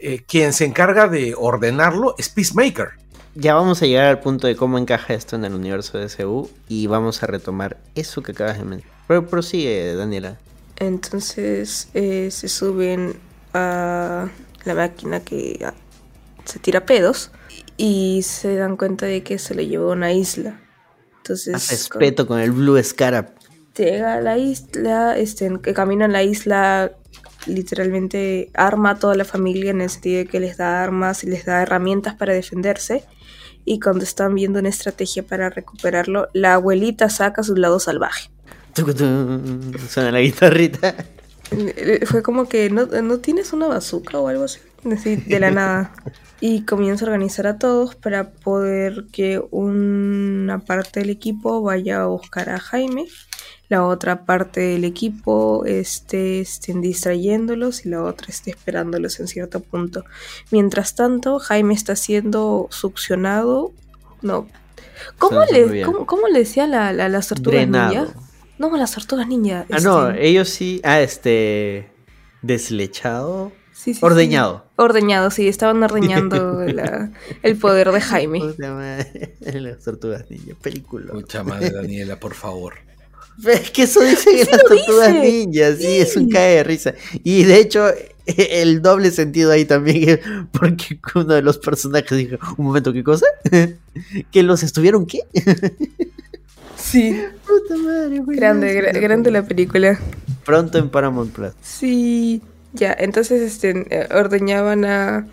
eh, quien se encarga de ordenarlo es Peacemaker. Ya vamos a llegar al punto de cómo encaja esto en el universo de SU y vamos a retomar eso que acabas de mencionar. Pero prosigue, Daniela. Entonces eh, se suben a la máquina que ah, se tira pedos y se dan cuenta de que se le llevó a una isla. Entonces Haz respeto con el Blue Scarab. llega a la isla, este, que camina en la isla, literalmente arma a toda la familia en el sentido de que les da armas y les da herramientas para defenderse. Y cuando están viendo una estrategia para recuperarlo, la abuelita saca su lado salvaje. Suena la guitarrita. Eh, Fue como que no, no tienes una bazooka o algo así, de la nada. Y comienza a organizar a todos para poder que una parte del equipo vaya a buscar a Jaime, la otra parte del equipo esté, estén distrayéndolos y la otra esté esperándolos en cierto punto. Mientras tanto, Jaime está siendo succionado. No. ¿Cómo, le, cómo, cómo le decía la, la, Drenado. ninja? No, las tortugas ninja. Ah, no, este, ellos sí. Ah, este. Deslechado. sí, sí, sí. Ordeñado. Ordeñado, sí, estaban ordeñando la- el poder de Jaime. Puta madre, Las tortugas ninja, película. Mucha madre, Daniela, por favor. Es que eso dicen en las tortugas dice, ninjas, sí, es un cae de risa. Y de hecho, el doble sentido ahí también es porque uno de los personajes dijo, un momento, ¿qué cosa? ¿Que los estuvieron qué? Sí. Puta madre, güey. Grande, gra- grande la película. Pronto en Paramount Plus. Sí. Ya, entonces este, eh, ordeñaban a,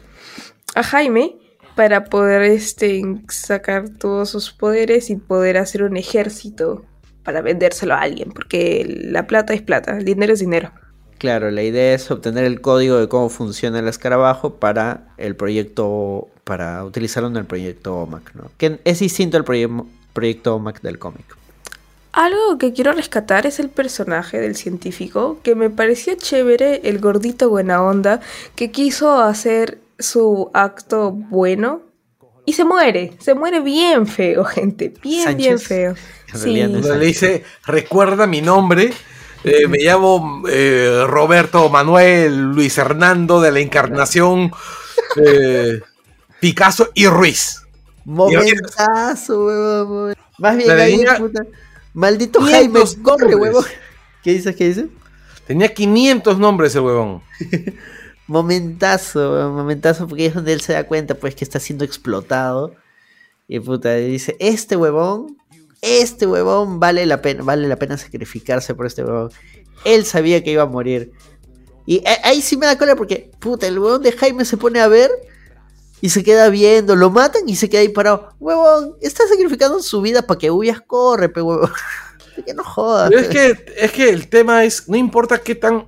a Jaime para poder este, sacar todos sus poderes y poder hacer un ejército para vendérselo a alguien, porque la plata es plata, el dinero es dinero. Claro, la idea es obtener el código de cómo funciona el escarabajo para el proyecto, para utilizarlo en el proyecto OMAC, ¿no? Que es distinto al proye- proyecto OMAC del cómic. Algo que quiero rescatar es el personaje del científico, que me parecía chévere, el gordito buena onda, que quiso hacer su acto bueno y se muere, se muere bien feo, gente, bien, bien feo. Sí. no le dice, recuerda mi nombre, eh, me llamo eh, Roberto Manuel Luis Hernando de la Encarnación eh, Picasso y Ruiz. Momentazo, Más bien La de ahí, niña- puta. Maldito 500 Jaime, corre, huevón. ¿Qué dices? ¿Qué dices? Tenía 500 nombres el huevón. Momentazo, momentazo, porque es donde él se da cuenta, pues, que está siendo explotado. Y puta, dice, este huevón, este huevón vale la pena, vale la pena sacrificarse por este huevón. Él sabía que iba a morir. Y a- ahí sí me da cola porque, puta, el huevón de Jaime se pone a ver y se queda viendo, lo matan y se queda ahí parado. Huevón, está sacrificando su vida para que huyas, corre, pe huevón. que no jodas. Pero es que, es que el tema es, no importa qué tan,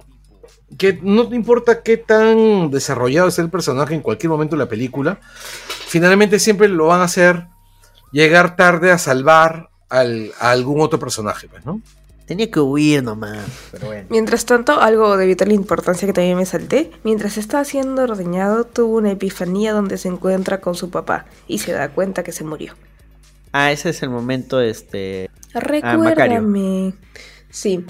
que no importa qué tan desarrollado es el personaje en cualquier momento de la película, finalmente siempre lo van a hacer llegar tarde a salvar al- a algún otro personaje, pues, ¿no? Tenía que huir nomás, pero bueno. Mientras tanto, algo de vital importancia que también me salté, mientras está siendo ordeñado, tuvo una epifanía donde se encuentra con su papá y se da cuenta que se murió. Ah, ese es el momento, este... Recuérdame. sí.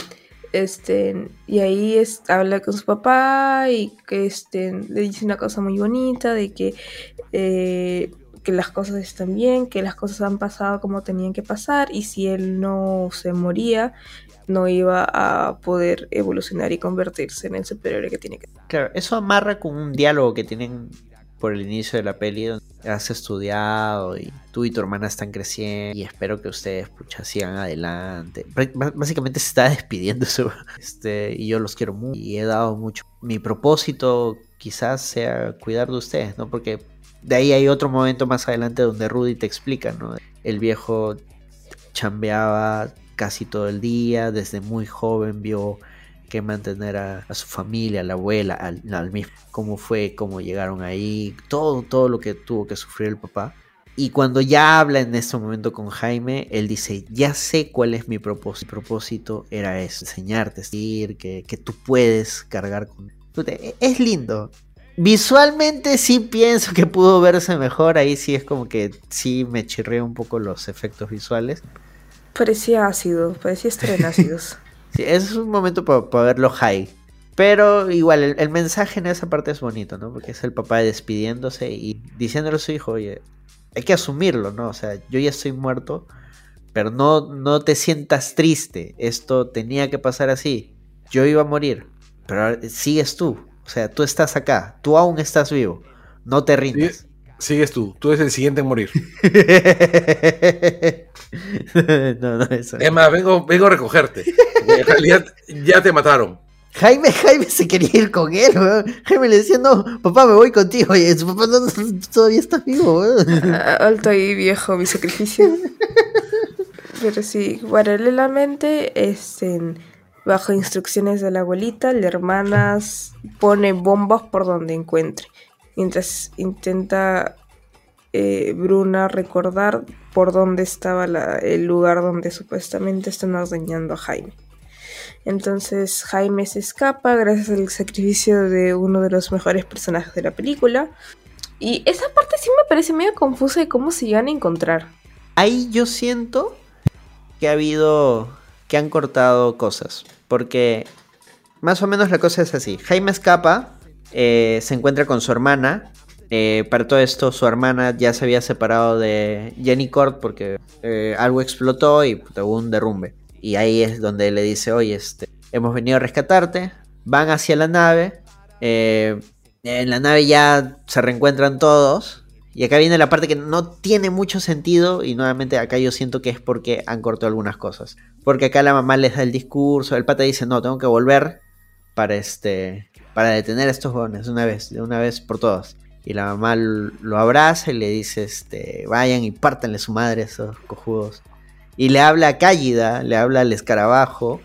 Este, y ahí es, habla con su papá y que este, le dice una cosa muy bonita de que, eh, que las cosas están bien, que las cosas han pasado como tenían que pasar y si él no se moría, no iba a poder evolucionar y convertirse en el superhéroe que tiene que ser. Claro, eso amarra con un diálogo que tienen por el inicio de la peli donde has estudiado y tú y tu hermana están creciendo y espero que ustedes pucha sigan adelante. Básicamente se está despidiendo. Este, y yo los quiero mucho y he dado mucho. Mi propósito quizás sea cuidar de ustedes, ¿no? Porque de ahí hay otro momento más adelante donde Rudy te explica, ¿no? El viejo chambeaba casi todo el día, desde muy joven vio que mantener a, su familia, a la abuela, al, mismo, cómo fue, cómo llegaron ahí, todo, todo lo que tuvo que sufrir el papá. Y cuando ya habla en este momento con Jaime, él dice, ya sé cuál es mi propósito. Mi propósito era eso, enseñarte, decir que, que tú puedes cargar con... E- Es lindo. Visualmente sí pienso que pudo verse mejor, ahí sí es como que sí me chirré un poco los efectos visuales. Parecía ácido, parecía estar en ácidos. Sí, es un momento para verlo high. Pero igual, el, el mensaje en esa parte es bonito, ¿no? Porque es el papá despidiéndose y diciéndole a su hijo, oye, hay que asumirlo, ¿no? O sea, yo ya estoy muerto, pero no, no te sientas triste. Esto tenía que pasar así. Yo iba a morir, pero ahora sigues tú. O sea, tú estás acá, tú aún estás vivo. No te rindas. Sigues tú, tú eres el siguiente en morir. no, no, eso. Es más, vengo, vengo a recogerte. En realidad ya te mataron. Jaime, Jaime se quería ir con él, weón. Jaime le decía, no, papá, me voy contigo. Y su papá no, no, todavía está vivo, weón. Ah, Alto ahí, viejo, mi sacrificio. Pero sí, paralelamente, este, bajo instrucciones de la abuelita, la hermana pone bombas por donde encuentre. Mientras intenta eh, Bruna recordar por dónde estaba el lugar donde supuestamente están ordeñando a Jaime. Entonces Jaime se escapa gracias al sacrificio de uno de los mejores personajes de la película. Y esa parte sí me parece medio confusa de cómo se llegan a encontrar. Ahí yo siento que ha habido. Que han cortado cosas. Porque más o menos la cosa es así. Jaime escapa, eh, se encuentra con su hermana. Eh, para todo esto, su hermana ya se había separado de Jenny Cord porque eh, algo explotó y hubo un derrumbe. Y ahí es donde le dice, oye, este, hemos venido a rescatarte. Van hacia la nave. en la nave ya se reencuentran todos. Y acá viene la parte que no tiene mucho sentido. Y nuevamente acá yo siento que es porque han cortado algunas cosas. Porque acá la mamá les da el discurso. El pata dice, no, tengo que volver para este. Para detener a estos jóvenes una vez, de una vez por todas. Y la mamá lo abraza y le dice, este, vayan y pártanle su madre esos cojudos. Y le habla a Cállida, le habla al escarabajo.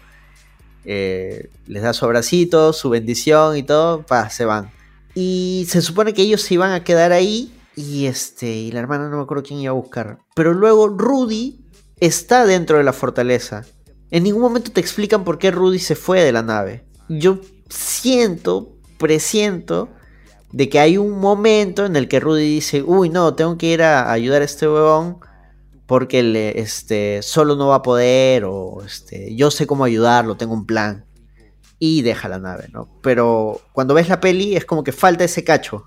eh, les da su abracito, su bendición y todo, pa, se van. Y se supone que ellos se iban a quedar ahí. Y este. Y la hermana no me acuerdo quién iba a buscar. Pero luego Rudy está dentro de la fortaleza. En ningún momento te explican por qué Rudy se fue de la nave. Yo siento, presiento, de que hay un momento en el que Rudy dice, uy, no, tengo que ir a ayudar a este huevón porque le, este, solo no va a poder o este, yo sé cómo ayudarlo, tengo un plan. Y deja la nave, ¿no? Pero cuando ves la peli es como que falta ese cacho.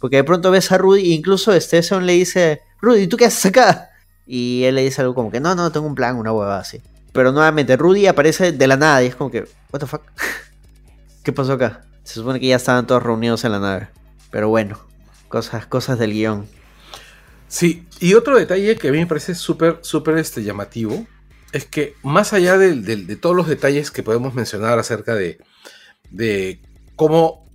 Porque de pronto ves a Rudy, e incluso este Son le dice, Rudy, ¿tú qué haces acá? Y él le dice algo como que, no, no, tengo un plan, una huevada así. Pero nuevamente, Rudy aparece de la nada y es como que, what the fuck? ¿Qué pasó acá? Se supone que ya estaban todos reunidos en la nave. Pero bueno, cosas, cosas del guion. Sí, y otro detalle que a mí me parece súper, súper este, llamativo es que más allá del- del- de todos los detalles que podemos mencionar acerca de, de cómo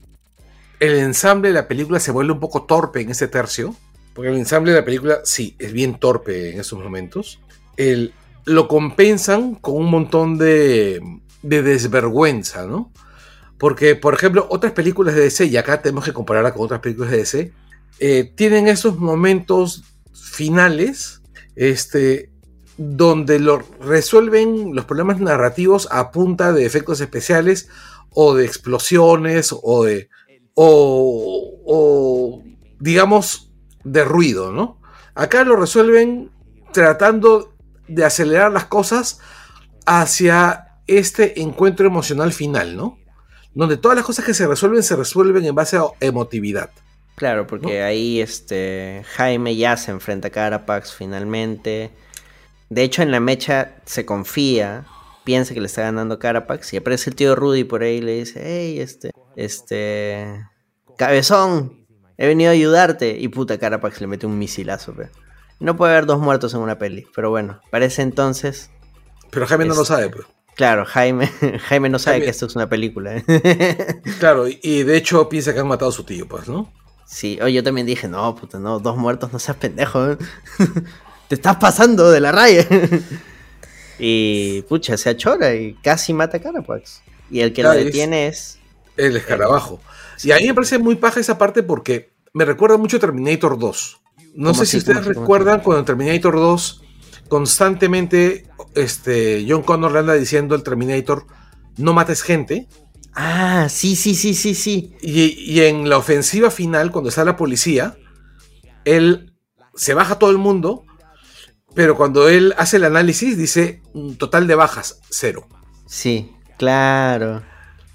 el ensamble de la película se vuelve un poco torpe en ese tercio, porque el ensamble de la película sí es bien torpe en esos momentos, lo compensan con un montón de, de desvergüenza, ¿no? Porque, por ejemplo, otras películas de DC, y acá tenemos que compararla con otras películas de DC, eh, tienen esos momentos finales este, donde lo resuelven los problemas narrativos a punta de efectos especiales o de explosiones o de o, o, digamos de ruido, ¿no? Acá lo resuelven tratando de acelerar las cosas hacia este encuentro emocional final, ¿no? Donde todas las cosas que se resuelven se resuelven en base a emotividad. Claro, porque ahí este Jaime ya se enfrenta a Carapax finalmente. De hecho, en la mecha se confía, piensa que le está ganando Carapax y aparece el tío Rudy por ahí y le dice, hey, este, este, cabezón, he venido a ayudarte. Y puta, Carapax le mete un misilazo, pe. No puede haber dos muertos en una peli, pero bueno, parece entonces... Pero Jaime no lo Este, sabe, pues. Claro, Jaime, Jaime no sabe Jaime- que esto es una película. ¿eh? Claro, y, de hecho piensa que han matado a su tío, pues, ¿no? Sí, oye, yo también dije, no, puta, no, dos muertos, no seas pendejo. ¿eh? Te estás pasando de la raya. Y, pucha, se achora y casi mata a Carapax. Y el que Claro, lo detiene es... El escarabajo. Y a mí me parece muy paja esa parte porque me recuerda mucho a Terminator 2. No ¿Cómo sé si ustedes recuerdan cuando en Terminator 2 constantemente este, John Connor le anda diciendo al Terminator no mates gente. Ah, sí, sí, sí, sí, sí. Y, y en la ofensiva final, cuando está la policía, él se baja todo el mundo, pero cuando él hace el análisis dice "Mm, total de bajas, cero. Sí, claro.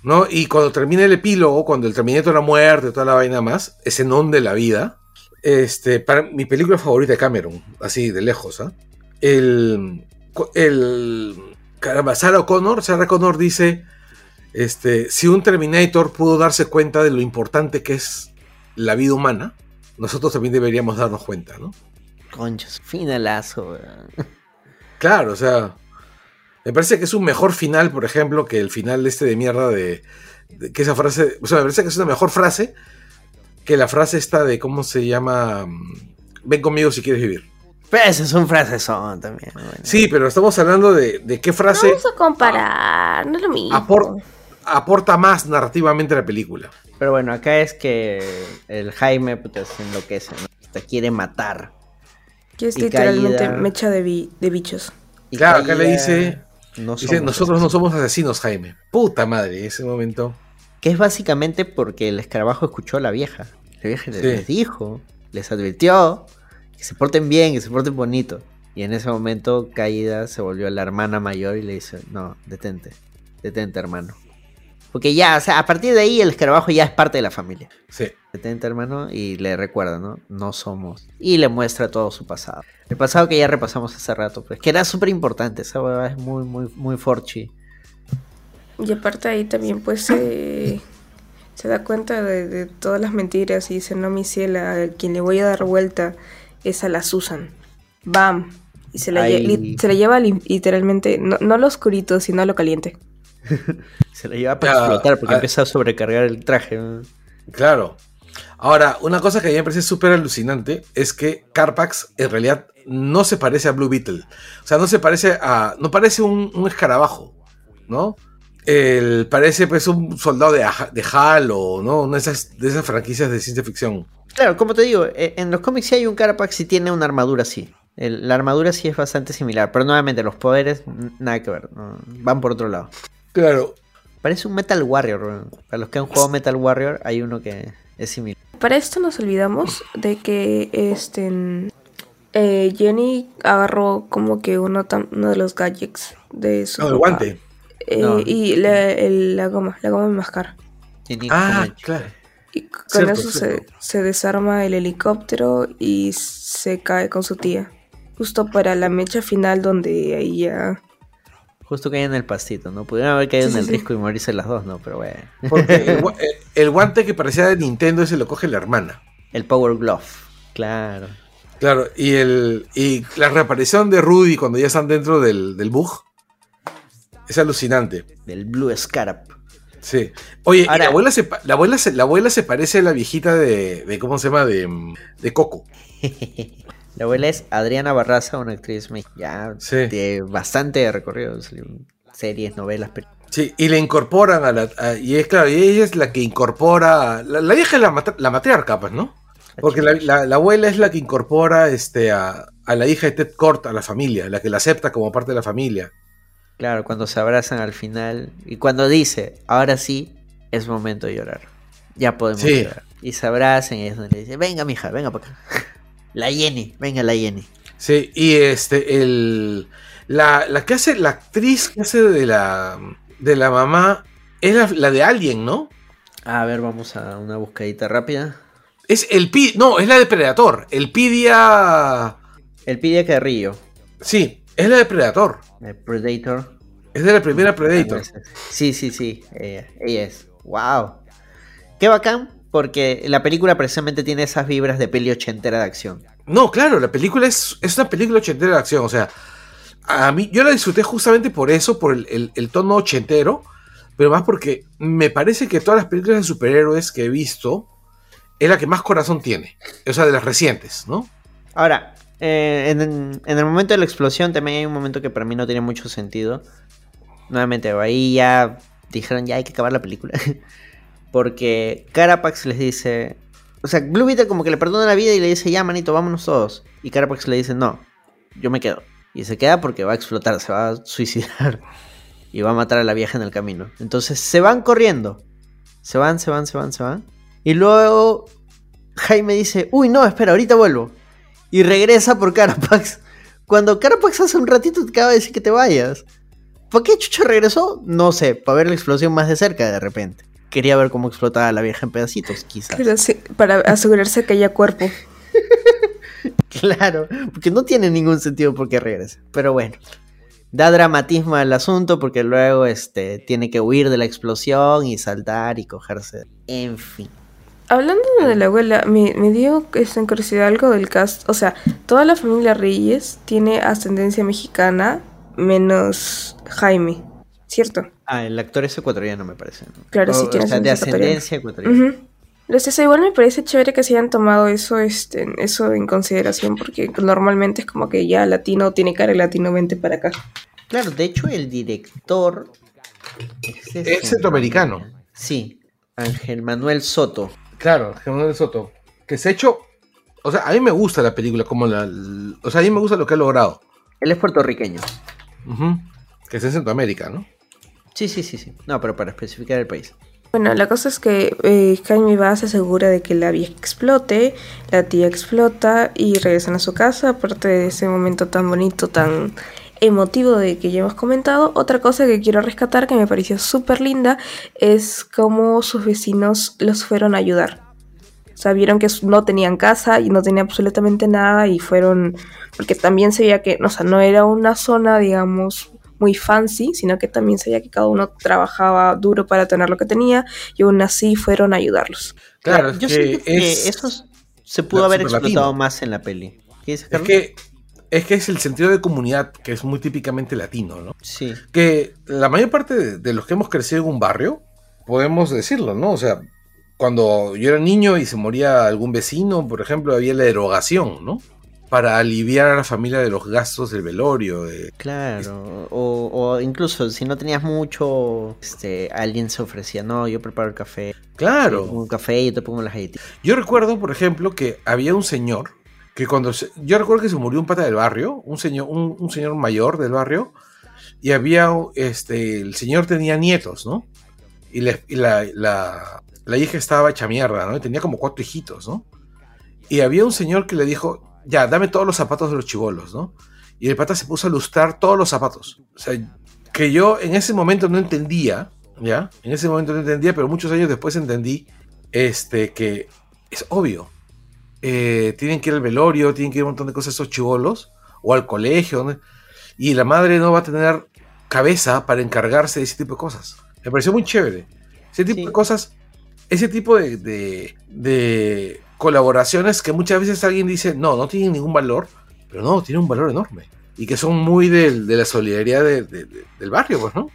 ¿no? Y cuando termina el epílogo, cuando el Terminator ha muerto y toda la vaina más, ese non de la vida, este, para mi película favorita de Cameron, así de lejos, ¿ah? El, el, caramba, Sarah Connor, Sarah Connor dice, este, si un Terminator pudo darse cuenta de lo importante que es la vida humana, nosotros también deberíamos darnos cuenta, ¿no? Conchas, finalazo, weón. Claro, o sea, me parece que es un mejor final, por ejemplo, que el final este de mierda de, de- que esa frase, o sea, me parece que es una mejor frase que la frase esta de cómo se llama, mm, ven conmigo si quieres vivir. Pero ese es un frasezón también. bueno. Sí, pero estamos hablando de, de qué frase Vamos a comparar, no es lo mismo. apor- aporta más narrativamente a la película. Pero bueno, acá es que el Jaime puta, se enloquece, ¿no? Te quiere matar. Que es y literalmente caída. mecha de, bi- de bichos. Y Claro, acá le dice, no dice, somos nosotros no asesinos". somos asesinos, Jaime. Puta madre, en ese momento. Que es básicamente porque el escarabajo escuchó a la vieja. La vieja Sí. les dijo, les advirtió que se porten bien, que se porten bonito. Y en ese momento Caída se volvió la hermana mayor y le dice, no, detente, detente hermano. Porque ya, o sea, a partir de ahí el escarabajo ya es parte de la familia. Sí. Detente hermano y le recuerda, ¿no? No somos. Y le muestra todo su pasado. El pasado que ya repasamos hace rato, pues que era súper importante. Esa hueva es muy, muy, muy forchi. Y aparte ahí también pues se se da cuenta de, de todas las mentiras y dice, no, mi ciela, a quien le voy a dar vuelta es a la Susan. Bam. Y se la, lle- se la lleva li- literalmente, no, no a lo oscurito, sino a lo caliente. Se la lleva para Ya, explotar porque ah. empieza a sobrecargar el traje. ¿no? Claro. Ahora, una cosa que a mí me parece súper alucinante es que Carpax en realidad no se parece a Blue Beetle. O sea, no se parece a. No parece un, un escarabajo, ¿no? El, parece pues un soldado de, de HAL o ¿no? una de esas, de esas franquicias de ciencia ficción. Claro, como te digo, eh, en los cómics sí hay un Carapax y tiene una armadura así. La armadura sí es bastante similar, pero nuevamente los poderes nada que ver, van por otro lado. Claro. Parece un Metal Warrior. Para los que han jugado Metal Warrior hay uno que es similar. Para esto nos olvidamos de que este eh, Jenny agarró como que uno, de los gadgets de su No, el guante. Eh, No. Y la, el- la goma, la goma de mascar. Ah, claro. Y con Cierto, eso se, cierto. se desarma el helicóptero y se cae con su tía. Justo para la mecha final donde ahí ya... Justo caía en el pastito, ¿no? Pudieron haber caído Sí, en el sí, sí. risco y morirse las dos, ¿no? Pero bueno. Porque el, gua- el guante que parecía de Nintendo ese lo coge la hermana. El Power Glove. Claro. Claro, y el y la reaparición de Rudy cuando ya están dentro del, del bug es alucinante. Del Blue Scarab. Sí. Oye, Ahora- la abuela se la abuela se, la abuela se parece a la viejita de, de ¿cómo se llama? de, de Coco. La abuela es Adriana Barraza, una actriz ya Sí. de bastante recorrido. Series, novelas, películas. Sí, y le incorporan a la a- y es claro, y ella es la que incorpora la, la vieja es la, matri- la matriarca, pues, ¿no? Porque la, la- la abuela es la que incorpora este a, a la hija de Ted Kort a la familia, la que la acepta como parte de la familia. Claro, cuando se abrazan al final y cuando dice, ahora sí, es momento de llorar. Ya podemos Sí. llorar. Y se abrazan y es donde le dice, venga mija, venga para acá. La Jenny, venga la Jenny. Sí, y este, el. La, la que hace, la actriz que hace de la. de la mamá. Es la, la de Alien, ¿no? A ver, vamos a una buscadita rápida. Es el Pi. No, es la de Predator. El Pidia. El Pidia Carrillo, Sí, es la de Predator. el Predator. Es de la primera Predator. Sí, sí, sí, ella, ella es. Wow. Qué bacán, porque la película precisamente tiene esas vibras de peli ochentera de acción. No, claro, la película es, es una película ochentera de acción. O sea, a mí yo la disfruté justamente por eso, por el, el- el tono ochentero. Pero más porque me parece que todas las películas de superhéroes que he visto es la que más corazón tiene. O sea, de las recientes, ¿no? Ahora, eh, en, en el momento de la explosión también hay un momento que para mí no tiene mucho sentido. Nuevamente, ahí ya dijeron ya hay que acabar la película. Porque Carapax les dice... O sea, Blue como que le perdona la vida y le dice, ya manito, vámonos todos. Y Carapax le dice, no, yo me quedo. Y se queda porque va a explotar, se va a suicidar. Y va a matar a la vieja en el camino. Entonces se van corriendo. Se van, se van, se van, se van. Y luego Jaime dice, uy, no, espera, ahorita vuelvo. Y regresa por Carapax. Cuando Carapax hace un ratito te acaba de decir que te vayas. ¿Por qué Chucho regresó? No sé, para ver la explosión más de cerca de repente. Quería ver cómo explotaba la vieja en pedacitos, quizás. Pero sí, para asegurarse que haya cuerpo. Claro, porque no tiene ningún sentido por qué regrese. Pero bueno, da dramatismo al asunto porque luego este, tiene que huir de la explosión y saltar y cogerse. En fin. Hablando de la abuela, me, me dio esta curiosidad algo del cast. O sea, toda la familia Reyes tiene ascendencia mexicana, menos Jaime, ¿cierto? Ah, el actor es ecuatoriano, me parece. Claro, sí O- tiene o sea, de ascendencia ecuatoriana. Ujú. Entonces, igual me parece chévere que se hayan tomado eso, este, eso en consideración, porque normalmente es como que ya latino tiene cara de latino, vente para acá. Claro, de hecho el director es, de Es centroamericano. Sí, Ángel Manuel Soto. Claro, Germán de Soto. Que se ha hecho. O sea, a mí me gusta la película, como la. O sea, a mí me gusta lo que ha logrado. Él es puertorriqueño. Ujú. Que es en Centroamérica, ¿no? Sí, sí, sí, sí. No, pero para especificar el país. Bueno, la cosa es que eh, Jaime va, se asegura de que la vieja explote, la tía explota y regresan a su casa, aparte de ese momento tan bonito, tan emotivo de que ya hemos comentado. Otra cosa que quiero rescatar que me pareció súper linda es cómo sus vecinos los fueron a ayudar. O sea, vieron que no tenían casa y no tenían absolutamente nada y fueron, porque también se veía que, o sea, no era una zona, digamos, muy fancy, sino que también se veía que cada uno trabajaba duro para tener lo que tenía y aún así fueron a ayudarlos. Claro, es Yo que siento que es- eso se pudo haber explotado latino. más en la peli. ¿Qué dices, Es que, es que es el sentido de comunidad que es muy típicamente latino, ¿no? Sí. Que la mayor parte de, de los que hemos crecido en un barrio, podemos decirlo, ¿no? O sea, cuando yo era niño y se moría algún vecino, por ejemplo, había la erogación, ¿no? Para aliviar a la familia de los gastos del velorio. de- Claro, o, o incluso si no tenías mucho, este, alguien se ofrecía, no, yo preparo el café, Claro. sí, un café y yo te pongo las galletitas. Yo recuerdo, por ejemplo, que había un señor que cuando se- yo recuerdo que se murió un pata del barrio, un señor, un, un señor mayor del barrio, y había este, el señor tenía nietos, ¿no? Y, la, y la, la- la hija estaba hecha mierda, ¿no? Y tenía como cuatro hijitos, ¿no? Y había un señor que le dijo, ya, dame todos los zapatos de los chivolos, ¿no? Y el pata se puso a lustrar todos los zapatos. O sea, que yo en ese momento no entendía, ¿ya? En ese momento no entendía, pero muchos años después entendí este, que es obvio. Eh, tienen que ir al velorio, tienen que ir a un montón de cosas esos chivolos, o al colegio, ¿no? y la madre no va a tener cabeza para encargarse de ese tipo de cosas. Me pareció muy chévere. Ese tipo Sí. de cosas, ese tipo de, de- de colaboraciones que muchas veces alguien dice, no, no tienen ningún valor, pero no, tienen un valor enorme. Y que son muy de, la solidaridad de- de- de- del barrio, pues, ¿no?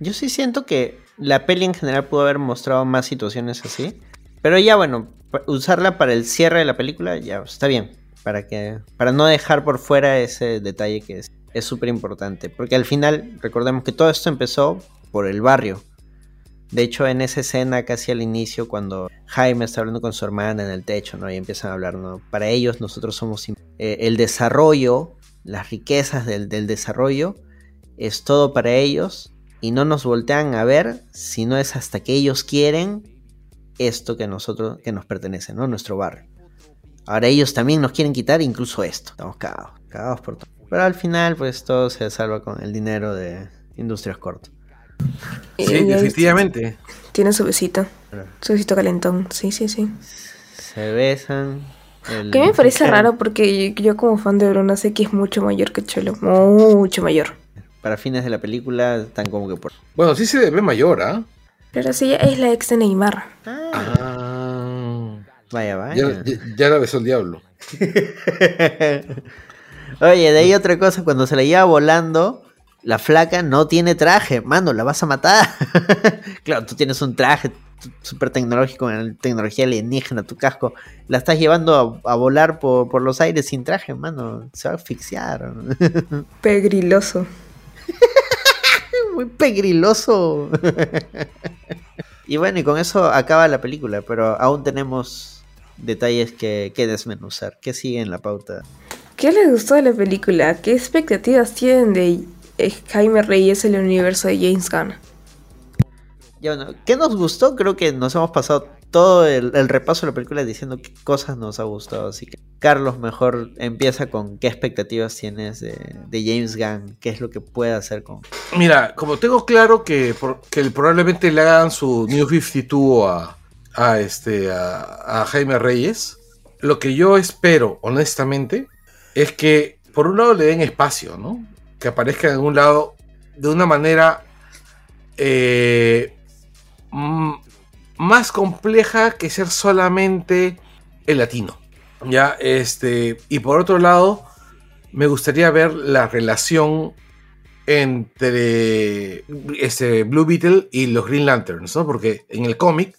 Yo sí siento que la peli en general pudo haber mostrado más situaciones así, pero ya bueno, usarla para el cierre de la película ya está bien, para que para no dejar por fuera ese detalle que es es súper importante, porque al final recordemos que todo esto empezó por el barrio. De hecho, en esa escena casi al inicio, cuando Jaime está hablando con su hermana en el techo, ¿no? Y empiezan a hablar, ¿no? Para ellos nosotros somos... eh, el desarrollo, las riquezas del, del desarrollo, es todo para ellos y no nos voltean a ver si no es hasta que ellos quieren esto que nosotros que nos pertenece, ¿no? Nuestro barrio. Ahora ellos también nos quieren quitar incluso esto. Estamos cagados, cagados por todo. Pero al final, pues todo se salva con el dinero de Industrias Corto. Sí, definitivamente. Tiene su besito. Claro. Su besito calentón. Sí, sí, sí. Se besan. el- Que me parece raro porque yo, yo como fan de Bruna sé que es mucho mayor que Cholo. Mucho mayor. Para fines de la película están como que por. Bueno, sí se ve mayor, ¿ah? Pero sí, ella es la ex de Neymar. Ah. Vaya, vaya. Ya, ya- ya la besó el diablo. Oye, de ahí otra cosa, cuando se la lleva volando, la flaca no tiene traje, mano, la vas a matar. claro, tú tienes un traje súper tecnológico, tecnología alienígena, tu casco, la estás llevando a, a volar por, por los aires sin traje, mano, se va a asfixiar. Pegriloso. Muy pegriloso. y bueno, y con eso acaba la película, pero aún tenemos detalles que, que desmenuzar. ¿Qué sigue en la pauta? ¿Qué les gustó de la película? ¿Qué expectativas tienen de eh, Jaime Reyes en el universo de James Gunn? Ya bueno, ¿qué nos gustó? Creo que nos hemos pasado todo el, el repaso de la película diciendo qué cosas nos ha gustado. Así que, Carlos, mejor empieza con qué expectativas tienes de, de James Gunn, qué es lo que puede hacer con. Mira, como tengo claro que, por- que probablemente le hagan su New 52 a, a, este, a, a Jaime Reyes, lo que yo espero, honestamente, es que por un lado le den espacio, ¿no? Que aparezca en algún lado de una manera eh, más compleja que ser solamente el latino. Ya, este, y por otro lado, me gustaría ver la relación entre este Blue Beetle y los Green Lanterns, ¿no? Porque en el cómic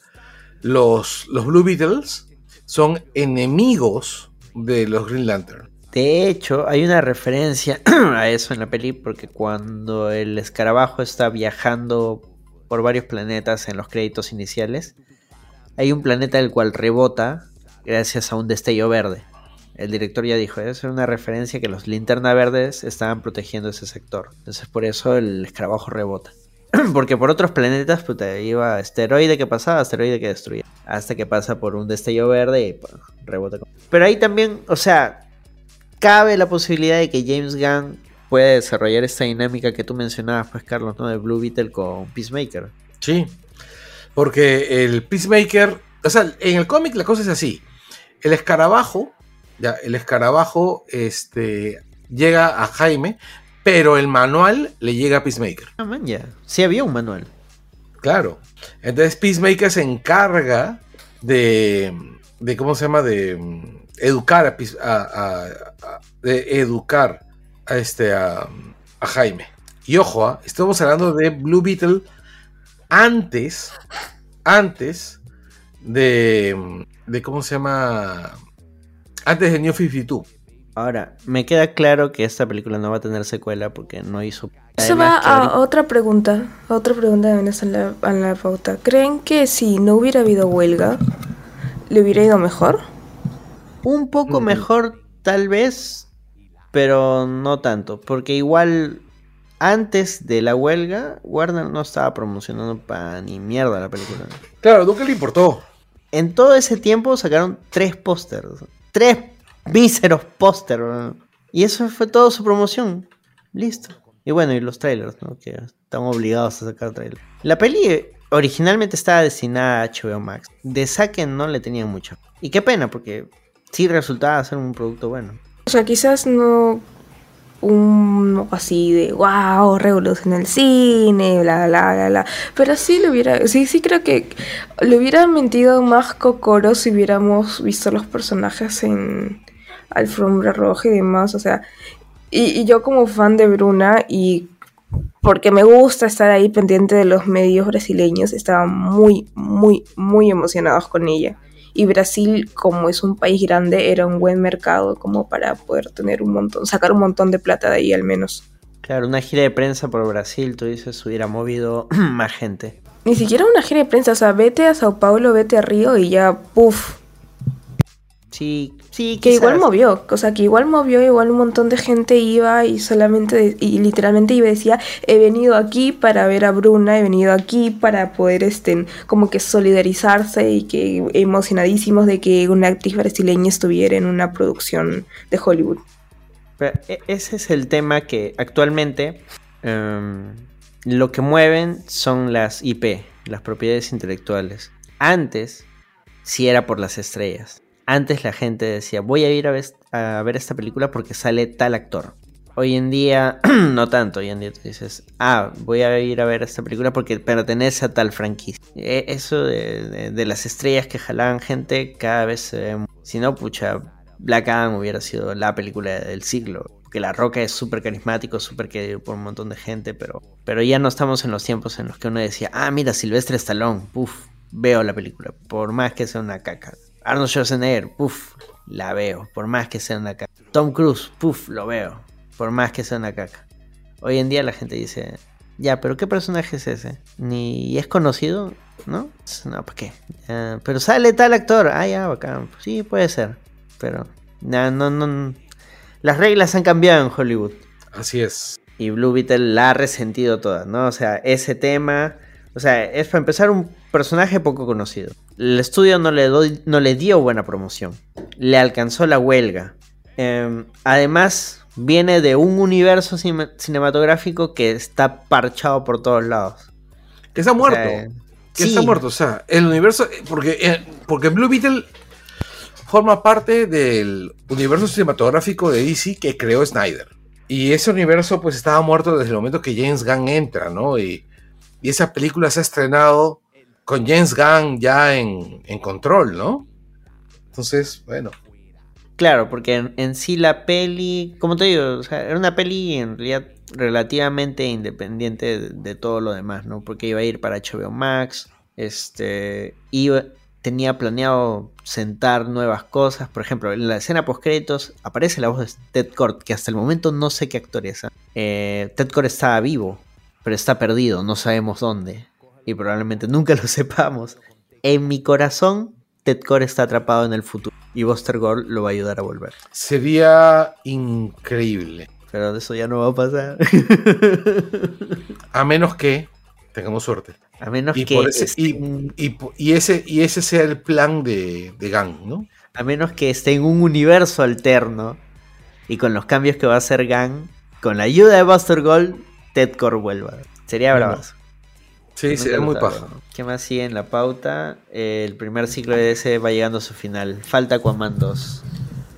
los, los Blue Beetles son enemigos de los Green Lantern. De hecho, hay una referencia a eso en la peli porque cuando el escarabajo está viajando por varios planetas en los créditos iniciales, hay un planeta el cual rebota gracias a un destello verde. El director ya dijo, es una referencia que los linterna verdes estaban protegiendo ese sector. Entonces por eso el escarabajo rebota. Porque por otros planetas, puta, iba asteroide que pasaba, asteroide que destruía. Hasta que pasa por un destello verde y pues, rebota. Pero ahí también, o sea, cabe la posibilidad de que James Gunn pueda desarrollar esta dinámica que tú mencionabas, pues, Carlos, ¿no? De Blue Beetle con Peacemaker. Sí. Porque el Peacemaker. O sea, en el cómic la cosa es así. El escarabajo. Ya, el escarabajo este, llega a Jaime. Pero el manual le llega a Peacemaker. Ah, man, ya. Sí había un manual. Claro. Entonces Peacemaker se encarga de. de ¿Cómo se llama? De educar a, a- a- a- de educar a este a, a Jaime. Y ojo, ah, estamos hablando de Blue Beetle antes. Antes de. de ¿cómo se llama? Antes de New 52. Ahora, me queda claro que esta película no va a tener secuela porque no hizo. Eso va a ahorita- otra pregunta. a Otra pregunta de Vanessa en la, en la pauta. ¿Creen que si no hubiera habido huelga, le hubiera ido mejor? Un poco Mm. mejor, tal vez, pero no tanto. Porque igual, antes de la huelga, Warner no estaba promocionando para ni mierda la película. Claro, nunca le importó. En todo ese tiempo sacaron tres pósters. Tres míseros pósters. Y eso fue todo su promoción. Listo. Y bueno, y los trailers, ¿no? Que están obligados a sacar trailers. La peli originalmente estaba destinada a HBO Max. De Saken no le tenían mucho. Y qué pena, porque sí resultaba ser un producto bueno. O sea, quizás no un así de wow, revolución en el cine, bla bla bla bla. Pero sí le hubiera, sí, sí creo que le hubiera mentido más Kokoro si hubiéramos visto los personajes en Alfombra Roja y demás. O sea, y, y yo como fan de Bruna y porque me gusta estar ahí pendiente de los medios brasileños, estaba muy, muy, muy emocionados con ella. Y Brasil, como es un país grande, era un buen mercado como para poder tener un montón, sacar un montón de plata de ahí al menos. Claro, una gira de prensa por Brasil, tú dices, hubiera movido más gente. Ni siquiera una gira de prensa, o sea, vete a Sao Paulo, vete a Río y ya, puff, Sí, sí, que igual movió, o sea, que igual movió, igual un montón de gente iba y solamente, y literalmente iba y decía, he venido aquí para ver a Bruna, he venido aquí para poder, este, como que solidarizarse y que emocionadísimos de que una actriz brasileña estuviera en una producción de Hollywood. Pero e- ese es el tema que actualmente em, lo que mueven son las IP, las propiedades intelectuales. Antes, sí era por las estrellas. Antes la gente decía, voy a ir a, ver esta película porque sale tal actor. Hoy en día, no tanto. Hoy en día tú dices, ah, voy a ir a ver esta película porque pertenece a tal franquicia. E- Eso de, las estrellas que jalaban gente cada vez se ve. Si no, pucha, Black Adam hubiera sido la película del siglo. Porque La Roca es súper carismático, súper querido por un montón de gente, pero, pero ya no estamos en los tiempos en los que uno decía, ah, mira, Silvestre Stallone, puf, veo la película, por más que sea una caca. Arnold Schwarzenegger, puf, la veo, por más que sea una caca. Tom Cruise, puf, lo veo, por más que sea una caca. Hoy en día la gente dice, ya, pero ¿qué personaje es ese? Ni es conocido, ¿no? No, ¿para qué? Pero sale tal actor, ah, ya, bacán. Sí, puede ser, pero no, no, no. Las reglas han cambiado en Hollywood. Así es. Y Blue Beetle la ha resentido toda, ¿no? O sea, ese tema. O sea, es para empezar un personaje poco conocido. El estudio no le, doy- no le dio buena promoción. Le alcanzó la huelga. Em, además, viene de un universo cine- cinematográfico que está parchado por todos lados. Que está muerto. O sea, que sí. está muerto. O sea, el universo. Porque, eh, porque Blue Beetle forma parte del universo cinematográfico de DC que creó Snyder. Y ese universo, pues, estaba muerto desde el momento que James Gunn entra, ¿no? Y, y esa película se ha estrenado con James Gunn ya en, control, ¿no? Entonces, bueno. Claro, porque en, en sí la peli, como te digo, era una peli en realidad relativamente independiente de, de todo lo demás, ¿no? Porque iba a ir para HBO Max, este, iba, tenía planeado sentar nuevas cosas, por ejemplo, en la escena post créditos aparece la voz de Ted Kord, que hasta el momento no sé qué actor es. ¿ah? Eh, Ted Kord estaba vivo, pero está perdido, no sabemos dónde, y probablemente nunca lo sepamos. En mi corazón, Ted Kord está atrapado en el futuro y Buster Gore lo va a ayudar a volver. Sería increíble. Pero eso ya no va a pasar. A menos que tengamos suerte. A menos Y, que ese, y, estén- y po- y ese, y ese sea el plan de, de Gang, ¿no? a menos que esté en un universo alterno y con los cambios que va a hacer Gang, con la ayuda de Buster Gold, Ted Core vuelva. Sería bravazo. Sí, sería lo muy paja. ¿Qué más sigue en la pauta? Eh, el primer ciclo de ese va llegando a su final. Falta Aquaman 2.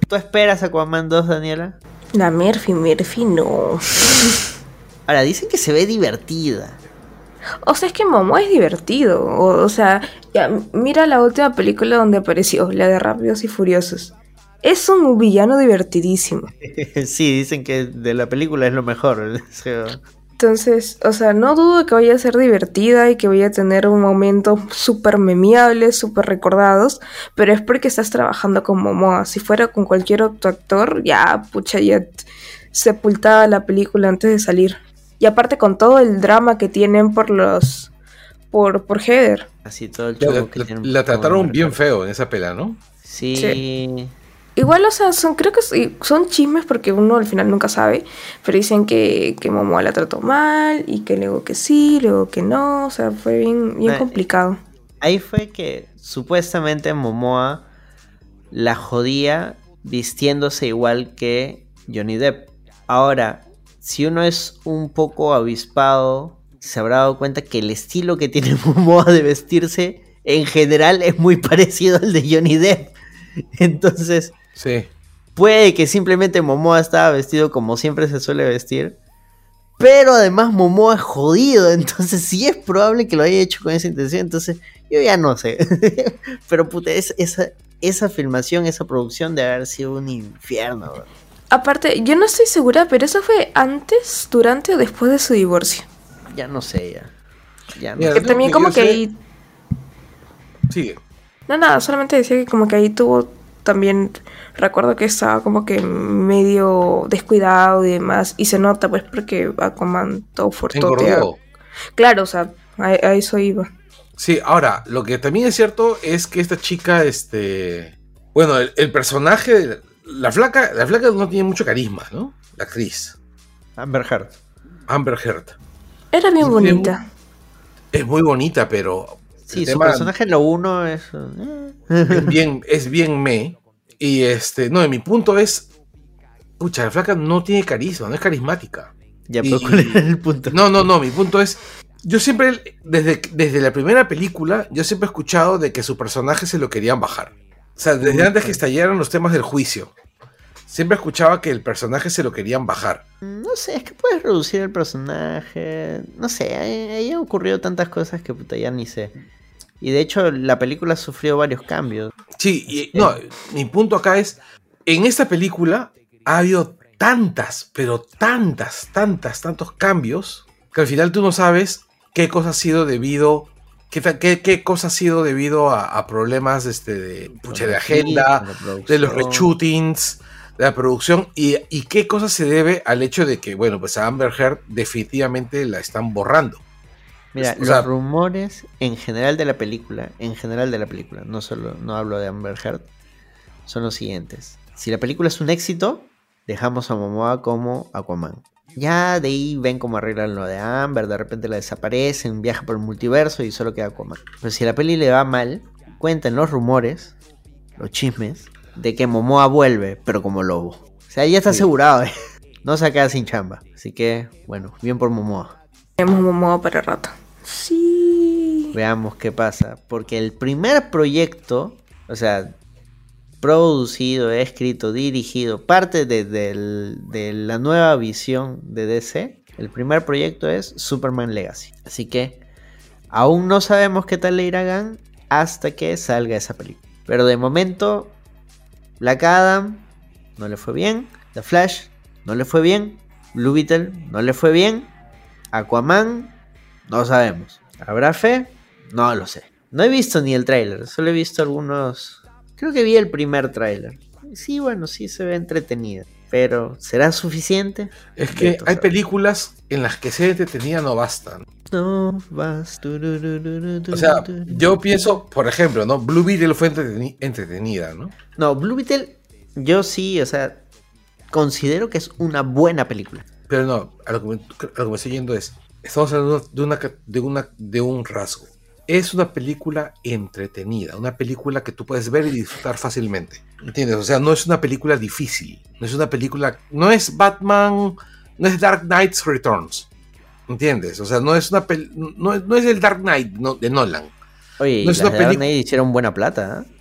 ¿Tú esperas Aquaman 2, Daniela? La Murphy, Murphy no. Ahora, dicen que se ve divertida. O sea, es que Momoa es divertido. O, o sea, ya, mira la última película donde apareció, la de Rápidos y Furiosos. Es un villano divertidísimo. sí, dicen que de la película es lo mejor. Entonces, o sea, no dudo que vaya a ser divertida y que vaya a tener un momento súper memeable, súper recordados, pero es porque estás trabajando con Momoa. Si fuera con cualquier otro actor, ya, pucha, ya sepultaba la película antes de salir. Y aparte con todo el drama que tienen por los... por, por Heather. así todo el La, show que la- tienen la trataron bien feo en esa pela, ¿no? Sí. Sí. Igual, o sea, son, creo que son chismes porque uno al final nunca sabe, pero dicen que, que Momoa la trató mal y que luego que sí, luego que no, o sea, fue bien, bien Eh, complicado. Ahí fue que supuestamente Momoa la jodía vistiéndose igual que Johnny Depp. Ahora, si uno es un poco avispado, se habrá dado cuenta que el estilo que tiene Momoa de vestirse en general es muy parecido al de Johnny Depp. Entonces, Sí. Puede que simplemente Momoa estaba vestido como siempre se suele vestir. Pero además Momoa es jodido. Entonces sí es probable que lo haya hecho con esa intención. Entonces yo ya no sé. pero puta, es- esa, esa filmación, esa producción de haber sido un infierno. bro. Aparte, yo no estoy segura, pero eso fue antes, durante o después de su divorcio. Ya no sé ya. Ya no Mira, Que lo también que como que sé- ahí... Sigue. No, nada, solamente decía que como que ahí tuvo también... Recuerdo que estaba como que medio descuidado y demás. Y se nota pues porque Aquaman todo fuerte. Claro, o sea, a, a eso iba. Sí, ahora, lo que también es cierto es que esta chica, este. Bueno, el, el personaje. La flaca, la flaca no tiene mucho carisma, ¿no? La actriz. Amber Heard. Amber Heard. Era bien bonita. Es muy bonita, pero. Sí, el su tema personaje en lo uno es... eh. es bien, es bien me. Y este. No, mi punto es. Pucha, la flaca no tiene carisma, no es carismática. Ya, pero Y- ¿cuál era el punto? No, no, no, mi punto es, yo siempre, desde, desde la primera película, yo siempre he escuchado de que su personaje se lo querían bajar. O sea, desde antes que estallaran los temas del juicio, siempre escuchaba que el personaje se lo querían bajar. No sé, es que puedes reducir el personaje. No sé, ahí han ocurrido tantas cosas que puta ya ni sé. Y de hecho, la película sufrió varios cambios. Sí, y no, mi punto acá es, en esta película ha habido tantas, pero tantas, tantas, tantos cambios, que al final tú no sabes qué cosa ha sido debido... ¿Qué, qué, qué cosa ha sido debido a, a problemas este, de, pucha, de agenda, de los reshootings, de la producción y, y qué cosa se debe al hecho de que, bueno, pues a Amber Heard definitivamente la están borrando. Mira, o los rumores en general de la película, en general de la película, no solo, no hablo de Amber Heard, son los siguientes. Si la película es un éxito, dejamos a Momoa como Aquaman. Ya de ahí ven cómo arreglan lo de Amber, de repente la desaparecen, viaja por el multiverso y solo queda Aquaman. Pero si la peli le va mal, cuentan los rumores, los chismes, de que Momoa vuelve, pero como lobo. O sea, ya está asegurado, ¿eh? No se queda sin chamba. Así que, bueno, bien por Momoa. Tenemos Momoa para rato. Sí. Veamos qué pasa. Porque el primer proyecto, o sea, producido, escrito, dirigido, parte de, la nueva visión de DC, el primer proyecto es Superman Legacy. Así que aún no sabemos qué tal le irá a Gunn hasta que salga esa película. Pero de momento, Black Adam no le fue bien. The Flash no le fue bien. Blue Beetle no le fue bien. Aquaman no sabemos. ¿Habrá fe? No lo sé. No he visto ni el tráiler, solo he visto algunos... Creo que vi el primer tráiler. Sí, bueno, sí se ve entretenida. Pero, ¿será suficiente? Es que hay películas en las que ser entretenida no bastan. No vas. O sea, yo pienso, por ejemplo, ¿no? Blue Beetle fue entreteni- entretenida, ¿no? No, Blue Beetle, yo sí, o sea, considero que es una buena película. Pero no, a lo que me, a lo que me estoy yendo es, estamos hablando de, una, de, una, de un rasgo. Es una película entretenida, una película que tú puedes ver y disfrutar fácilmente. ¿Entiendes? O sea, no es una película difícil. No es una película. No es Batman. No es Dark Knight's Returns. ¿Entiendes? O sea, no es una no, no, es el Dark Knight de Nolan. Oye, no es una Dark Knight hicieron buena plata. ¿eh?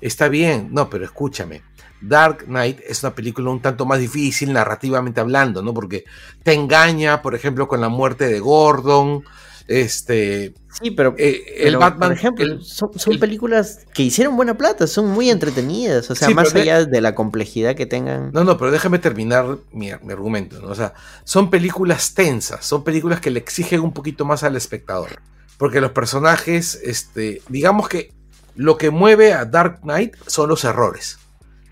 Está bien, no, pero escúchame. Dark Knight es una película un tanto más difícil narrativamente hablando, ¿no? Porque te engaña, por ejemplo, con la muerte de Gordon. Este. Sí, pero, eh, el Batman. Por ejemplo, son, películas que hicieron buena plata, son muy entretenidas. O sea, más allá de, la complejidad que tengan. No, no, pero déjame terminar mi, argumento, ¿no? O sea, son películas tensas, son películas que le exigen un poquito más al espectador. Porque los personajes, este, digamos que lo que mueve a Dark Knight son los errores.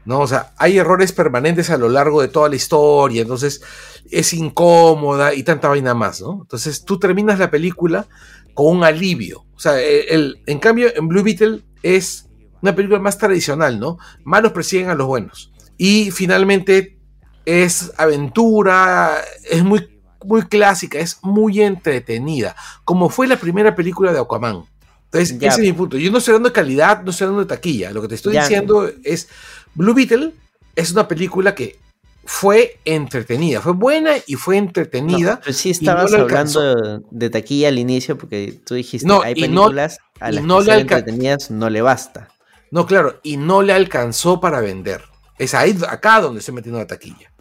¿No? O sea, hay errores permanentes a lo largo de toda la historia, entonces es incómoda y tanta vaina más, ¿no? Entonces tú terminas la película con un alivio. O sea, el, en cambio, en Blue Beetle es una película más tradicional, ¿no? Malos persiguen a los buenos. Y finalmente es aventura, es muy, muy clásica, es muy entretenida, como fue la primera película de Aquaman. Entonces, ese es mi punto. Yo no estoy de calidad, no estoy de taquilla. Lo que te estoy diciendo es Blue Beetle es una película que fue entretenida, fue buena y fue entretenida. pero sí estabas hablando de taquilla al inicio porque tú dijiste no, hay películas a las no que le entretenidas no le basta. No, claro, y no le alcanzó para vender. Es ahí acá donde se metiendo la taquilla.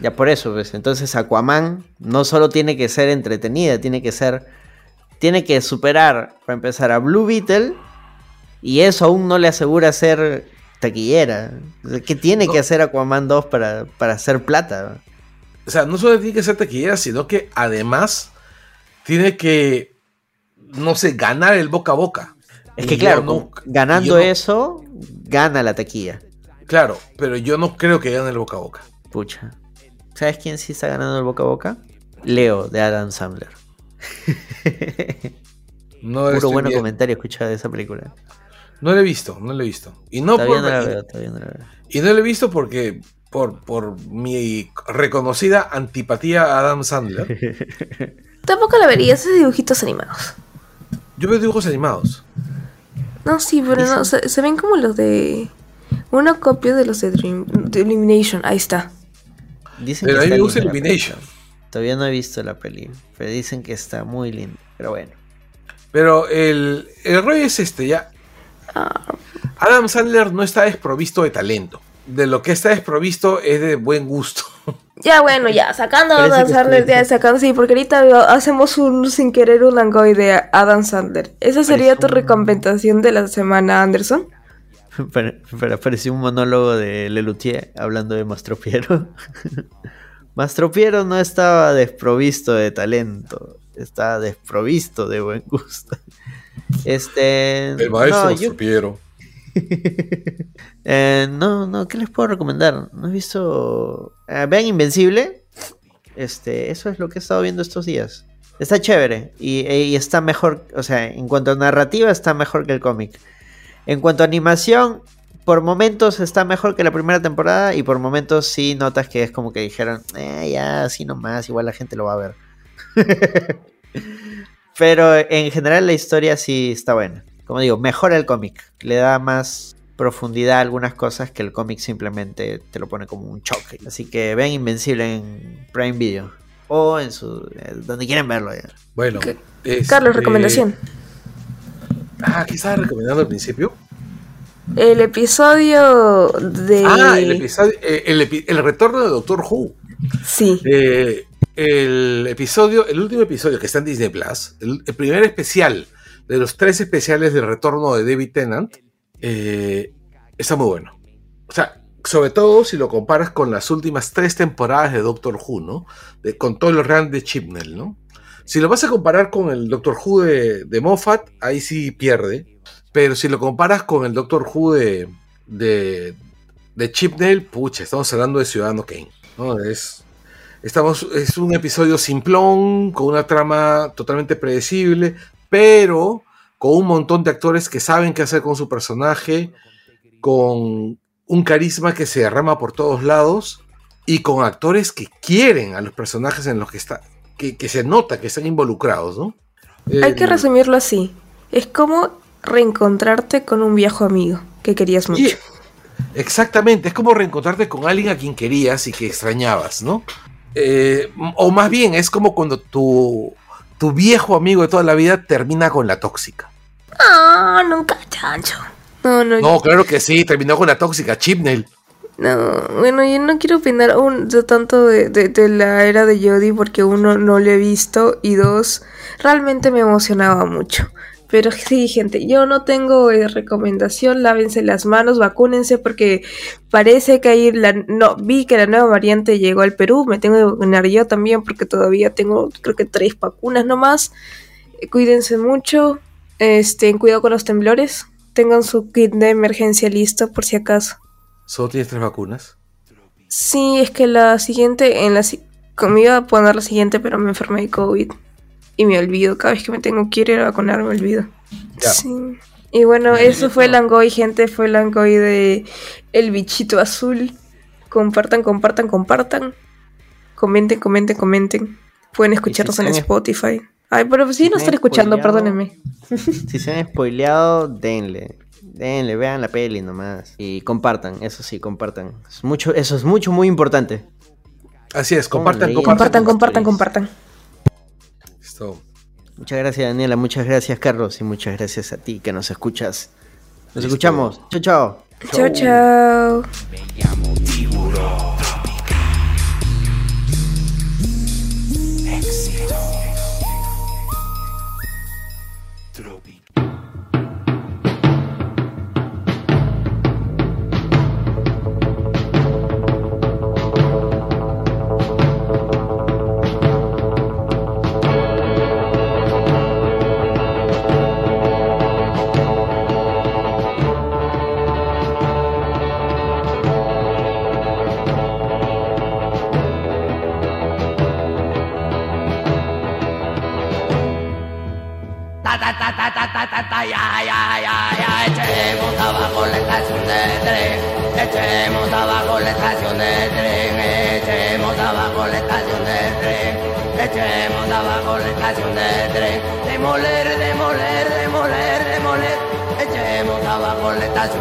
Ya por eso, pues, entonces Aquaman no solo tiene que ser entretenida, tiene que ser tiene que superar para empezar a Blue Beetle y eso aún no le asegura ser taquillera. ¿Qué tiene que hacer Aquaman 2 para, para hacer plata? O sea, no solo tiene que ser taquillera, sino que además tiene que, no sé, ganar el boca a boca. Es que claro, ganando eso, gana la taquilla. Claro, pero yo no creo que gane el boca a boca. Pucha. ¿Sabes quién sí está ganando el boca a boca? Leo, de Adam Sandler. no Puro bueno comentario escuchado de esa película. No lo he visto, no lo he visto. Y no por, Y no lo he visto porque por, por mi reconocida antipatía a Adam Sandler. Tampoco la vería esos dibujitos animados. Yo veo dibujos animados. No, sí, pero no, se, ven como los de. Una copia de los de, Dream, de Illumination, ahí está. Dicen pero ahí me gusta Illumination. Todavía no he visto la peli, pero dicen que está muy lindo. Pero bueno. Pero el, el rollo es este, ya. Adam Sandler no está desprovisto de talento. De lo que está desprovisto es de buen gusto. Ya, bueno, ya, sacando a Adam Sandler, ya sacando, sí, porque ahorita hacemos un sin querer un langoy de Adam Sandler. ¿Esa sería tu recompensación de la semana, Anderson? Pero, apareció un monólogo de Lelutier hablando de Mastropiero. Mastropiero no estaba desprovisto de talento, estaba desprovisto de buen gusto. Este. El maestro no, eh, no, no, ¿qué les puedo recomendar? ¿No he visto. Eh, vean Invencible. Este, eso es lo que he estado viendo estos días. Está chévere y, está mejor, o sea, en cuanto a narrativa está mejor que el cómic. En cuanto a animación, por momentos está mejor que la primera temporada y por momentos sí notas que es como que dijeron, eh, ya, así nomás, igual la gente lo va a ver. Pero en general la historia sí está buena. Como digo, mejora el cómic. Le da más profundidad a algunas cosas que el cómic simplemente te lo pone como un choque. Así que ven Invencible en Prime Video. O en su. Eh, donde quieran verlo ya. Bueno. Carlos, recomendación. Ah, ¿qué estaba recomendando al principio? El episodio de. Ah, el episodio. Eh, el, retorno de Doctor Who. Sí. Eh, el episodio, el último episodio que está en Disney Plus, el, primer especial de los tres especiales del retorno de David Tennant, eh, está muy bueno. O sea, sobre todo si lo comparas con las últimas tres temporadas de Doctor Who, ¿no? con todo el run de Chibnall, ¿no? Si lo vas a comparar con el Doctor Who de, Moffat, ahí sí pierde. Pero si lo comparas con el Doctor Who de, de, de pucha, estamos hablando de Ciudadano Kane. ¿no? Es, Estamos, es un episodio simplón, con una trama totalmente predecible, pero con un montón de actores que saben qué hacer con su personaje, con un carisma que se derrama por todos lados y con actores que quieren a los personajes en los que está, que, que se nota que están involucrados, ¿no? Hay que El- resumirlo así. Es como reencontrarte con un viejo amigo que querías mucho. Y- exactamente, es como reencontrarte con alguien a quien querías y que extrañabas, ¿no? Eh, o más bien, es como cuando tu, tu viejo amigo de toda la vida termina con la tóxica. Ah, nunca chancho. No, no, No, claro que sí, terminó con la tóxica, Chipnell. no. Bueno, yo no quiero opinar de tanto de, de- de la era de Jodie porque uno no lo he visto y dos, realmente me emocionaba mucho. Pero sí, gente, yo no tengo eh, recomendación, lávense las manos, vacúnense porque parece que ahí la, no, vi que la nueva variante llegó al Perú, me tengo que vacunar yo también porque todavía tengo creo que tres vacunas nomás. Eh, Cuídense mucho, este, cuidado con los temblores, tengan su kit de emergencia listo por si acaso. Solo tienes tres vacunas. Sí, es que la siguiente, en la me iba a poner la siguiente, pero me enfermé de COVID. Y me olvido, cada vez que me tengo que ir a vacunar me olvido. Ya. Sí. Y bueno, eso fue el Langoy, gente, fue el Langoy de El Bichito Azul. Compartan, compartan, compartan. Comenten, comenten, comenten. Pueden escucharnos en Spotify. Ay, pero sí si no están han escuchando, perdónenme. Si se han spoileado, denle. Denle, vean la peli nomás. Y compartan, eso sí, compartan. Es mucho, eso es mucho, muy importante. Así es, compartan, compartan. Compartan, compartan, compartan. Listo. Muchas gracias, Daniela. Muchas gracias, Carlos. Y muchas gracias a ti que nos escuchas. Nos Listo. escuchamos. Chao, chao. Chao, chao. Ta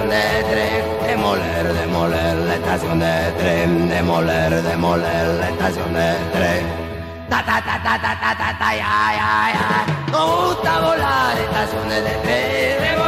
de tren demoler demoler la estación de tren demoler demoler la estación de tren Ta ta ta ta ta ta ta ta ya ya ya. Nos gusta volar estaciones de tren.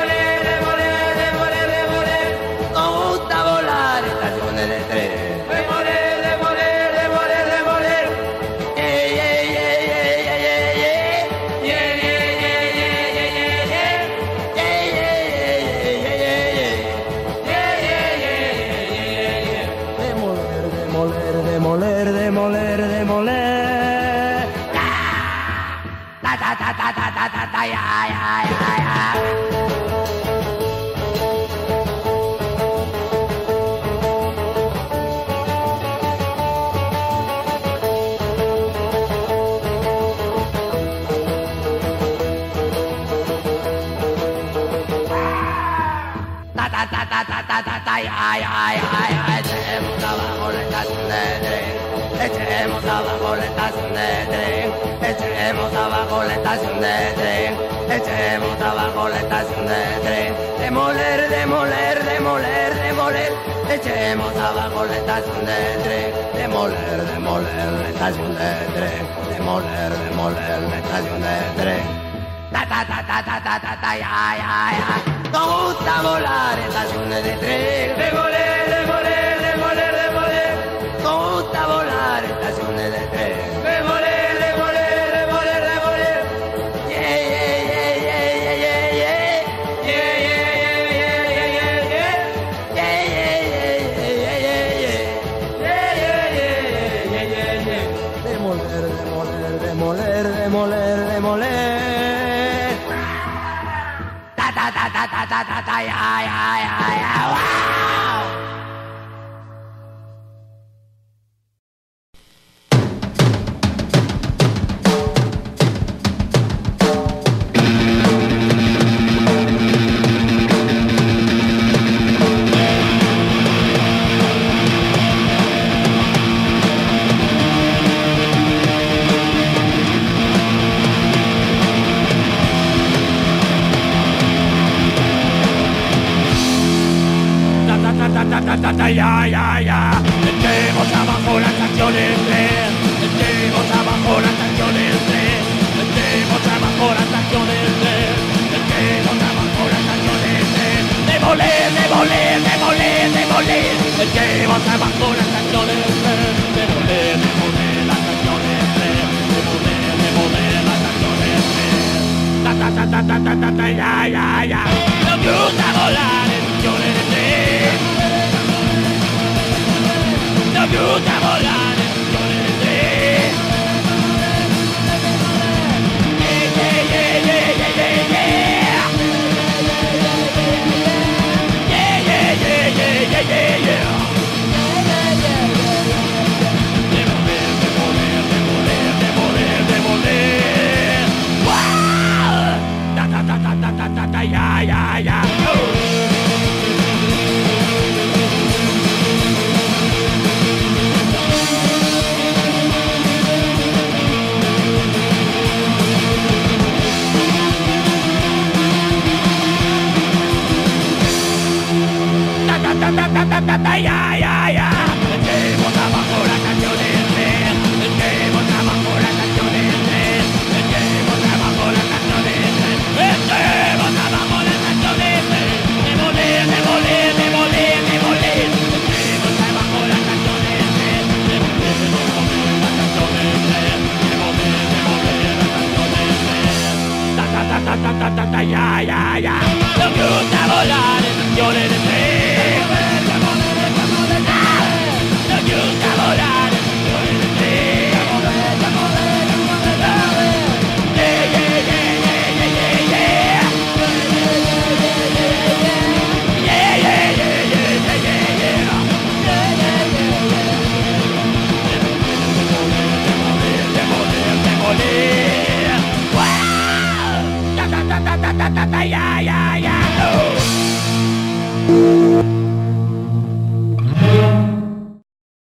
Ya ya ya ya. Echemos abajo la estación de tren. Echemos abajo la estación de tren. Echemos abajo la estación de tren. Echemos abajo la estación de tren. Demoler, demoler, demoler, demoler. Echemos abajo la estación de tren. Demoler, demoler estación de tren. Demoler, demoler la estación de tren. Ta ta ta ta ta ta ta ta ya ya ya. Nos gusta volar estaciones de tren. Demoler, demoler, demoler, demoler. Nos gusta volar estaciones de tren. Ta ta ta